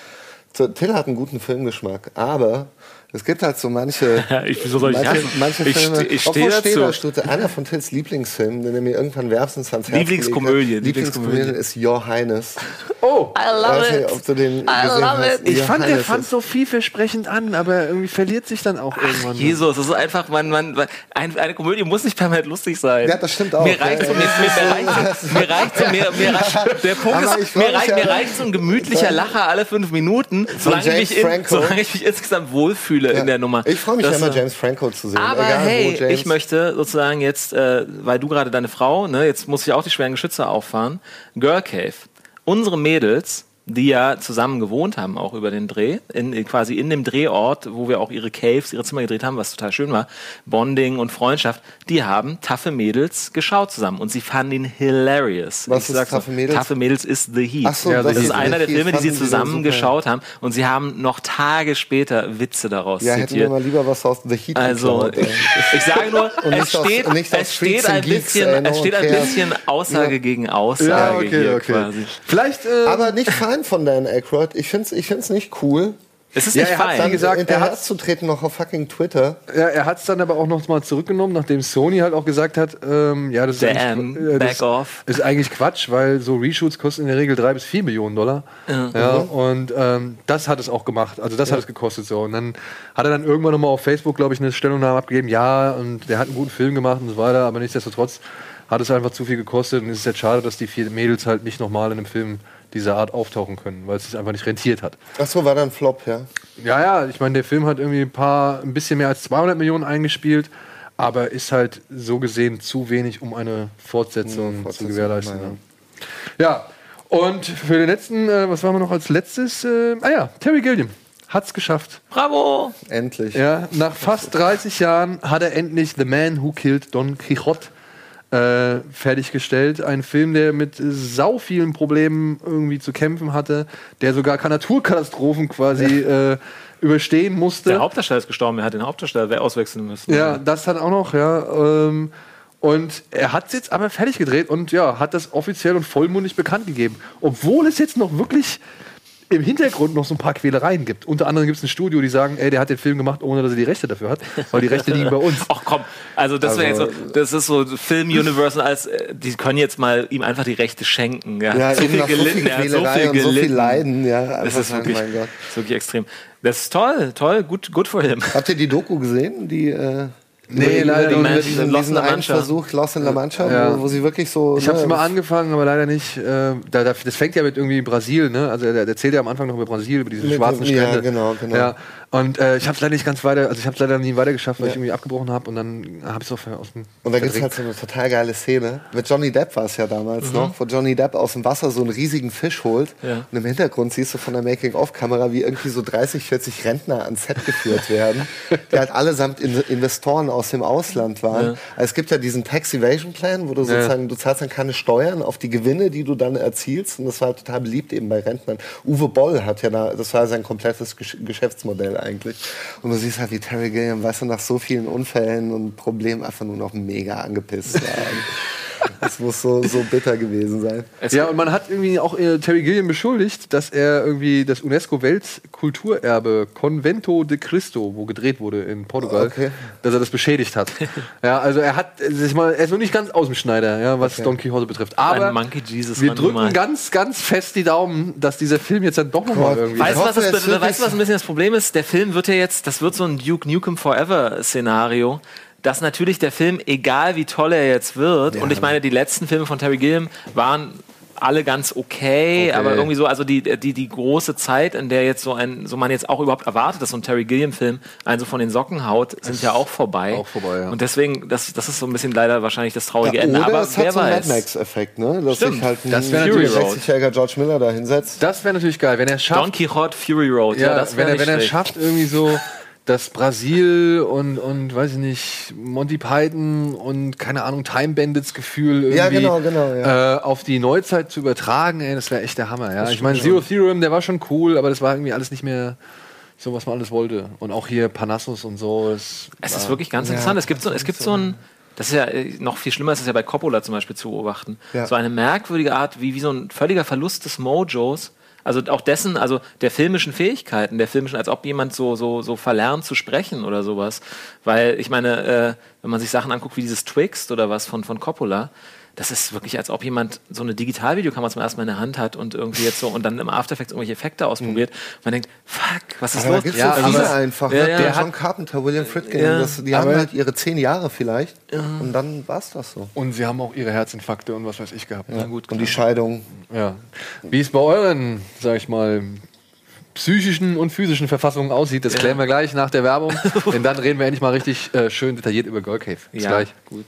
Speaker 2: Till hat einen guten Filmgeschmack, aber Es gibt halt so manche.
Speaker 3: Ich, wieso soll ich
Speaker 2: manche,
Speaker 3: hassen?
Speaker 2: manche
Speaker 3: Ich
Speaker 2: Filme.
Speaker 3: ich
Speaker 2: Obwohl,
Speaker 3: stehe dazu.
Speaker 2: da, Stute, einer von Tils Lieblingsfilmen, den er mir irgendwann wärmstens ans Herz
Speaker 3: Lieblingskomödie,
Speaker 2: hat. Lieblingskomödie
Speaker 3: Lieblingskomödie.
Speaker 2: ist Your Highness.
Speaker 1: Oh,
Speaker 2: Ich weiß nicht, ob du den gesehen hast.
Speaker 1: ich
Speaker 2: Your
Speaker 1: fand, der
Speaker 2: Highness
Speaker 1: fand
Speaker 2: ist-
Speaker 1: so vielversprechend an, aber irgendwie verliert sich dann auch irgendwann.
Speaker 3: Jesus, das ist einfach, man, man, man ein, eine Komödie muss nicht permanent lustig sein.
Speaker 2: Ja, das stimmt auch.
Speaker 3: Mir reicht so,
Speaker 2: Ja,
Speaker 3: mir, mir, reicht so, mir mir, reicht, der Punkt
Speaker 2: Aber ich
Speaker 3: ist, mir reicht, mir reicht so ein gemütlicher Lacher alle fünf Minuten, solange ich,
Speaker 2: James
Speaker 3: mich in,
Speaker 2: Franco.
Speaker 3: solange ich mich insgesamt wohlfühle in der Nummer.
Speaker 2: Ich freue mich
Speaker 3: Das,
Speaker 2: ja immer,
Speaker 3: äh,
Speaker 2: James Franco zu sehen.
Speaker 3: Aber
Speaker 2: Egal,
Speaker 3: hey, ich möchte sozusagen jetzt, äh, weil du gerade deine Frau, ne, jetzt muss ich auch die schweren Geschütze auffahren. Girl Cave. Unsere Mädels, die ja zusammen gewohnt haben, auch über den Dreh, in, quasi in dem Drehort, wo wir auch ihre Caves, ihre Zimmer gedreht haben, was total schön war, Bonding und Freundschaft, die haben taffe Mädels geschaut zusammen und sie fanden ihn hilarious.
Speaker 2: Was
Speaker 3: Ich
Speaker 2: ist Taffe Mädels?
Speaker 3: Taffe Mädels ist The Heat.
Speaker 2: Ach so,
Speaker 1: Ja,
Speaker 2: das
Speaker 3: das ist einer der Filme, die sie zusammen geschaut haben und sie haben noch Tage später Witze daraus
Speaker 2: Ja, hätten wir
Speaker 3: zitiert.
Speaker 2: mal lieber was aus The Heat
Speaker 3: Also,
Speaker 2: geklaut,
Speaker 3: ich sage nur,
Speaker 2: Und
Speaker 3: es steht,
Speaker 2: aus
Speaker 3: es
Speaker 2: Freaks
Speaker 3: steht ein
Speaker 2: Geeks,
Speaker 3: bisschen, es steht ein bisschen Aussage
Speaker 2: Ja.
Speaker 3: gegen Aussage
Speaker 1: ja, okay,
Speaker 3: hier
Speaker 1: okay.
Speaker 3: quasi.
Speaker 1: Vielleicht, äh,
Speaker 2: Aber nicht fein von Dan Aykroyd. Ich finde es ich find's nicht cool.
Speaker 3: Es ist
Speaker 1: Ja,
Speaker 3: nicht
Speaker 1: er hat
Speaker 3: fein.
Speaker 1: dann gesagt, er hat's-
Speaker 2: zu treten noch auf fucking Twitter.
Speaker 1: Ja, er hat es dann aber auch noch mal zurückgenommen, nachdem Sony halt auch gesagt hat, ähm, ja, das ist,
Speaker 3: Damn,
Speaker 1: eigentlich, äh, das
Speaker 3: back off.
Speaker 1: ist eigentlich Quatsch, weil so Reshoots kosten in der Regel drei bis vier Millionen Dollar. Ja, und ähm, das hat es auch gemacht. Also das hat es gekostet so. Und dann hat er dann irgendwann noch mal auf Facebook, glaube ich, eine Stellungnahme abgegeben, ja, und der hat einen guten Film gemacht und so weiter, aber nichtsdestotrotz hat es einfach zu viel gekostet und es ist jetzt schade, dass die vier Mädels halt nicht nochmal in einem Film dieser Art auftauchen können, weil es sich einfach nicht rentiert hat.
Speaker 2: Ach so, war dann Flop, ja.
Speaker 1: Ja, ja, ich meine, der Film hat irgendwie ein paar, ein bisschen mehr als 200 Millionen eingespielt, aber ist halt so gesehen zu wenig, um eine Fortsetzung, zu
Speaker 2: Fortsetzung,
Speaker 1: gewährleisten.
Speaker 2: naja.
Speaker 1: Ja. ja, und für den letzten, äh, was waren wir noch als letztes? Äh, ah ja, Terry Gilliam hat's geschafft.
Speaker 3: Bravo!
Speaker 2: Endlich.
Speaker 1: Ja, nach fast 30 Jahren hat er endlich The Man Who Killed Don Quixote äh, fertiggestellt. Ein Film, der mit sau vielen Problemen irgendwie zu kämpfen hatte, der sogar Naturkatastrophen quasi äh, überstehen musste.
Speaker 3: Der Hauptdarsteller ist gestorben, er hat den Hauptdarsteller auswechseln müssen.
Speaker 1: Ja, das dann auch noch, ja. Ähm, und er hat es jetzt aber fertig gedreht und ja, hat das offiziell und vollmundig bekannt gegeben. Obwohl es jetzt noch wirklich im Hintergrund noch so ein paar Quälereien gibt. Unter anderem gibt es ein Studio, die sagen, ey, der hat den Film gemacht, ohne dass er die Rechte dafür hat, weil die Rechte liegen bei uns.
Speaker 3: Ach komm, also das wäre
Speaker 2: Also-
Speaker 3: jetzt so, das ist so Film Universal als äh, die können jetzt mal ihm einfach die Rechte schenken. Ja,
Speaker 2: Ja,
Speaker 3: so viel
Speaker 2: nach so
Speaker 3: gelitten,
Speaker 2: viel
Speaker 3: hat so viel
Speaker 2: und so viel
Speaker 3: gelitten.
Speaker 2: Leiden, ja.
Speaker 3: Das ist wirklich,
Speaker 2: mein Gott.
Speaker 3: das ist wirklich extrem. Das ist toll, toll, gut, gut for him.
Speaker 2: Habt ihr die Doku gesehen? Die, äh,
Speaker 1: Nee, leider nicht.
Speaker 2: über diesen, diesen einen. Versuch, Lost in La Mancha,
Speaker 1: Ja.
Speaker 2: wo, wo sie wirklich so.
Speaker 1: Ich habe es
Speaker 2: ne,
Speaker 1: mal angefangen, aber leider nicht. Äh, da, da, das fängt ja mit irgendwie Brasil, ne? Also er, er erzählt ja am Anfang noch über Brasil, über diese
Speaker 2: Mit-
Speaker 1: schwarzen
Speaker 2: ja,
Speaker 1: Strände.
Speaker 2: genau, genau.
Speaker 1: Ja. Und äh, ich habe es leider nicht ganz weiter, also ich habe es leider nie weiter geschafft, weil ich irgendwie abgebrochen habe und dann habe ich es auch aus dem
Speaker 2: Und da gibt es halt so eine total geile Szene. Mit Johnny Depp war es ja damals noch, wo Johnny Depp aus dem Wasser so einen riesigen Fisch holt.
Speaker 3: Ja.
Speaker 2: Und im Hintergrund siehst du von der Making-of-Kamera, wie irgendwie so 30, 40 Rentner ans Set geführt werden, die halt allesamt In Investoren aus dem Ausland waren. Also es gibt ja diesen Tax Evasion Plan, wo du sozusagen, du zahlst dann keine Steuern auf die Gewinne, die du dann erzielst. Und das war total beliebt eben bei Rentnern. Uwe Boll hat ja da, das war sein komplettes Gesch Geschäftsmodell eigentlich. Und du siehst halt, wie Terry Gilliam, weißt du, nach so vielen Unfällen und Problemen einfach nur noch mega angepisst war. das muss so, so bitter gewesen sein.
Speaker 1: Ja, und man hat irgendwie auch äh, Terry Gilliam beschuldigt, dass er irgendwie das UNESCO-Weltkulturerbe Convento de Cristo, wo gedreht wurde in Portugal,
Speaker 2: Okay.
Speaker 1: dass er das beschädigt hat. ja, also er hat, sich mal, er ist noch nicht ganz aus dem Schneider, ja, was Don Quixote betrifft. Aber
Speaker 3: Ein Monkey Jesus
Speaker 1: wir drücken ganz, ganz fest die Daumen, dass dieser Film jetzt dann doch nochmal irgendwie.
Speaker 3: Weißt du, was, das, weißt, du, was ein bisschen das Problem ist? Der Film wird ja jetzt, das wird so ein Duke Nukem Forever Szenario, dass natürlich der Film, egal wie toll er jetzt wird, und ich meine, die letzten Filme von Terry Gilliam waren alle ganz okay,
Speaker 1: Okay.
Speaker 3: aber irgendwie so, also die, die, die große Zeit, in der jetzt so ein, so man jetzt auch überhaupt erwartet, dass so ein Terry Gilliam-Film einen so von den Socken haut, sind ja auch vorbei.
Speaker 1: auch vorbei, ja.
Speaker 3: Und deswegen, das, das ist so ein bisschen leider wahrscheinlich das traurige
Speaker 2: Ja,
Speaker 3: Ende.
Speaker 2: oder
Speaker 3: Aber
Speaker 2: es
Speaker 3: wer
Speaker 2: hat so einen. Mad Max-Effekt, ne? Dass
Speaker 3: Stimmt.
Speaker 2: sich halt ein
Speaker 1: Das wär
Speaker 3: natürlich-
Speaker 2: 60-jähriger George Miller da hinsetzt.
Speaker 1: das wäre natürlich geil, wenn er es schafft.
Speaker 3: Don Quixote Fury Road, ja,
Speaker 1: Ja,
Speaker 3: das
Speaker 1: wenn
Speaker 3: wäre
Speaker 1: er,
Speaker 3: nicht
Speaker 1: wenn er es
Speaker 3: schlecht.
Speaker 1: schafft, irgendwie so das Brasil und, und weiß ich nicht, Monty Python und keine Ahnung, Time Bandits Gefühl irgendwie
Speaker 2: Ja, genau, genau, ja.
Speaker 1: äh, auf die Neuzeit zu übertragen, ey, das wäre echt der Hammer. Ja? Ich meine, Zero Theorem, der war schon cool, aber das war irgendwie alles nicht mehr so, was man alles wollte. Und auch hier Panassus und so.
Speaker 3: Es
Speaker 1: war-
Speaker 3: ist wirklich ganz interessant. Es gibt so, es gibt so ein, das ist ja äh, noch viel schlimmer, ist es ja bei Coppola zum Beispiel zu beobachten.
Speaker 2: Ja.
Speaker 3: So eine merkwürdige Art, wie, wie so ein völliger Verlust des Mojos, Also auch dessen, also der filmischen Fähigkeiten, der filmischen, als ob jemand so, so, so verlernt zu sprechen oder sowas. Weil ich meine, äh, wenn man sich Sachen anguckt wie dieses Twixt oder was von, von Coppola, das ist wirklich, als ob jemand so eine Digitalvideokamera zum ersten Mal in der Hand hat und irgendwie jetzt so und dann im After Effects irgendwelche Effekte ausprobiert. Man denkt, fuck, was ist
Speaker 2: Aber da
Speaker 3: los?
Speaker 2: gibt es
Speaker 1: Ja,
Speaker 2: ja, viele
Speaker 1: aber-
Speaker 2: einfach.
Speaker 3: Ja,
Speaker 2: ne?
Speaker 3: ja.
Speaker 2: Der John Carpenter, William Friedkin,
Speaker 3: Ja.
Speaker 2: das, die haben halt ihre zehn Jahre vielleicht und dann war es das so.
Speaker 1: Und sie haben auch ihre Herzinfarkte und was weiß ich gehabt.
Speaker 2: Ja, gut, und die Scheidung.
Speaker 1: Ja. Wie es bei euren, sag ich mal, psychischen und physischen Verfassungen aussieht, das klären wir gleich nach der Werbung. denn dann reden wir endlich mal richtig äh, schön detailliert über Girl Cave. Bis
Speaker 3: ja,
Speaker 1: gleich.
Speaker 3: gut.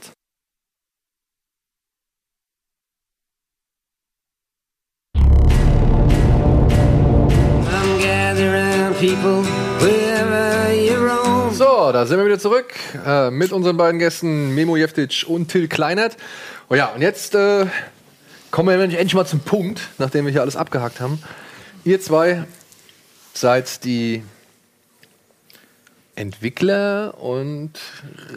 Speaker 8: People.
Speaker 1: So, da sind wir wieder zurück äh, mit unseren beiden Gästen Memo Jeftic und Till Kleinert. Oh ja, und jetzt äh, kommen wir endlich mal zum Punkt, nachdem wir hier alles abgehakt haben. Ihr zwei seid die Entwickler und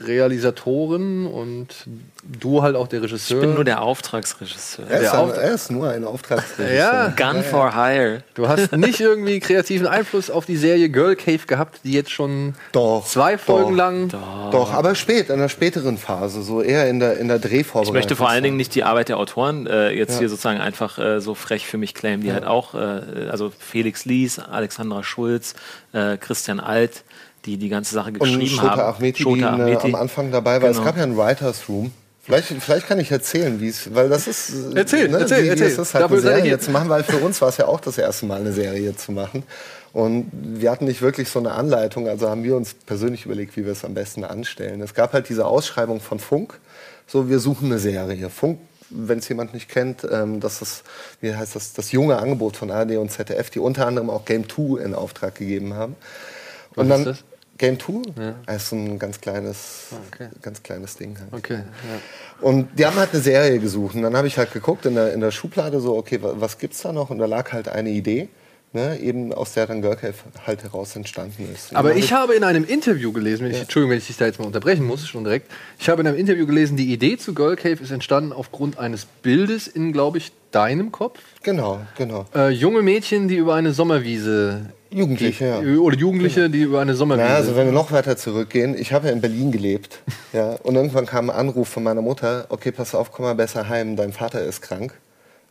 Speaker 1: Realisatoren und du halt auch der Regisseur.
Speaker 3: Ich bin nur der Auftragsregisseur.
Speaker 2: Er ist,
Speaker 1: Der
Speaker 2: er ist nur ein Auftragsregisseur.
Speaker 1: Ja,
Speaker 3: Gun for Hire.
Speaker 1: du hast nicht irgendwie kreativen Einfluss auf die Serie Girl Cave gehabt, die jetzt schon
Speaker 2: Doch,
Speaker 1: zwei Folgen
Speaker 2: doch.
Speaker 1: lang.
Speaker 2: Doch, aber spät, in der späteren Phase, so eher in der, in der Drehvorbereitung.
Speaker 3: Ich möchte vor allen Dingen nicht die Arbeit der Autoren äh, jetzt hier sozusagen einfach äh, so frech für mich claimen, die halt auch, äh, also Felix Lies, Alexandra Schulz, äh, Christian Alt, die die ganze Sache
Speaker 2: Und
Speaker 3: geschrieben
Speaker 2: Shota
Speaker 3: haben.
Speaker 2: Ahmeti,
Speaker 3: Shota
Speaker 2: die äh,
Speaker 3: Ahmeti.
Speaker 2: am Anfang dabei war. Es
Speaker 3: Genau.
Speaker 2: gab ja einen Writers Room. Vielleicht, vielleicht kann ich erzählen, wie es, weil das ist. äh,
Speaker 1: Erzähl, erzähl,
Speaker 2: wie,
Speaker 1: erzähl.
Speaker 2: Es ist halt
Speaker 1: Dafür
Speaker 2: eine Serie
Speaker 1: hier.
Speaker 2: zu machen, weil für uns war es ja auch das erste Mal eine Serie zu machen. Und wir hatten nicht wirklich so eine Anleitung, also haben wir uns persönlich überlegt, wie wir es am besten anstellen. Es gab halt diese Ausschreibung von Funk, so wir suchen eine Serie. Funk, wenn es jemand nicht kennt, ähm, das ist, wie heißt das, das junge Angebot von ARD und ZDF, die unter anderem auch Game 2 in Auftrag gegeben haben.
Speaker 1: Was
Speaker 2: und dann
Speaker 1: ist das?
Speaker 2: Game 2 ja. ist so ein ganz kleines,
Speaker 1: Okay.
Speaker 2: ganz kleines Ding halt.
Speaker 1: Okay. Ja.
Speaker 2: Und die haben halt eine Serie gesucht. Und dann habe ich halt geguckt in der, in der Schublade so, okay, wa- was gibt's da noch? Und da lag halt eine Idee, ne, eben aus der dann Girl Cave halt heraus entstanden ist.
Speaker 1: Aber ich habe in einem Interview gelesen, wenn ich, Entschuldigung, wenn ich dich da jetzt mal unterbrechen muss, schon direkt. Ich habe in einem Interview gelesen, die Idee zu Girl Cave ist entstanden aufgrund eines Bildes in, glaube ich, deinem Kopf.
Speaker 2: Genau, genau.
Speaker 1: Äh, junge Mädchen, die über eine Sommerwiese.
Speaker 2: Jugendliche, ja.
Speaker 1: Oder Jugendliche, die über eine Sommerwiese.
Speaker 2: Na, also wenn wir noch weiter zurückgehen, ich habe ja in Berlin gelebt, ja, und irgendwann kam ein Anruf von meiner Mutter, okay, pass auf, komm mal besser heim, dein Vater ist krank.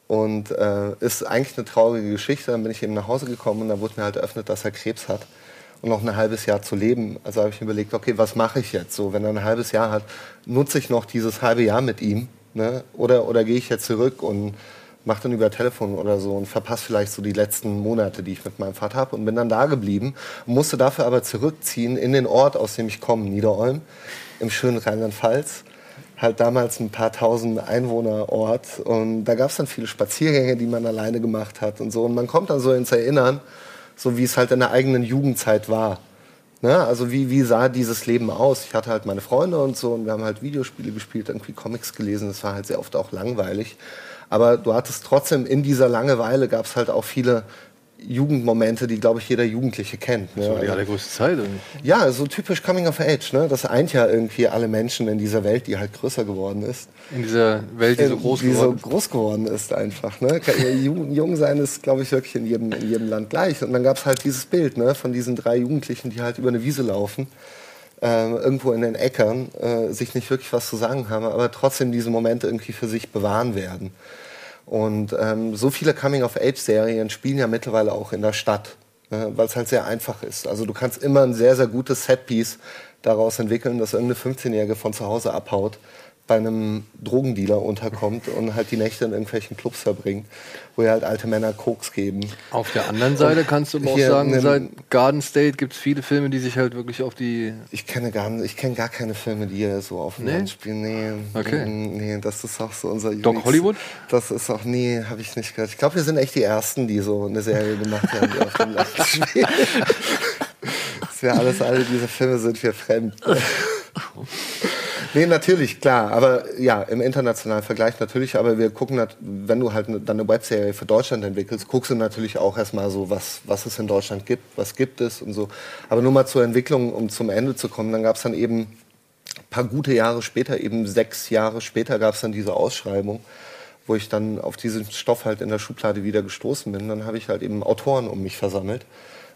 Speaker 2: Und äh, ist eigentlich eine traurige Geschichte. Dann bin ich eben nach Hause gekommen und da wurde mir halt eröffnet, dass er Krebs hat und noch ein halbes Jahr zu leben. Also habe ich mir überlegt, okay, was mache ich jetzt? So, wenn er ein halbes Jahr hat, nutze ich noch dieses halbe Jahr mit ihm, ne? Oder oder gehe ich jetzt zurück und mache dann über Telefon oder so und verpasse vielleicht so die letzten Monate, die ich mit meinem Vater habe und bin dann da geblieben und musste dafür aber zurückziehen in den Ort, aus dem ich komme, Niederolm, im schönen Rheinland-Pfalz halt damals ein paar tausend Einwohnerort und da gab es dann viele Spaziergänge, die man alleine gemacht hat und so und man kommt dann so ins Erinnern, so wie es halt in der eigenen Jugendzeit war. Ne? Also wie, wie sah dieses Leben aus? Ich hatte halt meine Freunde und so und wir haben halt Videospiele gespielt, irgendwie Comics gelesen, das war halt sehr oft auch langweilig. Aber du hattest trotzdem in dieser Langeweile gab es halt auch viele Jugendmomente, die, glaube ich, jeder Jugendliche kennt. Ne?
Speaker 1: die allergrößte Zeit. irgendwie.
Speaker 2: Ja, so typisch Coming of Age. Ne? Das eint ja irgendwie alle Menschen in dieser Welt, die halt größer geworden ist.
Speaker 1: In dieser Welt, die so groß
Speaker 2: die
Speaker 1: geworden
Speaker 2: so groß geworden ist einfach. Ne? Jung, jung sein ist, glaube ich, wirklich in jedem, in jedem Land gleich. Und dann gab es halt dieses Bild ne? von diesen drei Jugendlichen, die halt über eine Wiese laufen, äh, irgendwo in den Äckern, äh, sich nicht wirklich was zu sagen haben, aber trotzdem diese Momente irgendwie für sich bewahren werden. Und ähm, so viele Coming-of-Age-Serien spielen ja mittlerweile auch in der Stadt, ne? weil es halt sehr einfach ist. Also du kannst immer ein sehr, sehr gutes Setpiece daraus entwickeln, dass irgendeine 15-Jährige von zu Hause abhaut, bei einem Drogendealer unterkommt und halt die Nächte in irgendwelchen Clubs verbringt, wo ja halt alte Männer Koks geben.
Speaker 1: Auf der anderen Seite kannst du aber auch sagen, seit Garden State gibt es viele Filme, die sich halt wirklich auf die.
Speaker 2: Ich kenne gar, ich kenne gar keine Filme, die hier so auf dem
Speaker 1: Nee?
Speaker 2: Land spielen. Nee,
Speaker 1: Okay.
Speaker 2: mm, nee, das ist auch so unser
Speaker 1: Doc
Speaker 2: Unix.
Speaker 1: Hollywood?
Speaker 2: Das ist auch, nee, habe ich nicht gehört. Ich glaube, wir sind echt die Ersten, die so eine Serie gemacht haben, die auf dem Land spielen. Das wäre alles, alle diese Filme sind wir fremd. Nee, natürlich, klar. Aber ja, im internationalen Vergleich natürlich. Aber wir gucken, wenn du halt ne- dann eine Webserie für Deutschland entwickelst, guckst du natürlich auch erstmal so, was, was es in Deutschland gibt, was gibt es und so. Aber nur mal zur Entwicklung, um zum Ende zu kommen, dann gab es dann eben ein paar gute Jahre später, eben sechs Jahre später, gab es dann diese Ausschreibung, wo ich dann auf diesen Stoff halt in der Schublade wieder gestoßen bin, dann habe ich halt eben Autoren um mich versammelt,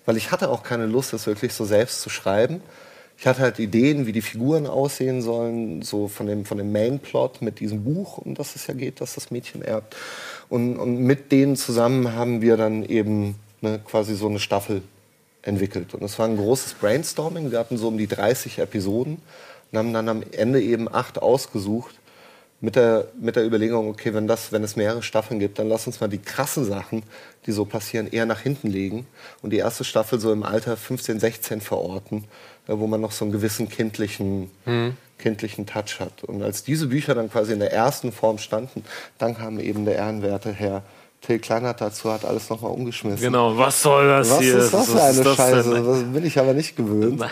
Speaker 2: weil ich hatte auch keine Lust, das wirklich so selbst zu schreiben. Ich hatte halt Ideen, wie die Figuren aussehen sollen, so von dem, von dem Main-Plot mit diesem Buch, um das es ja geht, dass das Mädchen erbt. Und, und mit denen zusammen haben wir dann eben ne, quasi so eine Staffel entwickelt. Und es war ein großes Brainstorming. Wir hatten so um die 30 Episoden und haben dann am Ende eben acht ausgesucht mit der, mit der Überlegung, okay, wenn, das, wenn es mehrere Staffeln gibt, dann lass uns mal die krassen Sachen, die so passieren, eher nach hinten legen und die erste Staffel so im Alter 15, 16 verorten, wo man noch so einen gewissen kindlichen, kindlichen Touch hat. Und als diese Bücher dann quasi in der ersten Form standen, dann kam eben der ehrenwerte Herr Till Kleinert dazu, hat alles nochmal umgeschmissen.
Speaker 3: Genau, was soll das
Speaker 2: Was
Speaker 3: hier?
Speaker 2: ist das für
Speaker 3: Was
Speaker 2: eine
Speaker 3: ist das
Speaker 2: Scheiße? Das bin ich aber nicht gewöhnt.
Speaker 3: Nein.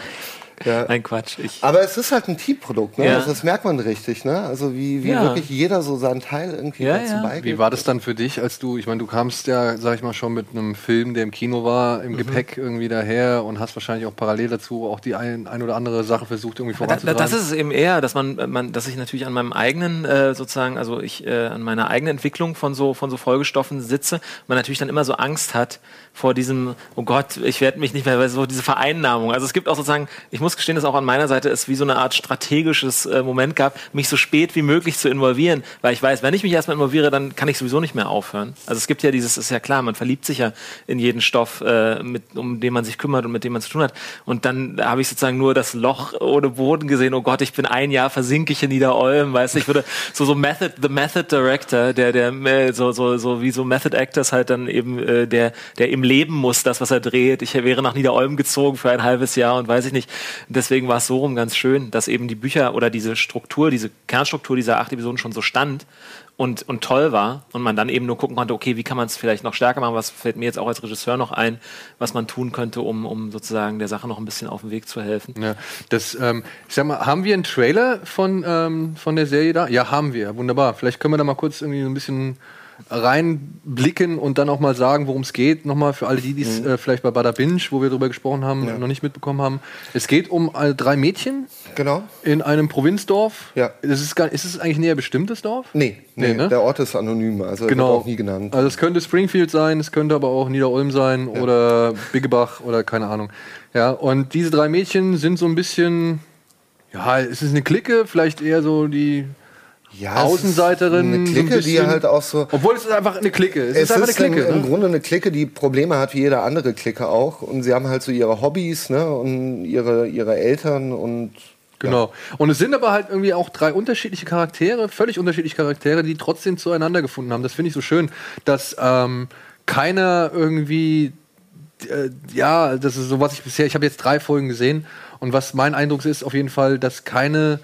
Speaker 2: Ja.
Speaker 3: Ein Quatsch. Ich,
Speaker 2: Aber es ist halt ein Teamprodukt, ne?
Speaker 3: Ja.
Speaker 2: Also das merkt man richtig, ne? Also wie, wie
Speaker 3: Ja.
Speaker 2: wirklich jeder so seinen Teil irgendwie
Speaker 3: Ja,
Speaker 2: dazu
Speaker 3: ja.
Speaker 2: beigibt.
Speaker 1: Wie war das dann für dich, als du, ich meine, du kamst ja, sag ich mal, schon mit einem Film, der im Kino war,
Speaker 3: Mhm.
Speaker 1: im Gepäck irgendwie daher und hast wahrscheinlich auch parallel dazu auch die ein, ein oder andere Sache versucht, irgendwie
Speaker 3: Da, da,
Speaker 1: voranzutreiben.
Speaker 3: das ist es eben eher, dass man, man, dass ich natürlich an meinem eigenen äh, sozusagen, also ich äh, an meiner eigenen Entwicklung von so von so Folgestoffen sitze, man natürlich dann immer so Angst hat vor diesem, oh Gott, ich werde mich nicht mehr, weil so diese Vereinnahmung. Also es gibt auch sozusagen, ich muss gestehen, dass auch an meiner Seite es wie so eine Art strategisches äh, Moment gab, mich so spät wie möglich zu involvieren, weil ich weiß, wenn ich mich erstmal involviere, dann kann ich sowieso nicht mehr aufhören. Also es gibt ja dieses, ist ja klar, man verliebt sich ja in jeden Stoff, äh, mit, um den man sich kümmert und mit dem man zu tun hat. Und dann habe ich sozusagen nur das Loch ohne Boden gesehen. Oh Gott, ich bin ein Jahr versinke ich in Niederolm, weißt du, ich würde so so Method, the Method Director, der der äh, so so so wie so Method Actors halt dann eben äh, der der im Leben muss, das was er dreht. Ich wäre nach Niederolm gezogen für ein halbes Jahr und weiß ich nicht. Deswegen war es so rum ganz schön, dass eben die Bücher oder diese Struktur, diese Kernstruktur dieser acht Episoden schon so stand und, und toll war und man dann eben nur gucken konnte, okay, wie kann man es vielleicht noch stärker machen, was fällt mir jetzt auch als Regisseur noch ein, was man tun könnte, um, um sozusagen der Sache noch ein bisschen auf den Weg zu helfen.
Speaker 1: Ja, das, ähm, ich sag mal, haben wir einen Trailer von, ähm, von der Serie da? Ja, haben wir. Wunderbar. Vielleicht können wir da mal kurz irgendwie so ein bisschen reinblicken und dann auch mal sagen, worum es geht. Nochmal für alle, die dies äh, vielleicht bei Bada Binge, wo wir drüber gesprochen haben,
Speaker 2: Ja.
Speaker 1: noch nicht mitbekommen haben. Es geht um äh, drei Mädchen
Speaker 2: Genau.
Speaker 1: in einem Provinzdorf.
Speaker 2: Ja.
Speaker 1: Das ist, gar, ist es eigentlich näher bestimmtes Dorf?
Speaker 2: Nee, nee,
Speaker 1: Nee, ne?
Speaker 2: der Ort ist anonym, also
Speaker 1: Genau.
Speaker 2: wird auch nie genannt.
Speaker 1: Also es könnte Springfield sein, es könnte aber auch Niederolm sein oder Biggebach oder keine Ahnung. Ja, und diese drei Mädchen sind so ein bisschen, ja, es ist eine Clique, vielleicht eher so die
Speaker 2: ja,
Speaker 1: Außenseiterin.
Speaker 2: Eine
Speaker 1: ein
Speaker 2: Clique, die
Speaker 1: bisschen-
Speaker 2: halt auch so.
Speaker 1: Obwohl es ist einfach eine Clique. Es,
Speaker 2: Es
Speaker 1: ist einfach eine Clique.
Speaker 2: im, im
Speaker 1: ne?
Speaker 2: Grunde eine Clique, die Probleme hat wie jede andere Clique auch. Und sie haben halt so ihre Hobbys ne? und ihre, ihre Eltern und
Speaker 1: Genau. Und es sind aber halt irgendwie auch drei unterschiedliche Charaktere, völlig unterschiedliche Charaktere, die trotzdem zueinander gefunden haben. Das finde ich so schön, dass ähm, keiner irgendwie, äh, ja, das ist so, was ich bisher, ich habe jetzt drei Folgen gesehen und was mein Eindruck ist auf jeden Fall, dass keine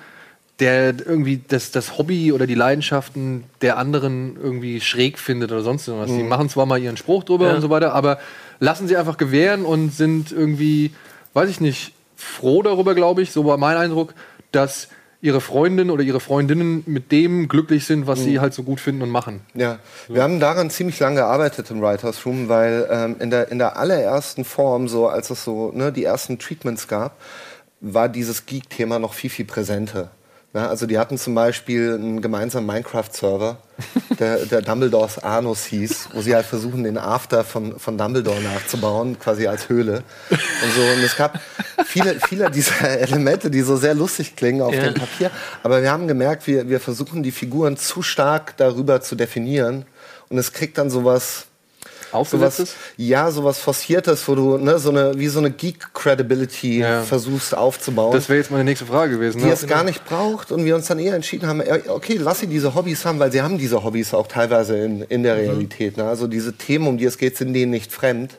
Speaker 1: der irgendwie das, das Hobby oder die Leidenschaften der anderen irgendwie schräg findet oder sonst irgendwas. Die machen zwar mal ihren Spruch drüber
Speaker 3: Ja.
Speaker 1: und so weiter, aber lassen sie einfach gewähren und sind irgendwie, weiß ich nicht, froh darüber, glaube ich, so war mein Eindruck, dass ihre Freundin oder ihre Freundinnen mit dem glücklich sind, was sie halt so gut finden und machen.
Speaker 2: Ja, wir haben daran ziemlich lange gearbeitet im Writers Room, weil ähm, in, der, in der allerersten Form, so als es so ne, die ersten Treatments gab, war dieses Geek-Thema noch viel, viel präsenter. Ja, also die hatten zum Beispiel einen gemeinsamen Minecraft-Server, der, der Dumbledores Anus hieß, wo sie halt versuchen, den After von, von Dumbledore nachzubauen, quasi als Höhle. Und so. Und es gab viele, viele dieser Elemente, die so sehr lustig klingen auf
Speaker 3: Ja.
Speaker 2: dem Papier. Aber wir haben gemerkt, wir, wir versuchen die Figuren zu stark darüber zu definieren. Und es kriegt dann sowas, sowas,
Speaker 1: Aufgesetztes?
Speaker 2: ja, sowas Forciertes, wo du, ne, so eine, wie so eine Geek-Credibility
Speaker 1: Ja.
Speaker 2: versuchst aufzubauen
Speaker 1: Das wäre jetzt meine nächste Frage gewesen.
Speaker 2: die
Speaker 1: ne?
Speaker 2: es gar nicht braucht und wir uns dann eher entschieden haben, äh, okay, lass sie diese Hobbys haben, weil sie haben diese Hobbys auch teilweise in, in der Realität. Ne? Also diese Themen, um die es geht, sind denen nicht fremd.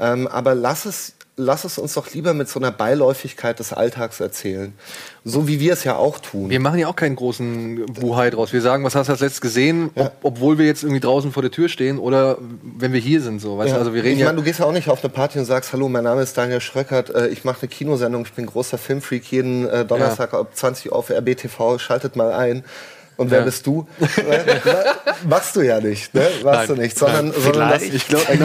Speaker 2: Ähm, aber lass es, lass es uns doch lieber mit so einer Beiläufigkeit des Alltags erzählen. So wie wir es ja auch tun.
Speaker 1: Wir machen ja auch keinen großen Buhai draus. Wir sagen, was hast du als letztes gesehen, ob, obwohl wir jetzt irgendwie draußen vor der Tür stehen oder wenn wir hier sind. So. Weißt du?
Speaker 2: Ja.
Speaker 1: Also wir reden
Speaker 2: ich
Speaker 1: ja.
Speaker 2: meine, du gehst ja auch nicht auf eine Party und sagst, hallo, mein Name ist Daniel Schröckert, äh, ich mache eine Kinosendung, ich bin großer Filmfreak, jeden äh, Donnerstag ab 20 Uhr auf RBTV, schaltet mal ein. Und wer
Speaker 1: Ja.
Speaker 2: bist du? Machst du ja nicht, ne? Machst
Speaker 1: Nein.
Speaker 2: du nicht, sondern, sondern das,
Speaker 1: Ich glaube, nee,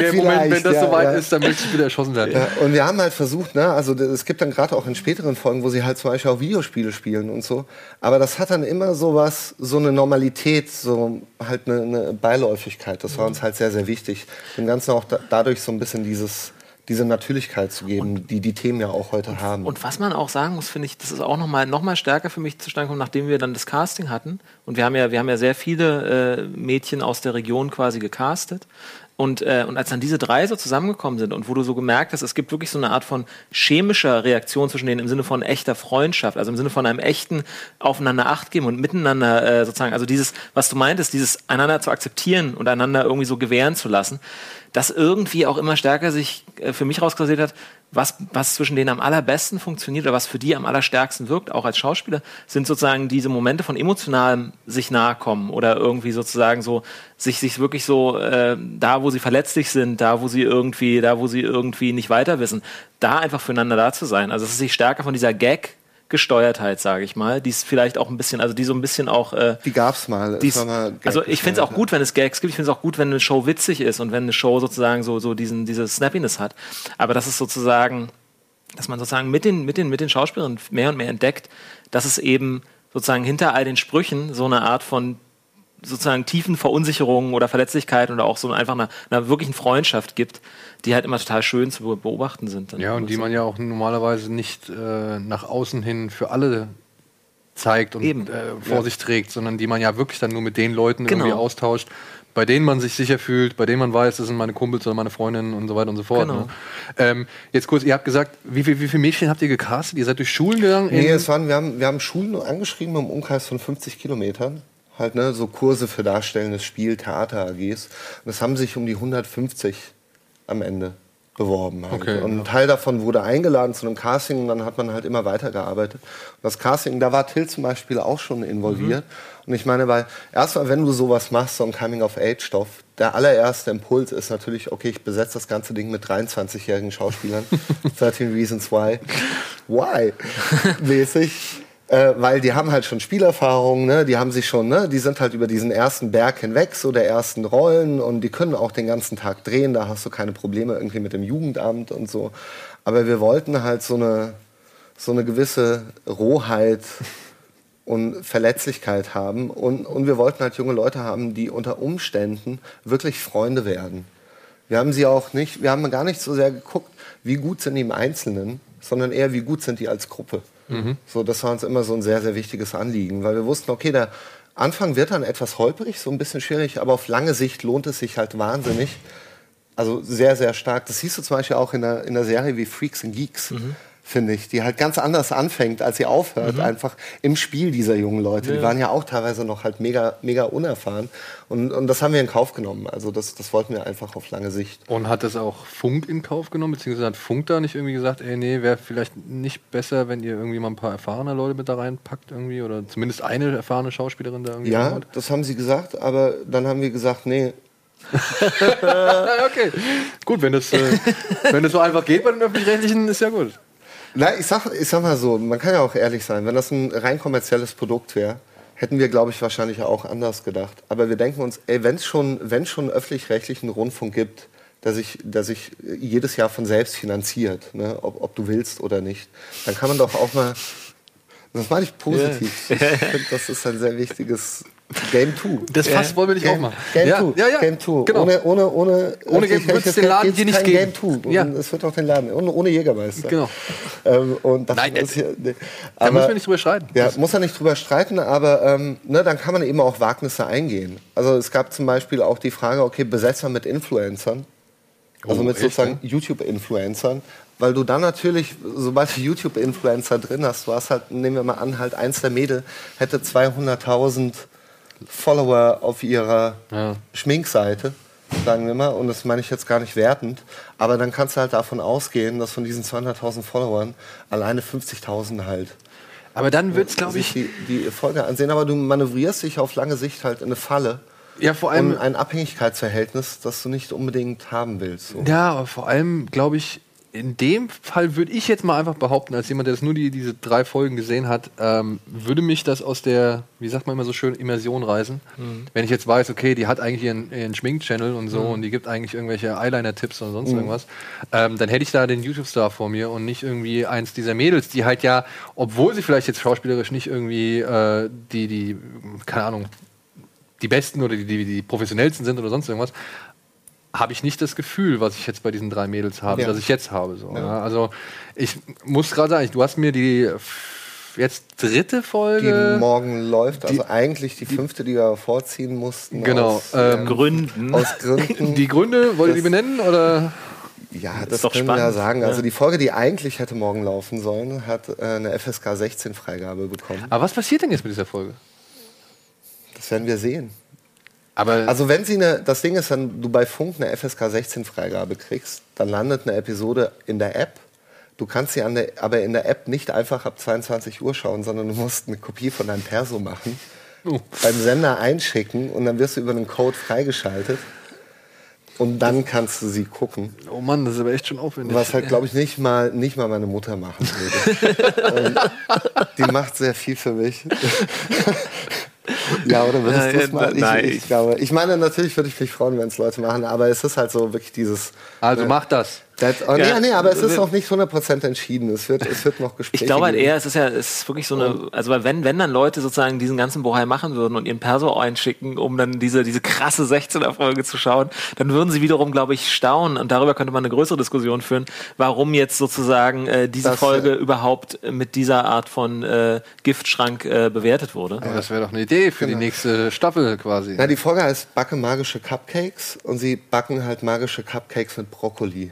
Speaker 1: der Moment, wenn das
Speaker 2: ja,
Speaker 1: soweit
Speaker 2: ja.
Speaker 1: ist, dann möchte ich wieder erschossen werden.
Speaker 2: Ja, und wir haben halt versucht, ne, also es gibt dann gerade auch in späteren Folgen, wo sie halt zum Beispiel auch Videospiele spielen und so. Aber das hat dann immer so was, so eine Normalität, so halt eine, eine Beiläufigkeit. Das war uns halt sehr, sehr wichtig. Dem Ganzen auch da, dadurch so ein bisschen dieses, diese Natürlichkeit zu geben, die die Themen ja auch heute haben.
Speaker 3: Und was man auch sagen muss, finde ich, das ist auch noch mal, noch mal stärker für mich zustande gekommen, nachdem wir dann das Casting hatten. Und wir haben ja, wir haben ja sehr viele äh, Mädchen aus der Region quasi gecastet. Und, äh, und als dann diese drei so zusammengekommen sind und wo du so gemerkt hast, es gibt wirklich so eine Art von chemischer Reaktion zwischen denen im Sinne von echter Freundschaft, also im Sinne von einem echten Aufeinander Acht geben und miteinander äh, sozusagen, also dieses, was du meintest, dieses einander zu akzeptieren und einander irgendwie so gewähren zu lassen, das irgendwie auch immer stärker sich äh, für mich rauskristallisiert hat, was, was zwischen denen am allerbesten funktioniert oder was für die am allerstärksten wirkt, auch als Schauspieler, sind sozusagen diese Momente von emotionalem sich nahe kommen oder irgendwie sozusagen so sich, sich wirklich so äh, da, wo sie verletzlich sind, da, wo sie irgendwie, da, wo sie irgendwie nicht weiter wissen, da einfach füreinander da zu sein. Also es ist sich stärker von dieser Gag Gesteuertheit, sage ich mal, die ist vielleicht auch ein bisschen, also die so ein bisschen auch äh,
Speaker 2: die gab's mal.
Speaker 3: die
Speaker 2: Es war mal
Speaker 3: also ich finde es auch gut, wenn es Gags gibt. Ich finde es auch gut, wenn eine Show witzig ist und wenn eine Show sozusagen so, so diesen, diese Snappiness hat. Aber das ist sozusagen, dass man sozusagen mit den, mit den, mit den Schauspielern mehr und mehr entdeckt, dass es eben sozusagen hinter all den Sprüchen so eine Art von sozusagen tiefen Verunsicherungen oder Verletzlichkeiten oder auch so einfach einer, einer wirklichen Freundschaft gibt, die halt immer total schön zu be- beobachten sind. dann.
Speaker 1: Ja, und die man ja auch normalerweise nicht äh, nach außen hin für alle zeigt und
Speaker 3: Eben.
Speaker 1: äh, vor sich trägt, sondern die man ja wirklich dann nur mit den Leuten
Speaker 3: Genau.
Speaker 1: irgendwie austauscht, bei denen man sich sicher fühlt, bei denen man weiß, das sind meine Kumpels oder meine Freundinnen und so weiter und so fort.
Speaker 3: Genau.
Speaker 1: Ne? Ähm, jetzt kurz, ihr habt gesagt, wie, viel, wie viele Mädchen habt ihr gecastet? Ihr seid durch Schulen gegangen?
Speaker 2: Nee, es waren, wir, haben, wir haben Schulen angeschrieben im Umkreis von 50 Kilometern. Halt, ne, so Kurse für darstellendes Spiel, Theater-AGs. Und es haben sich um die 150 am Ende beworben. Halt.
Speaker 1: Okay,
Speaker 2: und ein Teil davon wurde eingeladen zu einem Casting und dann hat man halt immer weitergearbeitet. Und das Casting, da war Till zum Beispiel auch schon involviert. Und ich meine, weil erstmal, wenn du sowas machst, so ein Coming-of-Age-Stoff, der allererste Impuls ist natürlich, okay, ich besetze das ganze Ding mit 23-jährigen Schauspielern. 13 Reasons Why. Why? Mäßig. Äh, weil die haben halt schon Spielerfahrung, ne? die haben sich schon, ne? die sind halt über diesen ersten Berg hinweg, so der ersten Rollen und die können auch den ganzen Tag drehen, da hast du keine Probleme irgendwie mit dem Jugendamt und so. Aber wir wollten halt so eine, so eine gewisse Rohheit und Verletzlichkeit haben und, und wir wollten halt junge Leute haben, die unter Umständen wirklich Freunde werden. Wir haben sie auch nicht, wir haben gar nicht so sehr geguckt, wie gut sind die im Einzelnen, sondern eher, wie gut sind die als Gruppe. So, das war uns immer so ein sehr, sehr wichtiges Anliegen, weil wir wussten, okay, der Anfang wird dann etwas holprig, so ein bisschen schwierig, aber auf lange Sicht lohnt es sich halt wahnsinnig. Also sehr, sehr stark. Das siehst du zum Beispiel auch in der, in der Serie wie Freaks and Geeks, finde ich, die halt ganz anders anfängt, als sie aufhört, einfach im Spiel dieser jungen Leute. Die waren ja auch teilweise noch halt mega, mega unerfahren. Und, und das haben wir in Kauf genommen. Also das, das wollten wir einfach auf lange Sicht.
Speaker 1: Und hat das auch Funk in Kauf genommen, beziehungsweise hat Funk da nicht irgendwie gesagt, ey, nee, wäre vielleicht nicht besser, wenn ihr irgendwie mal ein paar erfahrene Leute mit da reinpackt irgendwie oder zumindest eine erfahrene Schauspielerin da irgendwie
Speaker 2: Ja,
Speaker 1: reinholt?
Speaker 2: das haben sie gesagt, aber dann haben wir gesagt, nee,
Speaker 1: Ja, okay. Gut, wenn das, äh, wenn das so einfach geht bei den Öffentlich-Rechtlichen, ist ja gut.
Speaker 2: Na, ich sag, ich sag mal so, man kann ja auch ehrlich sein, wenn das ein rein kommerzielles Produkt wäre, hätten wir, glaube ich, wahrscheinlich auch anders gedacht. Aber wir denken uns, ey, wenn es schon, wenn's schon öffentlich-rechtlichen Rundfunk gibt, der sich, der sich jedes Jahr von selbst finanziert, ne, ob, ob du willst oder nicht, dann kann man doch auch mal, das meine ich positiv, ich finde, das ist ein sehr wichtiges Game 2.
Speaker 1: Das Fass wollen wir nicht
Speaker 2: Game,
Speaker 1: aufmachen.
Speaker 2: Game
Speaker 1: ja,
Speaker 2: 2.
Speaker 1: ja, ja.
Speaker 2: Game 2.
Speaker 1: Genau.
Speaker 2: Ohne, ohne, ohne,
Speaker 1: Ohne Game
Speaker 2: öffentlich-rechtliches
Speaker 1: wird's den Laden hier nicht geben.
Speaker 2: Game 2.
Speaker 1: Ja.
Speaker 2: Und es wird auch den Laden, ohne, ohne Jägermeister.
Speaker 1: Genau.
Speaker 2: Ähm, und das
Speaker 1: Nein,
Speaker 2: ist hier, nee.
Speaker 1: Da müssen
Speaker 2: Aber-
Speaker 1: wir nicht drüber streiten.
Speaker 2: ja, muss er nicht drüber streiten, aber ähm, ne, dann kann man eben auch Wagnisse eingehen. Also es gab zum Beispiel auch die Frage, okay, besetzt man mit Influencern, also
Speaker 1: Oh,
Speaker 2: mit
Speaker 1: echt,
Speaker 2: sozusagen YouTube-Influencern, weil du dann natürlich, sobald du YouTube-Influencer drin hast, du hast halt, nehmen wir mal an, halt eins der Mädel hätte 200.000 Follower auf ihrer
Speaker 1: Ja.
Speaker 2: Schminkseite, sagen wir mal, und das meine ich jetzt gar nicht wertend, aber dann kannst du halt davon ausgehen, dass von diesen 200.000 Followern alleine 50.000 halt
Speaker 1: Aber dann wird es, glaube
Speaker 2: sich
Speaker 1: ich,
Speaker 2: die, die Folge ansehen, aber du manövrierst dich auf lange Sicht halt in eine Falle
Speaker 1: ja, vor allem,
Speaker 2: und ein Abhängigkeitsverhältnis, das du nicht unbedingt haben willst. So.
Speaker 1: ja, aber vor allem, glaube ich, in dem Fall würde ich jetzt mal einfach behaupten, als jemand, der das nur die, diese drei Folgen gesehen hat, ähm, würde mich das aus der, wie sagt man immer so schön, Immersion reißen.
Speaker 3: Mhm.
Speaker 1: Wenn ich jetzt weiß, okay, die hat eigentlich ihren, ihren Schmink-Channel und so und die gibt eigentlich irgendwelche Eyeliner-Tipps oder sonst irgendwas, ähm, dann hätte ich da den YouTube-Star vor mir und nicht irgendwie eins dieser Mädels, die halt ja, obwohl sie vielleicht jetzt schauspielerisch nicht irgendwie äh, die, die, keine Ahnung, die besten oder die, die, die professionellsten sind oder sonst irgendwas, habe ich nicht das Gefühl, was ich jetzt bei diesen drei Mädels habe,
Speaker 2: Ja.
Speaker 1: das ich jetzt habe. So, ja. Also ich muss gerade sagen, du hast mir die jetzt dritte
Speaker 2: Die
Speaker 1: Folge.
Speaker 2: morgen läuft, also
Speaker 1: die-
Speaker 2: eigentlich die fünfte, die wir vorziehen mussten.
Speaker 1: Genau,
Speaker 2: Aus,
Speaker 1: ähm,
Speaker 3: Gründen.
Speaker 2: aus Gründen.
Speaker 1: die Gründe, wollt ihr die
Speaker 2: Das-
Speaker 1: benennen? Oder?
Speaker 2: ja, das
Speaker 3: doch
Speaker 2: können wir ja
Speaker 3: spannend.
Speaker 2: sagen. Also
Speaker 3: Ja.
Speaker 2: die Folge, die eigentlich hätte morgen laufen sollen, hat äh, eine FSK 16 Freigabe bekommen.
Speaker 1: Aber was passiert denn jetzt mit dieser Folge?
Speaker 2: Das werden wir sehen.
Speaker 1: Aber
Speaker 2: Also wenn sie eine, das Ding ist, wenn du bei Funk eine FSK 16 Freigabe kriegst, dann landet eine Episode in der App. Du kannst sie an der, aber in der App nicht einfach ab 22 Uhr schauen, sondern du musst eine Kopie von deinem Perso machen,
Speaker 1: Oh.
Speaker 2: beim Sender einschicken und dann wirst du über einen Code freigeschaltet. Und dann kannst du sie gucken.
Speaker 1: oh Mann, das ist aber echt schon aufwendig.
Speaker 2: Was halt, glaube ich, nicht mal, nicht mal meine Mutter machen würde. und die macht sehr viel für mich. ja, oder würdest du es mal? Ich,
Speaker 3: nein,
Speaker 2: ich,
Speaker 3: ich-
Speaker 2: glaube, ich meine, natürlich würde ich mich freuen, wenn es Leute machen, aber es ist halt so wirklich dieses.
Speaker 1: also
Speaker 2: äh,
Speaker 1: mach das.
Speaker 2: That, oh,
Speaker 3: Ja.
Speaker 2: nee, nee, aber es ist noch nicht 100% entschieden. Es wird, es wird noch Gespräche
Speaker 3: Ich glaube halt eher, es ist ja, es ist wirklich so eine, also weil wenn, wenn dann Leute sozusagen diesen ganzen Bohai machen würden und ihren Perso einschicken, um dann diese, diese krasse 16er-Folge zu schauen, dann würden sie wiederum, glaube ich, staunen und darüber könnte man eine größere Diskussion führen, warum jetzt sozusagen äh, diese
Speaker 2: Das,
Speaker 3: Folge
Speaker 2: äh,
Speaker 3: überhaupt mit dieser Art von äh, Giftschrank äh, bewertet wurde.
Speaker 1: Aber das wäre doch eine Idee für die nächste Staffel quasi.
Speaker 2: Na, die Folge heißt Backe magische Cupcakes und sie backen halt magische Cupcakes mit Brokkoli.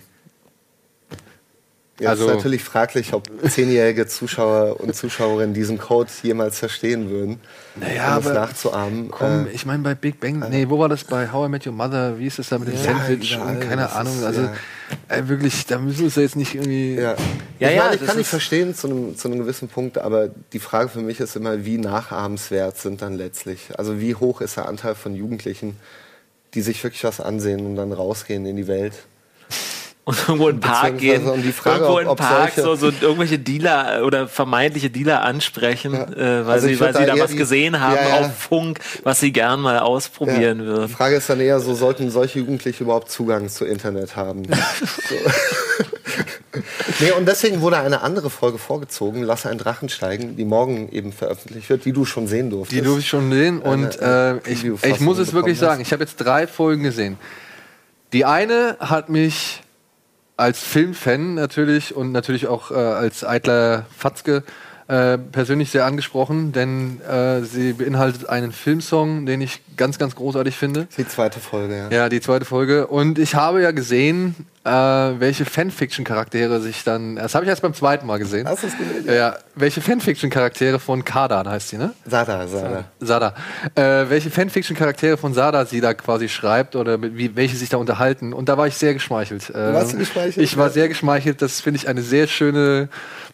Speaker 2: Jetzt
Speaker 1: Also-
Speaker 2: ist natürlich fraglich, ob zehnjährige Zuschauer und Zuschauerinnen diesen Code jemals verstehen würden,
Speaker 1: Naja,
Speaker 2: um es nachzuahmen.
Speaker 1: Komm,
Speaker 2: Äh,
Speaker 1: ich meine bei Big Bang, nee, wo war das bei How I Met Your Mother? Wie ist das da mit dem
Speaker 2: Ja,
Speaker 1: Sandwich und keine Ahnung.
Speaker 2: ist,
Speaker 1: Also
Speaker 2: ja.
Speaker 1: äh, wirklich, da müssen wir es jetzt nicht irgendwie.
Speaker 2: ja.
Speaker 3: Ja,
Speaker 2: ich
Speaker 3: ja,
Speaker 2: meine, ich kann nicht
Speaker 3: ist-
Speaker 2: verstehen zu einem, zu einem gewissen Punkt, aber die Frage für mich ist immer, wie nachahmenswert sind dann letztlich? Also wie hoch ist der Anteil von Jugendlichen, die sich wirklich was ansehen und dann rausgehen in die Welt?
Speaker 3: Und irgendwo in den Park gehen,
Speaker 2: um die Frage,
Speaker 3: irgendwo in den
Speaker 2: ob
Speaker 3: Park
Speaker 2: solche-
Speaker 3: so, so irgendwelche Dealer oder vermeintliche Dealer ansprechen,
Speaker 2: Ja.
Speaker 3: äh, weil
Speaker 2: Also
Speaker 3: sie, weil
Speaker 2: würd
Speaker 3: sie
Speaker 2: da
Speaker 3: da was
Speaker 2: die-
Speaker 3: gesehen haben
Speaker 2: Ja, ja.
Speaker 3: auf Funk, was sie gern mal ausprobieren
Speaker 2: Ja.
Speaker 3: würden.
Speaker 2: Die Frage ist dann eher so, sollten solche Jugendliche überhaupt Zugang zu Internet haben? nee, und deswegen wurde eine andere Folge vorgezogen, Lass einen Drachen steigen, die morgen eben veröffentlicht wird, die du schon sehen durftest.
Speaker 1: Die durfte ich schon sehen und äh, ich, ich muss es wirklich
Speaker 2: bekommen
Speaker 1: sagen, ich habe jetzt drei Folgen gesehen. Die eine hat mich als Filmfan natürlich und natürlich auch äh, als eitler Fatzke äh, persönlich sehr angesprochen, denn äh, sie beinhaltet einen Filmsong, den ich ganz, ganz großartig finde.
Speaker 2: Die zweite Folge, ja.
Speaker 1: Ja, die zweite Folge. Und ich habe ja gesehen, äh, welche Fanfiction-Charaktere sich dann. Das habe ich erst beim zweiten Mal gesehen.
Speaker 2: Hast du es gesehen?
Speaker 1: Ja. Welche Fanfiction-Charaktere von Kardan heißt sie, ne?
Speaker 2: Sada, Sada.
Speaker 1: Sada. Äh, welche Fanfiction-Charaktere von Sada sie da quasi schreibt oder mit, wie, welche sich da unterhalten. Und da war ich sehr geschmeichelt. Äh,
Speaker 2: warst du geschmeichelt?
Speaker 1: Ich war sehr geschmeichelt. Das finde ich eine sehr schöne,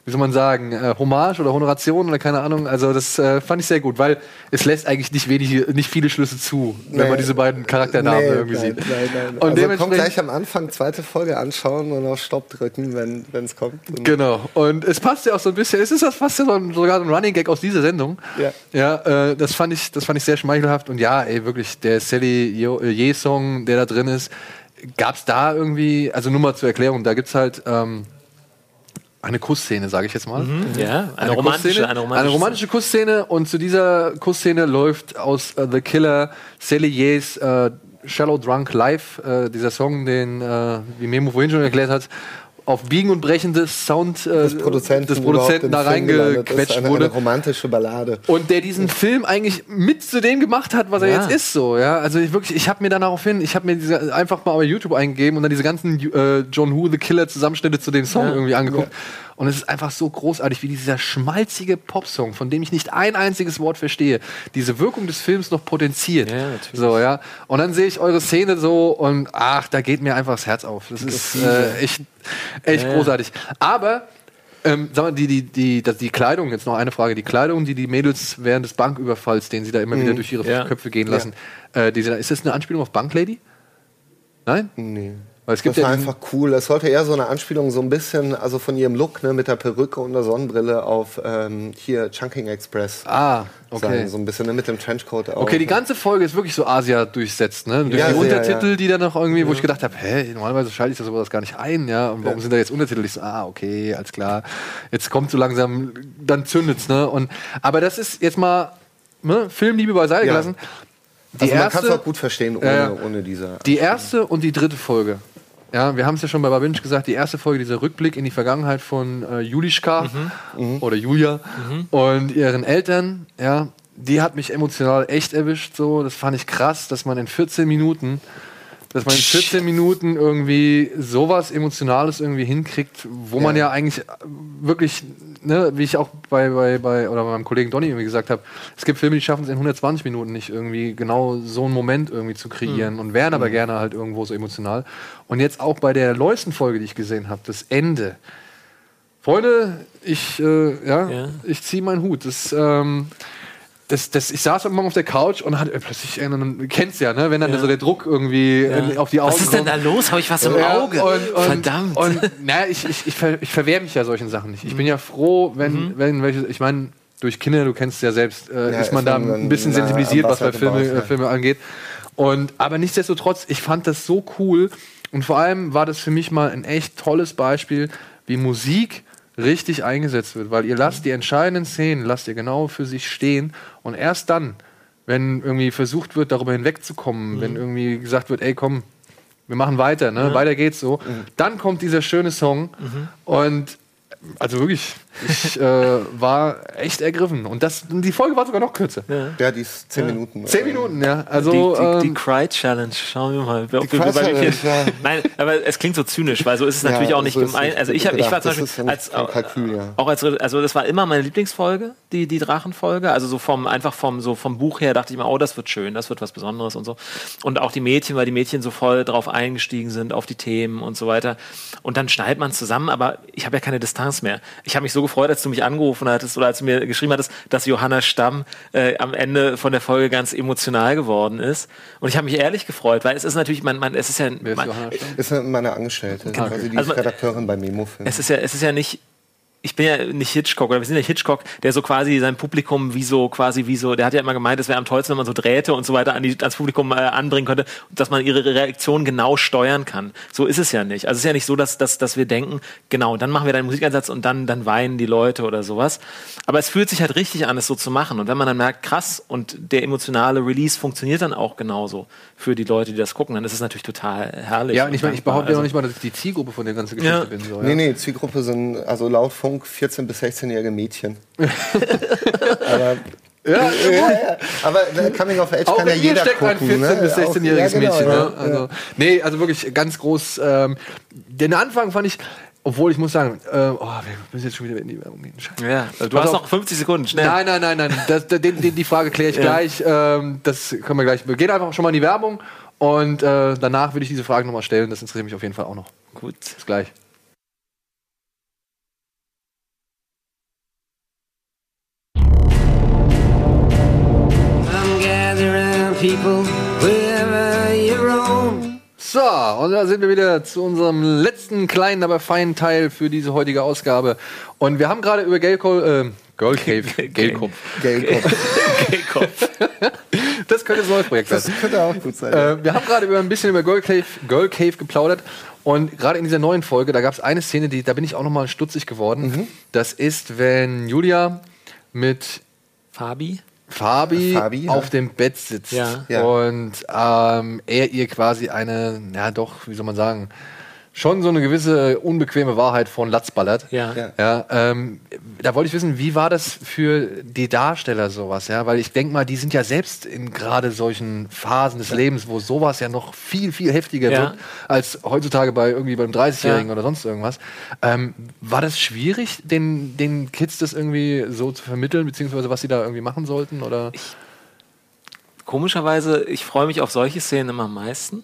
Speaker 1: wie soll man sagen, äh, Hommage oder Honoration oder keine Ahnung. Also das äh, fand ich sehr gut, weil es lässt eigentlich nicht wenig, nicht viele Schlüsse zu, wenn
Speaker 2: Nee.
Speaker 1: man diese beiden Charakternamen
Speaker 2: Nee,
Speaker 1: irgendwie
Speaker 2: nein,
Speaker 1: sieht.
Speaker 2: Nein, nein.
Speaker 1: Und
Speaker 2: also kommt
Speaker 1: dementsprechend-
Speaker 2: gleich am Anfang zweite Folge anschauen und auf Stopp drücken, wenn es kommt. Und
Speaker 1: Genau. Und es passt ja auch so ein bisschen, es ist das fast so ein, sogar ein Running Gag aus dieser Sendung.
Speaker 2: Ja.
Speaker 1: Ja, äh, das fand ich, das fand ich sehr schmeichelhaft. Und ja, ey, wirklich, der Sally äh, Ye-Song, der da drin ist, gab's da irgendwie, also nur mal zur Erklärung, da gibt's halt ähm, eine Kussszene, sage ich jetzt mal.
Speaker 3: Ja, eine, romantische,
Speaker 1: Kussszene,
Speaker 3: eine romantische,
Speaker 1: eine romantische Kussszene. Und zu dieser Kussszene läuft aus äh, The Killer Sally Ye's äh, Shallow Drunk Live, äh, dieser Song, den, wie Memo vorhin schon erklärt hat, auf Biegen und Brechen des Sound äh,
Speaker 2: des Produzenten,
Speaker 1: des Produzenten da reingequetscht
Speaker 2: eine,
Speaker 1: wurde.
Speaker 2: Eine romantische Ballade.
Speaker 1: Und der diesen Film eigentlich mit zu dem gemacht hat, was er
Speaker 3: Ja.
Speaker 1: jetzt ist, so, ja. Also ich wirklich, ich habe mir dann daraufhin, ich habe mir diese einfach mal bei YouTube eingegeben und dann diese ganzen äh, John Who the Killer Zusammenschnitte zu dem Song
Speaker 3: Ja.
Speaker 1: irgendwie angeguckt. Und es ist einfach so großartig, wie dieser schmalzige Popsong, von dem ich nicht ein einziges Wort verstehe, diese Wirkung des Films noch potenziert.
Speaker 3: Ja, natürlich.
Speaker 1: So, ja. Und dann sehe ich eure Szene so und ach, da geht mir einfach das Herz auf. Das ist äh, echt, echt
Speaker 3: Ja, ja.
Speaker 1: großartig. Aber ähm, sag mal, die, die, die, das, die Kleidung, jetzt noch eine Frage, die Kleidung, die die Mädels während des Banküberfalls, den sie da immer wieder durch ihre
Speaker 3: Ja.
Speaker 1: Köpfe gehen lassen, äh, diese, ist das eine Anspielung auf Banklady? Nein?
Speaker 2: Nee.
Speaker 1: Weil es gibt
Speaker 2: Das war
Speaker 1: ja
Speaker 2: einfach cool. Das sollte eher so eine Anspielung, so ein bisschen, also von ihrem Look, ne, mit der Perücke und der Sonnenbrille auf ähm, hier Chunking Express.
Speaker 1: Ah, okay.
Speaker 2: sein. So ein bisschen ne, mit dem Trenchcoat auch.
Speaker 1: Okay, die ganze Folge ist wirklich so Asia durchsetzt, ne? Durch
Speaker 2: Ja,
Speaker 1: die
Speaker 2: sehr,
Speaker 1: Untertitel,
Speaker 2: ja.
Speaker 1: die dann noch irgendwie, wo ich gedacht habe, hä, normalerweise schalte ich das aber das gar nicht ein, ja? Und warum sind da jetzt Untertitel? Ich so, ah, okay, alles klar. Jetzt kommt so langsam, dann zündet's, ne? Und aber das ist jetzt mal ne, Filmliebe beiseite
Speaker 2: Ja.
Speaker 1: gelassen. Die
Speaker 2: also man kann es auch gut verstehen ohne,
Speaker 1: ja.
Speaker 2: ohne diese.
Speaker 1: die erste und die dritte Folge. Ja, wir haben es ja schon bei Babinch gesagt, die erste Folge, dieser Rückblick in die Vergangenheit von äh, Julischka oder Julia und ihren Eltern, ja, die hat mich emotional echt erwischt. So, das fand ich krass, dass man in 14 Minuten, dass man in 14 Minuten irgendwie sowas Emotionales irgendwie hinkriegt, wo man ja eigentlich wirklich, ne, wie ich auch bei, bei, bei oder bei meinem Kollegen Donny irgendwie gesagt habe, es gibt Filme, die schaffen es in 120 Minuten nicht irgendwie genau so einen Moment irgendwie zu kreieren und wären aber gerne halt irgendwo so emotional. Und jetzt auch bei der neuesten Folge, die ich gesehen habe, das Ende. Freunde, ich, äh, ja,
Speaker 3: Ja.
Speaker 1: ich ziehe meinen Hut. Das, ähm, das, das, ich saß irgendwann auf der Couch und hatte plötzlich, äh, du kennst ja, ne, wenn dann so der Druck irgendwie äh, auf die Augen
Speaker 3: Was ist denn da los? Habe ich was im
Speaker 1: Ja,
Speaker 3: Auge?
Speaker 1: Und, und,
Speaker 3: Verdammt.
Speaker 1: Und na, ich, ich, ich, ver, ich verwehre mich ja solchen Sachen nicht. Ich bin ja froh, wenn, wenn welche, ich meine, durch Kinder, du kennst es ja selbst, äh,
Speaker 2: Ja,
Speaker 1: ist man
Speaker 2: ist
Speaker 1: da ein bisschen
Speaker 2: nah am
Speaker 1: sensibilisiert, was bei
Speaker 2: Wasser
Speaker 1: Filme,
Speaker 2: gebaut,
Speaker 1: äh,
Speaker 2: ja.
Speaker 1: Filme angeht. Und, aber nichtsdestotrotz, ich fand das so cool. Und vor allem war das für mich mal ein echt tolles Beispiel, wie Musik richtig eingesetzt wird. Weil ihr lasst die entscheidenden Szenen, lasst ihr genau für sich stehen. Und erst dann, wenn irgendwie versucht wird, darüber hinwegzukommen, wenn irgendwie gesagt wird, ey, komm, wir machen weiter, ne? Weiter geht's so. Dann kommt dieser schöne Song und also wirklich, ich äh, war echt ergriffen. Und das, die Folge war sogar noch kürzer.
Speaker 2: Ja, die ist 10 Minuten.
Speaker 1: Zehn Minuten, ja. Also,
Speaker 3: die, die, die
Speaker 1: ähm,
Speaker 3: Cry Challenge, schauen wir mal. Ob wir wie viel-
Speaker 2: Challenge, ja.
Speaker 3: Nein, aber es klingt so zynisch, weil so ist es
Speaker 2: Ja,
Speaker 3: natürlich auch nicht
Speaker 2: so
Speaker 3: gemeint. Also ich, hab, ich war zum
Speaker 2: Das ist
Speaker 3: Beispiel
Speaker 2: ja
Speaker 3: als,
Speaker 2: ein Kalkül, ja.
Speaker 3: auch als also das war immer meine Lieblingsfolge, die die Drachenfolge. Also so vom einfach vom so vom Buch her dachte ich mir, oh, das wird schön, das wird was Besonderes und so. Und auch die Mädchen, weil die Mädchen so voll drauf eingestiegen sind auf die Themen und so weiter. Und dann schneidet man zusammen, aber ich habe ja keine Distanz mehr. Ich habe mich so gefreut, als du mich angerufen hattest oder als du mir geschrieben hattest, dass Johanna Stamm äh, am Ende von der Folge ganz emotional geworden ist. Und ich habe mich ehrlich gefreut, weil es ist natürlich, man, man, es ist ja,
Speaker 1: ist
Speaker 3: man,
Speaker 1: Johanna Stamm?
Speaker 2: Ist meine Angestellte, quasi die
Speaker 3: Also
Speaker 2: Redakteurin bei Memo-Film.
Speaker 3: es ist ja, es ist ja nicht. Ich bin ja nicht Hitchcock, oder wir sind ja Hitchcock, der so quasi sein Publikum wie so, quasi wie so, der hat ja immer gemeint, es wäre am tollsten, wenn man so Drähte und so weiter an die, ans Publikum äh, anbringen könnte, dass man ihre Reaktion genau steuern kann. So ist es ja nicht. Also es ist ja nicht so, dass, dass, dass wir denken, genau, dann machen wir deinen Musikeinsatz und dann, dann weinen die Leute oder sowas. Aber es fühlt sich halt richtig an, es so zu machen. Und wenn man dann merkt, krass, und der emotionale Release funktioniert dann auch genauso für die Leute, die das gucken, dann ist es natürlich total herrlich.
Speaker 1: ja, und ich, meine, ich behaupte ja noch
Speaker 3: Also-
Speaker 1: nicht mal, dass ich die Zielgruppe von der ganzen Geschichte
Speaker 3: Ja.
Speaker 1: bin. So, ja.
Speaker 2: Nee, nee, Zielgruppe sind also laut Funk 14- bis 16-jährige Mädchen. aber, ja, ja, aber äh, Coming of Age
Speaker 1: Auch
Speaker 2: kann ja jeder
Speaker 1: steckt ein
Speaker 2: gucken.
Speaker 1: 14- bis
Speaker 2: ne?
Speaker 1: 16-jähriges
Speaker 2: Auch- ja, genau,
Speaker 1: Mädchen.
Speaker 2: ja,
Speaker 1: Ne? Also, Nee, also wirklich ganz groß. Ähm, den Anfang fand ich, obwohl ich muss sagen, äh, oh, wir müssen jetzt schon wieder in die Werbung gehen. Scheiße.
Speaker 3: Ja, du
Speaker 1: Pass
Speaker 3: hast
Speaker 1: auf.
Speaker 3: noch 50 Sekunden, schnell.
Speaker 1: Nein, nein, nein, nein. Das, den, den, die Frage kläre ich
Speaker 3: Ja.
Speaker 1: gleich. Ähm, das können wir gleich. Wir gehen einfach schon mal in die Werbung und äh, danach würde ich diese Frage nochmal stellen. Das interessiert mich auf jeden Fall auch noch.
Speaker 3: Gut.
Speaker 1: Bis gleich.
Speaker 8: People, wherever you roam.
Speaker 1: So, und da sind wir wieder zu unserem letzten kleinen, aber feinen Teil für diese heutige Ausgabe. Und wir haben gerade über Gelko, äh, Girl Cave, Gelkopf.
Speaker 2: Gelkopf.
Speaker 3: Kopf.
Speaker 1: Das könnte so ein neues Projekt sein.
Speaker 2: Das könnte auch gut sein.
Speaker 1: Äh, wir haben gerade über ein bisschen über Girl Cave, Girl Cave geplaudert und gerade in dieser neuen Folge, da gab es eine Szene, die, da bin ich auch noch mal stutzig geworden.
Speaker 2: Mhm.
Speaker 1: Das ist, wenn Julia mit
Speaker 3: Fabi?
Speaker 1: Fabi,
Speaker 2: Fabi, ja.
Speaker 1: auf dem Bett sitzt
Speaker 3: Ja.
Speaker 2: Ja.
Speaker 1: und ähm, er ihr quasi eine, ja doch, wie soll man sagen, schon so eine gewisse unbequeme Wahrheit von Latz ballert.
Speaker 3: Ja.
Speaker 2: Ja.
Speaker 1: Ja, ähm, da wollte ich wissen, wie war das für die Darsteller sowas, ja? Weil ich denke mal, die sind ja selbst in gerade solchen Phasen des Lebens, wo sowas ja noch viel, viel heftiger
Speaker 3: Ja.
Speaker 1: wird als heutzutage bei irgendwie beim 30-Jährigen
Speaker 3: Ja.
Speaker 1: oder sonst irgendwas. Ähm, war das schwierig, den, den Kids das irgendwie so zu vermitteln, beziehungsweise was sie da irgendwie machen sollten? Oder?
Speaker 3: Komischerweise, ich freue mich auf solche Szenen immer am meisten,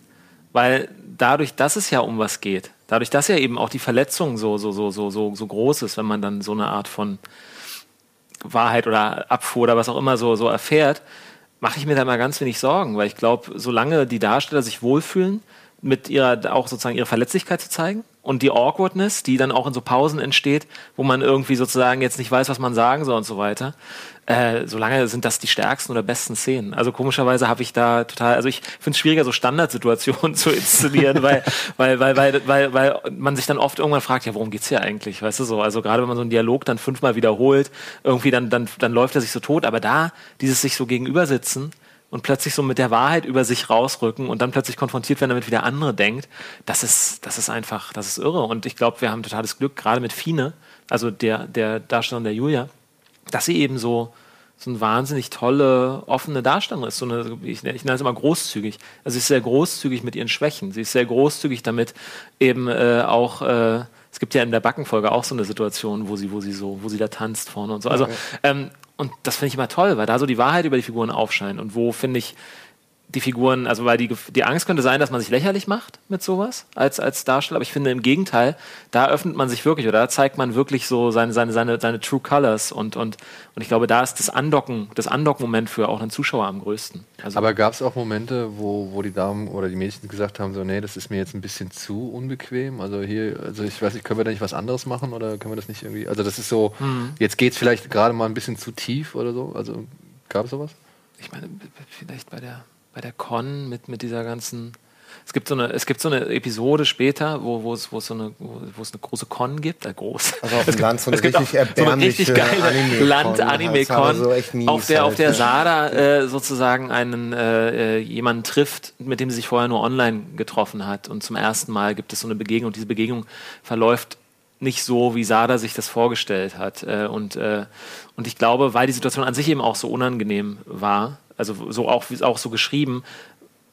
Speaker 3: weil dadurch, dass es ja um was geht, dadurch, dass ja eben auch die Verletzung so, so, so, so, so, so groß ist, wenn man dann so eine Art von Wahrheit oder Abfuhr oder was auch immer so, so erfährt, mache ich mir da mal ganz wenig Sorgen, weil ich glaube, solange die Darsteller sich wohlfühlen mit ihrer auch sozusagen ihre Verletzlichkeit zu zeigen und die Awkwardness, die dann auch in so Pausen entsteht, wo man irgendwie sozusagen jetzt nicht weiß, was man sagen soll und so weiter. Äh, solange sind das die stärksten oder besten Szenen. Also komischerweise habe ich da total, also ich finde es schwieriger, so Standardsituationen zu inszenieren, weil, weil, weil, weil, weil, weil man sich dann oft irgendwann fragt, ja, worum geht's hier eigentlich? Weißt du so? Also gerade wenn man so einen Dialog dann fünfmal wiederholt, irgendwie dann, dann, dann läuft er sich so tot, aber da, dieses sich so gegenüber sitzen, und plötzlich so mit der Wahrheit über sich rausrücken und dann plötzlich konfrontiert werden, damit wie der andere denkt, das ist, das ist einfach, das ist irre. Und ich glaube, wir haben totales Glück, gerade mit Fine, also der, der Darstellerin der Julia, dass sie eben so, so eine wahnsinnig tolle, offene Darstellerin ist. So eine, ich, ich nenne es immer großzügig. Also sie ist sehr großzügig mit ihren Schwächen. Sie ist sehr großzügig damit, eben äh, auch äh, es gibt ja in der Backenfolge auch so eine Situation, wo sie, wo sie so, wo sie da tanzt vorne und so. Also ähm, und das finde ich immer toll, weil da so die Wahrheit über die Figuren aufscheint und wo finde ich die Figuren, also weil die, die Angst könnte sein, dass man sich lächerlich macht mit sowas als, als Darsteller, aber ich finde im Gegenteil, da öffnet man sich wirklich oder da zeigt man wirklich so seine, seine, seine, seine True Colors und, und, und ich glaube, da ist das Andocken, das Andocken-Moment für auch einen Zuschauer am größten. Also
Speaker 1: Aber gab es auch Momente, wo, wo die Damen oder die Mädchen gesagt haben, so, nee, das ist mir jetzt ein bisschen zu unbequem. Also hier, also ich weiß nicht, können wir da nicht was anderes machen oder können wir das nicht irgendwie. Also das ist so,
Speaker 3: Mhm.
Speaker 1: jetzt geht es vielleicht gerade mal ein bisschen zu tief oder so. Also gab es sowas?
Speaker 3: ich meine, vielleicht bei der, bei der Con mit, mit dieser ganzen. Es gibt so eine, es gibt so eine Episode später, wo, wo es, wo es so eine, wo es eine große Con gibt, äh, groß.
Speaker 2: Also auf dem Land so eine richtig
Speaker 3: auch so eine richtig
Speaker 2: erbärmliche
Speaker 3: geile
Speaker 2: Anime-Con
Speaker 3: Land-Anime-Con,
Speaker 2: so
Speaker 3: auf der, auf
Speaker 2: halt,
Speaker 3: der? Sada äh, sozusagen einen äh, äh, jemanden trifft, mit dem sie sich vorher nur online getroffen hat. Und zum ersten Mal gibt es so eine Begegnung. Und diese Begegnung verläuft nicht so, wie Sada sich das vorgestellt hat. Äh, und, äh, und ich glaube, weil die Situation an sich eben auch so unangenehm war, also so auch, auch so geschrieben,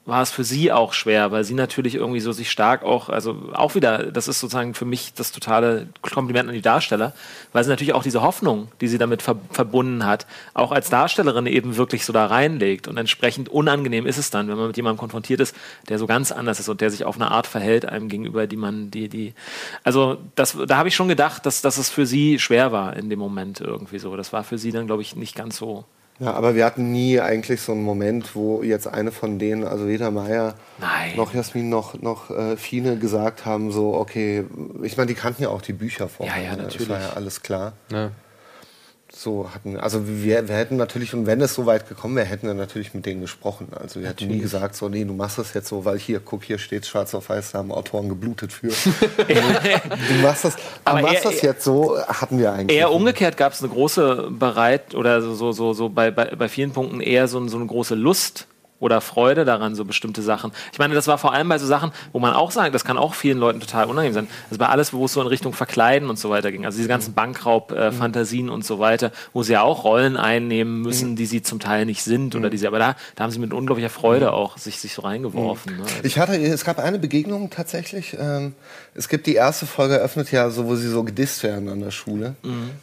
Speaker 3: war es für sie auch schwer, weil sie natürlich irgendwie so sich stark auch, also auch wieder, das ist sozusagen für mich das totale Kompliment an die Darsteller, weil sie natürlich auch diese Hoffnung, die sie damit ver verbunden hat, auch als Darstellerin eben wirklich so da reinlegt und entsprechend unangenehm ist es dann, wenn man mit jemandem konfrontiert ist, der so ganz anders ist und der sich auf eine Art verhält einem gegenüber, die man, die, die, also das, da habe ich schon gedacht, dass, dass es für sie schwer war in dem Moment irgendwie so. Das war für sie dann, glaube ich, nicht ganz so.
Speaker 2: Ja, aber wir hatten nie eigentlich so einen Moment, wo jetzt eine von denen, also weder Maya
Speaker 3: Nein.
Speaker 2: noch Jasmin noch, noch äh, Fine gesagt haben, so, okay, ich meine, die kannten ja auch die Bücher vorher.
Speaker 3: Ja, ja,
Speaker 2: ne?
Speaker 3: natürlich.
Speaker 2: Das war ja alles klar.
Speaker 1: Ja.
Speaker 2: So hatten, also wir, wir hätten natürlich, und wenn es so weit gekommen wäre, hätten wir natürlich mit denen gesprochen. Also wir hätten nie gesagt, so, nee, du machst das jetzt so, weil hier, guck, hier steht schwarz auf weiß, da haben Autoren geblutet für. du machst das, du
Speaker 3: Aber
Speaker 2: machst
Speaker 3: eher-
Speaker 2: das jetzt so, hatten wir eigentlich.
Speaker 3: Eher umgekehrt gab es eine große Bereit oder so, so, so, so bei, bei, bei vielen Punkten eher so, so eine große Lust oder Freude daran, so bestimmte Sachen. Ich meine, das war vor allem bei so Sachen, wo man auch sagt, das kann auch vielen Leuten total unangenehm sein. Das war alles, wo es so in Richtung Verkleiden und so weiter ging. Also diese ganzen Bankraub-Fantasien und so weiter, wo sie ja auch Rollen einnehmen müssen, die sie zum Teil nicht sind oder die sie, aber da, da haben sie mit unglaublicher Freude auch sich, sich so reingeworfen. Ne?
Speaker 2: Ich hatte, es gab eine Begegnung tatsächlich. Ähm, es gibt die erste Folge eröffnet ja so, wo sie so gedisst werden an der Schule.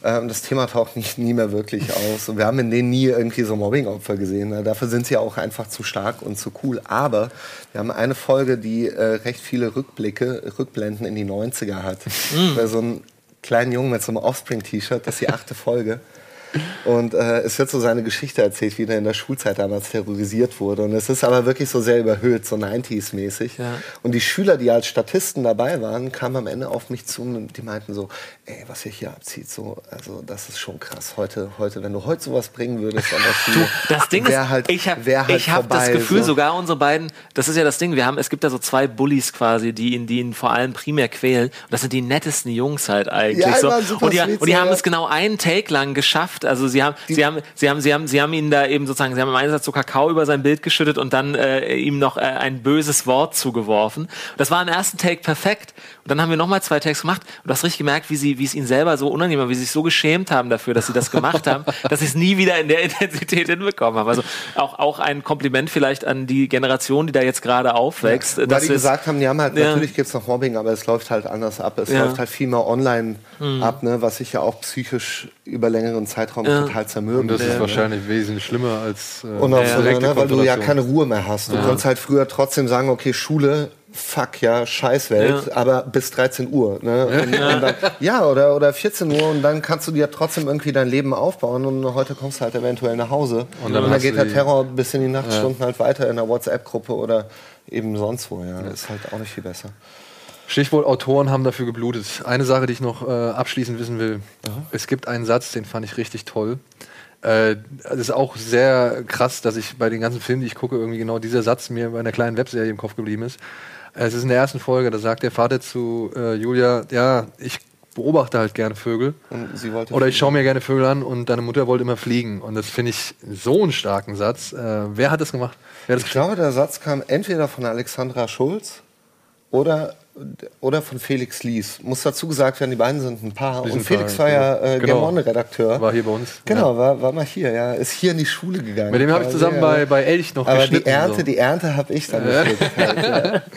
Speaker 2: Ähm, das Thema taucht nicht, nie mehr wirklich aus. Und wir haben in denen nie irgendwie so Mobbing-Opfer gesehen. Ne? Dafür sind sie ja auch einfach zu stark und zu cool. Aber wir haben eine Folge, die äh, recht viele Rückblicke, Rückblenden in die 90er hat. Bei so einem kleinen Jungen mit so einem Offspring-T-Shirt, das ist die achte Folge. Und äh, es wird so seine Geschichte erzählt, wie er in der Schulzeit damals terrorisiert wurde. Und es ist aber wirklich so sehr überhöht, so 90s-mäßig.
Speaker 3: Ja.
Speaker 2: Und die Schüler, die als Statisten dabei waren, kamen am Ende auf mich zu und die meinten so, ey, was ihr hier abzieht, so, also das ist schon krass. Heute, heute, wenn du heute sowas bringen würdest an der Schule,
Speaker 3: Das Ding
Speaker 2: wär
Speaker 3: ist,
Speaker 2: halt,
Speaker 3: ich habe
Speaker 2: halt
Speaker 3: ich hab das Gefühl,
Speaker 2: so.
Speaker 3: sogar unsere beiden, das ist ja das Ding, wir haben, es gibt da so zwei Bullies quasi, die ihn, die ihn vor allem primär quälen. Und das sind die nettesten Jungs halt eigentlich.
Speaker 2: Ja,
Speaker 3: so. und, die, und die haben es genau einen Take lang geschafft. Also sie haben, sie haben, sie haben, sie haben, sie haben ihn da eben sozusagen, sie haben im Einsatz so Kakao über sein Bild geschüttet und dann äh, ihm noch äh, ein böses Wort zugeworfen. Das war im ersten Take perfekt. Und dann haben wir nochmal zwei Takes gemacht und du hast richtig gemerkt, wie sie, wie es ihnen selber so unangenehm war, wie sie sich so geschämt haben dafür, dass sie das gemacht haben, dass sie es nie wieder in der Intensität hinbekommen haben. Also auch, auch ein Kompliment vielleicht an die Generation, die da jetzt gerade aufwächst.
Speaker 2: Weil
Speaker 3: dass
Speaker 2: die
Speaker 3: es-
Speaker 2: gesagt haben, die haben halt,
Speaker 3: Ja.
Speaker 2: natürlich gibt's noch Mobbing, aber es läuft halt anders ab. Es
Speaker 3: Ja.
Speaker 2: läuft halt viel mehr online
Speaker 1: Mhm.
Speaker 2: ab, ne, was sich ja auch psychisch über längeren Zeitraum
Speaker 3: Ja.
Speaker 2: total zermürben
Speaker 1: Und das ist
Speaker 2: ne?
Speaker 1: wahrscheinlich wesentlich schlimmer als äh,
Speaker 2: Und auch so, ne, weil du ja keine Ruhe mehr hast. Du konntest halt früher trotzdem sagen, okay, Schule fuck, ja, Scheißwelt,
Speaker 3: Ja.
Speaker 2: aber bis 13 Uhr. Ne? Und, und dann, ja, oder, oder 14 Uhr und dann kannst du dir trotzdem irgendwie dein Leben aufbauen und heute kommst du halt eventuell nach Hause. Und
Speaker 1: dann
Speaker 2: dann,
Speaker 1: hast
Speaker 2: geht der Terror bis in die Nachtstunden halt weiter in der WhatsApp-Gruppe oder eben sonst wo. Ja, ist halt auch nicht viel besser.
Speaker 1: Stichwort Autoren haben dafür geblutet. Eine Sache, die ich noch äh, abschließend wissen will. Es gibt einen Satz, den fand ich richtig toll. Äh, das ist auch sehr krass, dass ich bei den ganzen Filmen, die ich gucke, irgendwie genau dieser Satz mir bei einer kleinen Webserie im Kopf geblieben ist. Es ist in der ersten Folge, da sagt der Vater zu äh, Julia, ja, ich beobachte halt gerne Vögel. Oder ich schaue mir gerne Vögel an und deine Mutter wollte immer fliegen. Und das finde ich so einen starken Satz. Äh, wer hat das gemacht? Wer hat das
Speaker 2: Ich glaube, der Satz kam entweder von Alexandra Schulz oder, oder von Felix Lies. Muss dazu gesagt werden, die beiden sind ein Paar.
Speaker 1: Die
Speaker 2: Und Felix
Speaker 1: Paar,
Speaker 2: war ja äh,
Speaker 1: genau.
Speaker 2: Game On-Redakteur.
Speaker 1: war hier bei uns?
Speaker 2: Genau, war, war mal hier, ja. Ist hier in die Schule gegangen.
Speaker 1: Mit dem habe ich zusammen
Speaker 2: ja.
Speaker 1: bei, bei Elch noch
Speaker 2: Aber die
Speaker 1: geschnitten.
Speaker 2: Ernte,
Speaker 1: so.
Speaker 2: die Ernte habe ich dann gepflückt. Halt, ja.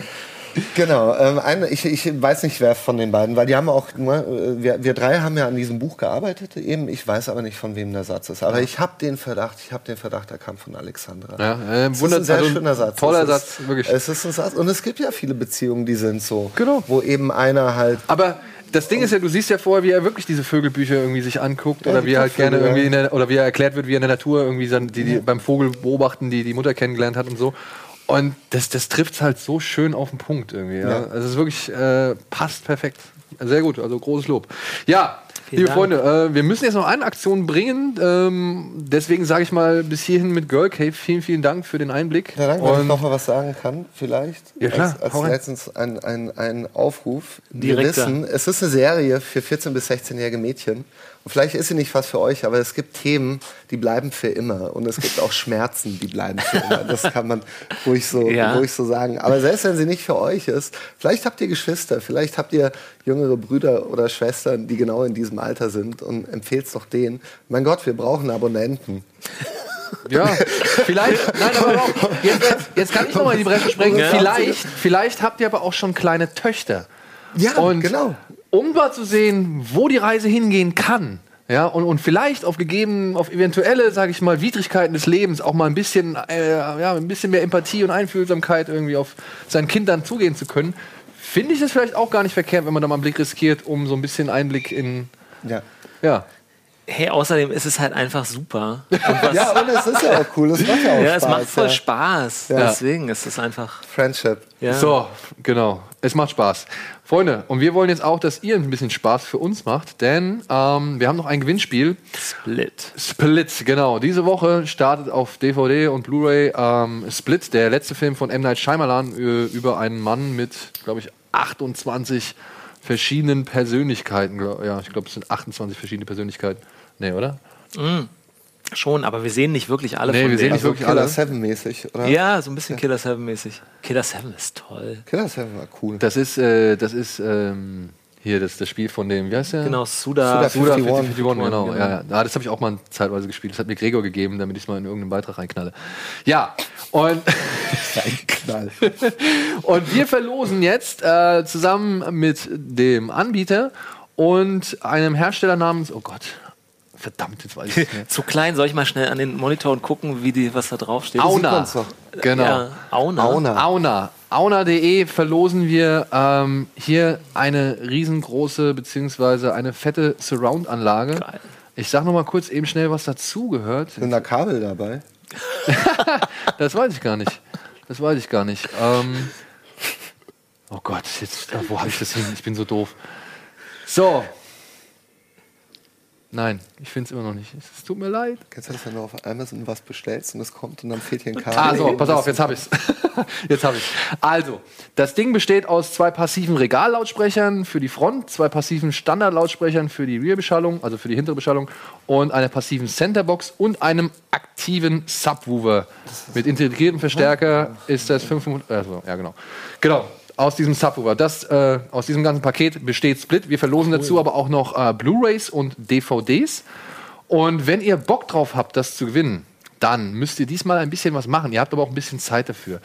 Speaker 2: Genau, ähm, ein, ich, ich weiß nicht, wer von den beiden, weil die haben auch, nur, äh, wir, wir drei haben ja an diesem Buch gearbeitet, eben, ich weiß aber nicht, von wem der Satz ist. Aber ich habe den Verdacht, ich habe den Verdacht, er kam von Alexandra.
Speaker 1: Ja, äh,
Speaker 2: Es ist ein sehr
Speaker 1: also
Speaker 2: schöner Satz.
Speaker 1: toller Satz, wirklich.
Speaker 2: Es ist ein Satz. Und es gibt ja viele Beziehungen, die sind so.
Speaker 1: Genau.
Speaker 2: Wo eben einer halt
Speaker 1: Aber das Ding ist ja, du siehst ja vorher, wie er wirklich diese Vögelbücher irgendwie sich anguckt
Speaker 2: Ja,
Speaker 1: oder wie er halt gerne irgendwie in der, oder wie er erklärt wird, wie er in der Natur irgendwie die, die beim Vogel beobachten, die die Mutter kennengelernt hat und so. Und das, das trifft halt so schön auf den Punkt irgendwie. Ja.
Speaker 2: Ja.
Speaker 1: Also es ist wirklich äh, passt perfekt. Sehr gut, also großes Lob. Ja, liebe
Speaker 3: Dank.
Speaker 1: Freunde, äh, wir müssen jetzt noch eine Aktion bringen. Ähm, deswegen sage ich mal bis hierhin mit Girl Cave. Vielen, vielen Dank für den Einblick.
Speaker 2: Ja, danke, wenn ich noch mal was sagen kann, vielleicht.
Speaker 1: Ja, klar,
Speaker 2: Als, als letztens ein, ein, ein Aufruf. Wir
Speaker 3: Direkter.
Speaker 2: wissen, es ist eine Serie für 14- bis 16-jährige Mädchen. Und vielleicht ist sie nicht was für euch, aber es gibt Themen, die bleiben für immer. Und es gibt auch Schmerzen, die bleiben für immer. Das kann man ruhig so,
Speaker 3: Ja.
Speaker 2: ruhig so sagen. Aber selbst wenn sie nicht für euch ist, vielleicht habt ihr Geschwister, vielleicht habt ihr jüngere Brüder oder Schwestern, die genau in diesem Alter sind und empfehlt es doch denen. Mein Gott, wir brauchen Abonnenten.
Speaker 1: Ja, vielleicht, nein, aber auch, jetzt, jetzt, kann ich noch mal in die Bresche springen.
Speaker 3: Ja.
Speaker 1: Vielleicht, vielleicht habt ihr aber auch schon kleine Töchter.
Speaker 2: Ja,
Speaker 1: Und
Speaker 2: genau.
Speaker 1: Um mal zu sehen, wo die Reise hingehen kann, ja, und, und vielleicht auf gegeben, auf eventuelle, sage ich mal, Widrigkeiten des Lebens auch mal ein bisschen, äh, ja, ein bisschen mehr Empathie und Einfühlsamkeit irgendwie auf sein Kind dann zugehen zu können, finde ich das vielleicht auch gar nicht verkehrt, wenn man da mal einen Blick riskiert, um so ein bisschen Einblick in,
Speaker 2: Ja.
Speaker 1: ja.
Speaker 3: Hey, außerdem ist es halt einfach super. Und was,
Speaker 2: Ja, und es ist ja auch cool. Es macht ja auch
Speaker 3: ja, es
Speaker 2: Spaß.
Speaker 3: macht voll
Speaker 2: ja.
Speaker 3: Spaß.
Speaker 2: Ja.
Speaker 3: Deswegen ist es einfach.
Speaker 2: Friendship.
Speaker 3: Ja.
Speaker 1: So, genau. Es macht Spaß. Freunde, und wir wollen jetzt auch, dass ihr ein bisschen Spaß für uns macht, denn ähm, wir haben noch ein Gewinnspiel.
Speaker 3: Split.
Speaker 1: Split, genau. Diese Woche startet auf DVD und Blu-ray ähm, Split, der letzte Film von M. Night Shyamalan äh, über einen Mann mit, glaube ich, 28 verschiedenen Persönlichkeiten. Ja, ich glaube, es sind 28 verschiedene Persönlichkeiten. Nee, oder?
Speaker 3: Schon, aber wir sehen nicht wirklich alle
Speaker 1: Nee,
Speaker 3: von
Speaker 1: wir sehen nicht wirklich
Speaker 2: Killer
Speaker 1: alle.
Speaker 2: 7 mäßig, oder?
Speaker 3: Ja, so ein bisschen Killer 7 mäßig. Killer 7 ist toll.
Speaker 2: Killer 7 war cool.
Speaker 1: Das ist, äh, das ist ähm, hier das, das Spiel von dem, wie heißt der?
Speaker 3: Genau, Suda.
Speaker 2: Suda
Speaker 1: Suda
Speaker 2: 51,
Speaker 1: 51, genau. Ja, ja. Ah, das habe ich auch mal zeitweise gespielt. Das hat mir Gregor gegeben, damit ich es mal in irgendeinen Beitrag reinknalle. Ja, und,
Speaker 2: Knall.
Speaker 1: und wir verlosen jetzt äh, zusammen mit dem Anbieter und einem Hersteller namens, oh Gott, verdammt, jetzt weiß ich nicht mehr.
Speaker 3: Zu klein, soll ich mal schnell an den Monitor und gucken, wie die, was da drauf steht?
Speaker 1: Auna.
Speaker 2: doch.
Speaker 1: Genau.
Speaker 3: Ja, Auna.
Speaker 2: Auna.
Speaker 1: Auna. Auna.de verlosen wir ähm, hier eine riesengroße beziehungsweise eine fette Surround-Anlage. Ich sag noch mal kurz eben schnell, was dazugehört.
Speaker 2: Sind da Kabel dabei?
Speaker 1: Das weiß ich gar nicht. Das weiß ich gar nicht. Ähm, oh Gott, jetzt, äh, wo habe ich das hin? Ich bin so doof. So. Nein, ich finde es immer noch nicht. Es tut mir leid.
Speaker 2: Kennst du das, wenn du auf Amazon was bestellst und es kommt und dann fehlt hier ein Kabel?
Speaker 1: Ah, so, pass auf, jetzt habe ich's. jetzt habe ich. Also, das Ding besteht aus zwei passiven Regallautsprechern für die Front, zwei passiven Standardlautsprechern für die Rear-Beschallung, also für die hintere Beschallung, und einer passiven Centerbox und einem aktiven Subwoofer. Mit integriertem Verstärker ist das 500. Also, ja, genau. Genau. Aus diesem Subwoofer. Das, äh, aus diesem ganzen Paket besteht Split. Wir verlosen dazu aber auch noch äh, Blu-Rays und DVDs. Und wenn ihr Bock drauf habt, das zu gewinnen, dann müsst ihr diesmal ein bisschen was machen. Ihr habt aber auch ein bisschen Zeit dafür.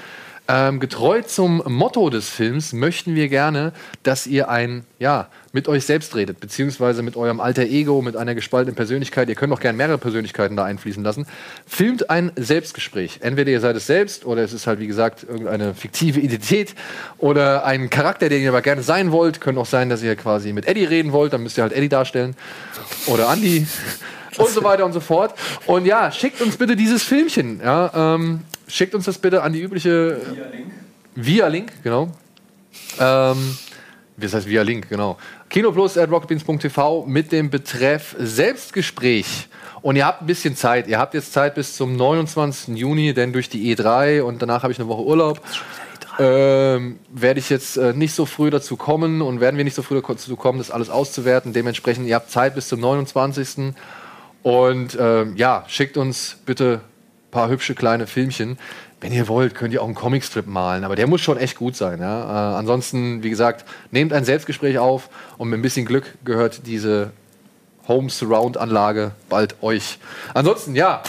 Speaker 1: Ähm, getreu zum Motto des Films möchten wir gerne, dass ihr ein, ja, mit euch selbst redet, beziehungsweise mit eurem alter Ego, mit einer gespaltenen Persönlichkeit. Ihr könnt auch gerne mehrere Persönlichkeiten da einfließen lassen. Filmt ein Selbstgespräch. Entweder ihr seid es selbst oder es ist halt, wie gesagt, irgendeine fiktive Identität oder ein Charakter, den ihr aber gerne sein wollt. Könnte auch sein, dass ihr quasi mit Eddie reden wollt, dann müsst ihr halt Eddie darstellen. Oder Andy. Und so weiter und so fort. Und ja, schickt uns bitte dieses Filmchen. Ja, ähm, schickt uns das bitte an die übliche. Via Link. Via Link, genau. Ähm, das heißt via Link, genau. Kinoplus at rocketbeans.tv mit dem Betreff Selbstgespräch. Und ihr habt ein bisschen Zeit. Ihr habt jetzt Zeit bis zum 29. Juni, denn durch die E3 und danach habe ich eine Woche Urlaub. Ähm, werde ich jetzt äh, nicht so früh dazu kommen und werden wir nicht so früh dazu kommen, das alles auszuwerten. Dementsprechend, ihr habt Zeit bis zum 29. Und ähm, ja, schickt uns bitte ein paar hübsche kleine Filmchen. Wenn ihr wollt, könnt ihr auch einen Comicstrip malen, aber der muss schon echt gut sein. Ja? Äh, ansonsten, wie gesagt, nehmt ein Selbstgespräch auf und mit ein bisschen Glück gehört diese Home Surround Anlage bald euch. Ansonsten, ja,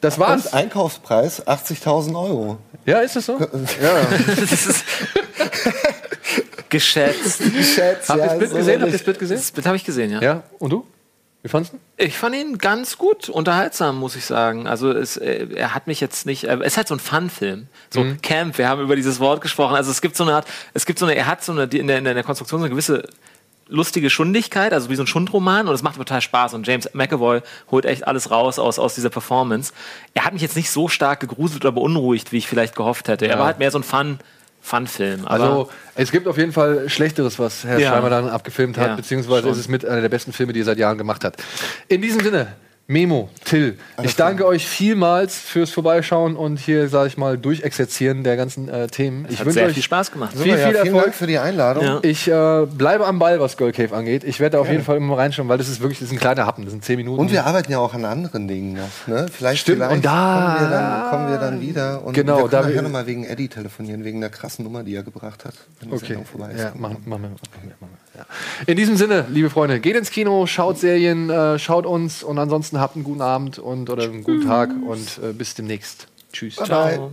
Speaker 1: das war's.
Speaker 2: Und Einkaufspreis 80.000 Euro.
Speaker 1: Ja, ist das so?
Speaker 2: Ja.
Speaker 3: Das ist geschätzt.
Speaker 2: Geschätzt,
Speaker 1: Habt ihr
Speaker 2: ja,
Speaker 1: das Bild
Speaker 2: so
Speaker 1: gesehen? Habt ihr das Bild gesehen?
Speaker 3: Das Bild habe ich gesehen, ja.
Speaker 1: Ja. Und du? Wie fandest du?
Speaker 3: Ich fand ihn ganz gut, unterhaltsam, muss ich sagen. Also es, äh, er hat mich jetzt nicht. Äh, es ist halt so ein Fun-Film. So
Speaker 1: Mhm.
Speaker 3: Camp, wir haben über dieses Wort gesprochen. Also es gibt so eine Art, es gibt so eine, er hat so eine in der, in der Konstruktion so eine gewisse lustige Schundigkeit, also wie so ein Schundroman und es macht total Spaß und James McAvoy holt echt alles raus aus, aus dieser Performance. Er hat mich jetzt nicht so stark gegruselt oder beunruhigt, wie ich vielleicht gehofft hätte. Er
Speaker 1: Ja.
Speaker 3: war halt mehr so ein Fun, Fun-Film.
Speaker 1: Also, es gibt auf jeden Fall Schlechteres, was Herr
Speaker 3: Ja.
Speaker 1: Schreiber dann abgefilmt hat,
Speaker 3: Ja,
Speaker 1: beziehungsweise
Speaker 3: schon.
Speaker 1: ist es mit einer der besten Filme, die er seit Jahren gemacht hat. In diesem Sinne, Memo, Till, ich danke euch vielmals fürs Vorbeischauen und hier, sage ich mal, durchexerzieren der ganzen äh, Themen. Ich
Speaker 3: hat
Speaker 1: wünsche
Speaker 3: sehr
Speaker 1: euch
Speaker 3: viel Spaß gemacht.
Speaker 1: viel,
Speaker 2: Super, ja,
Speaker 1: viel
Speaker 2: vielen
Speaker 1: Erfolg.
Speaker 2: Dank für die Einladung.
Speaker 3: Ja.
Speaker 1: Ich äh, bleibe am Ball, was Girl Cave angeht. Ich werde da auf jeden Fall immer reinschauen, weil das ist wirklich das ist ein kleiner Happen, das sind zehn Minuten.
Speaker 2: Und wir arbeiten ja auch an anderen Dingen noch. Ne? Vielleicht,
Speaker 1: Stimmt,
Speaker 2: vielleicht
Speaker 1: und da-
Speaker 2: kommen, wir dann, kommen wir dann wieder. Und
Speaker 1: Genau,
Speaker 2: wir
Speaker 1: da
Speaker 2: können
Speaker 1: wir-
Speaker 2: nachher nochmal wegen Eddie telefonieren, wegen der krassen Nummer, die er gebracht hat, wenn die
Speaker 1: Okay.
Speaker 2: Sendung vorbei ist.
Speaker 1: Ja, machen, machen wir. Machen wir, machen wir ja. In diesem Sinne, liebe Freunde, geht ins Kino, schaut Serien, äh, schaut uns und ansonsten habt einen guten Abend und oder einen guten Tag und äh, bis demnächst. Tschüss.
Speaker 2: Bye,
Speaker 1: Ciao.
Speaker 2: bye.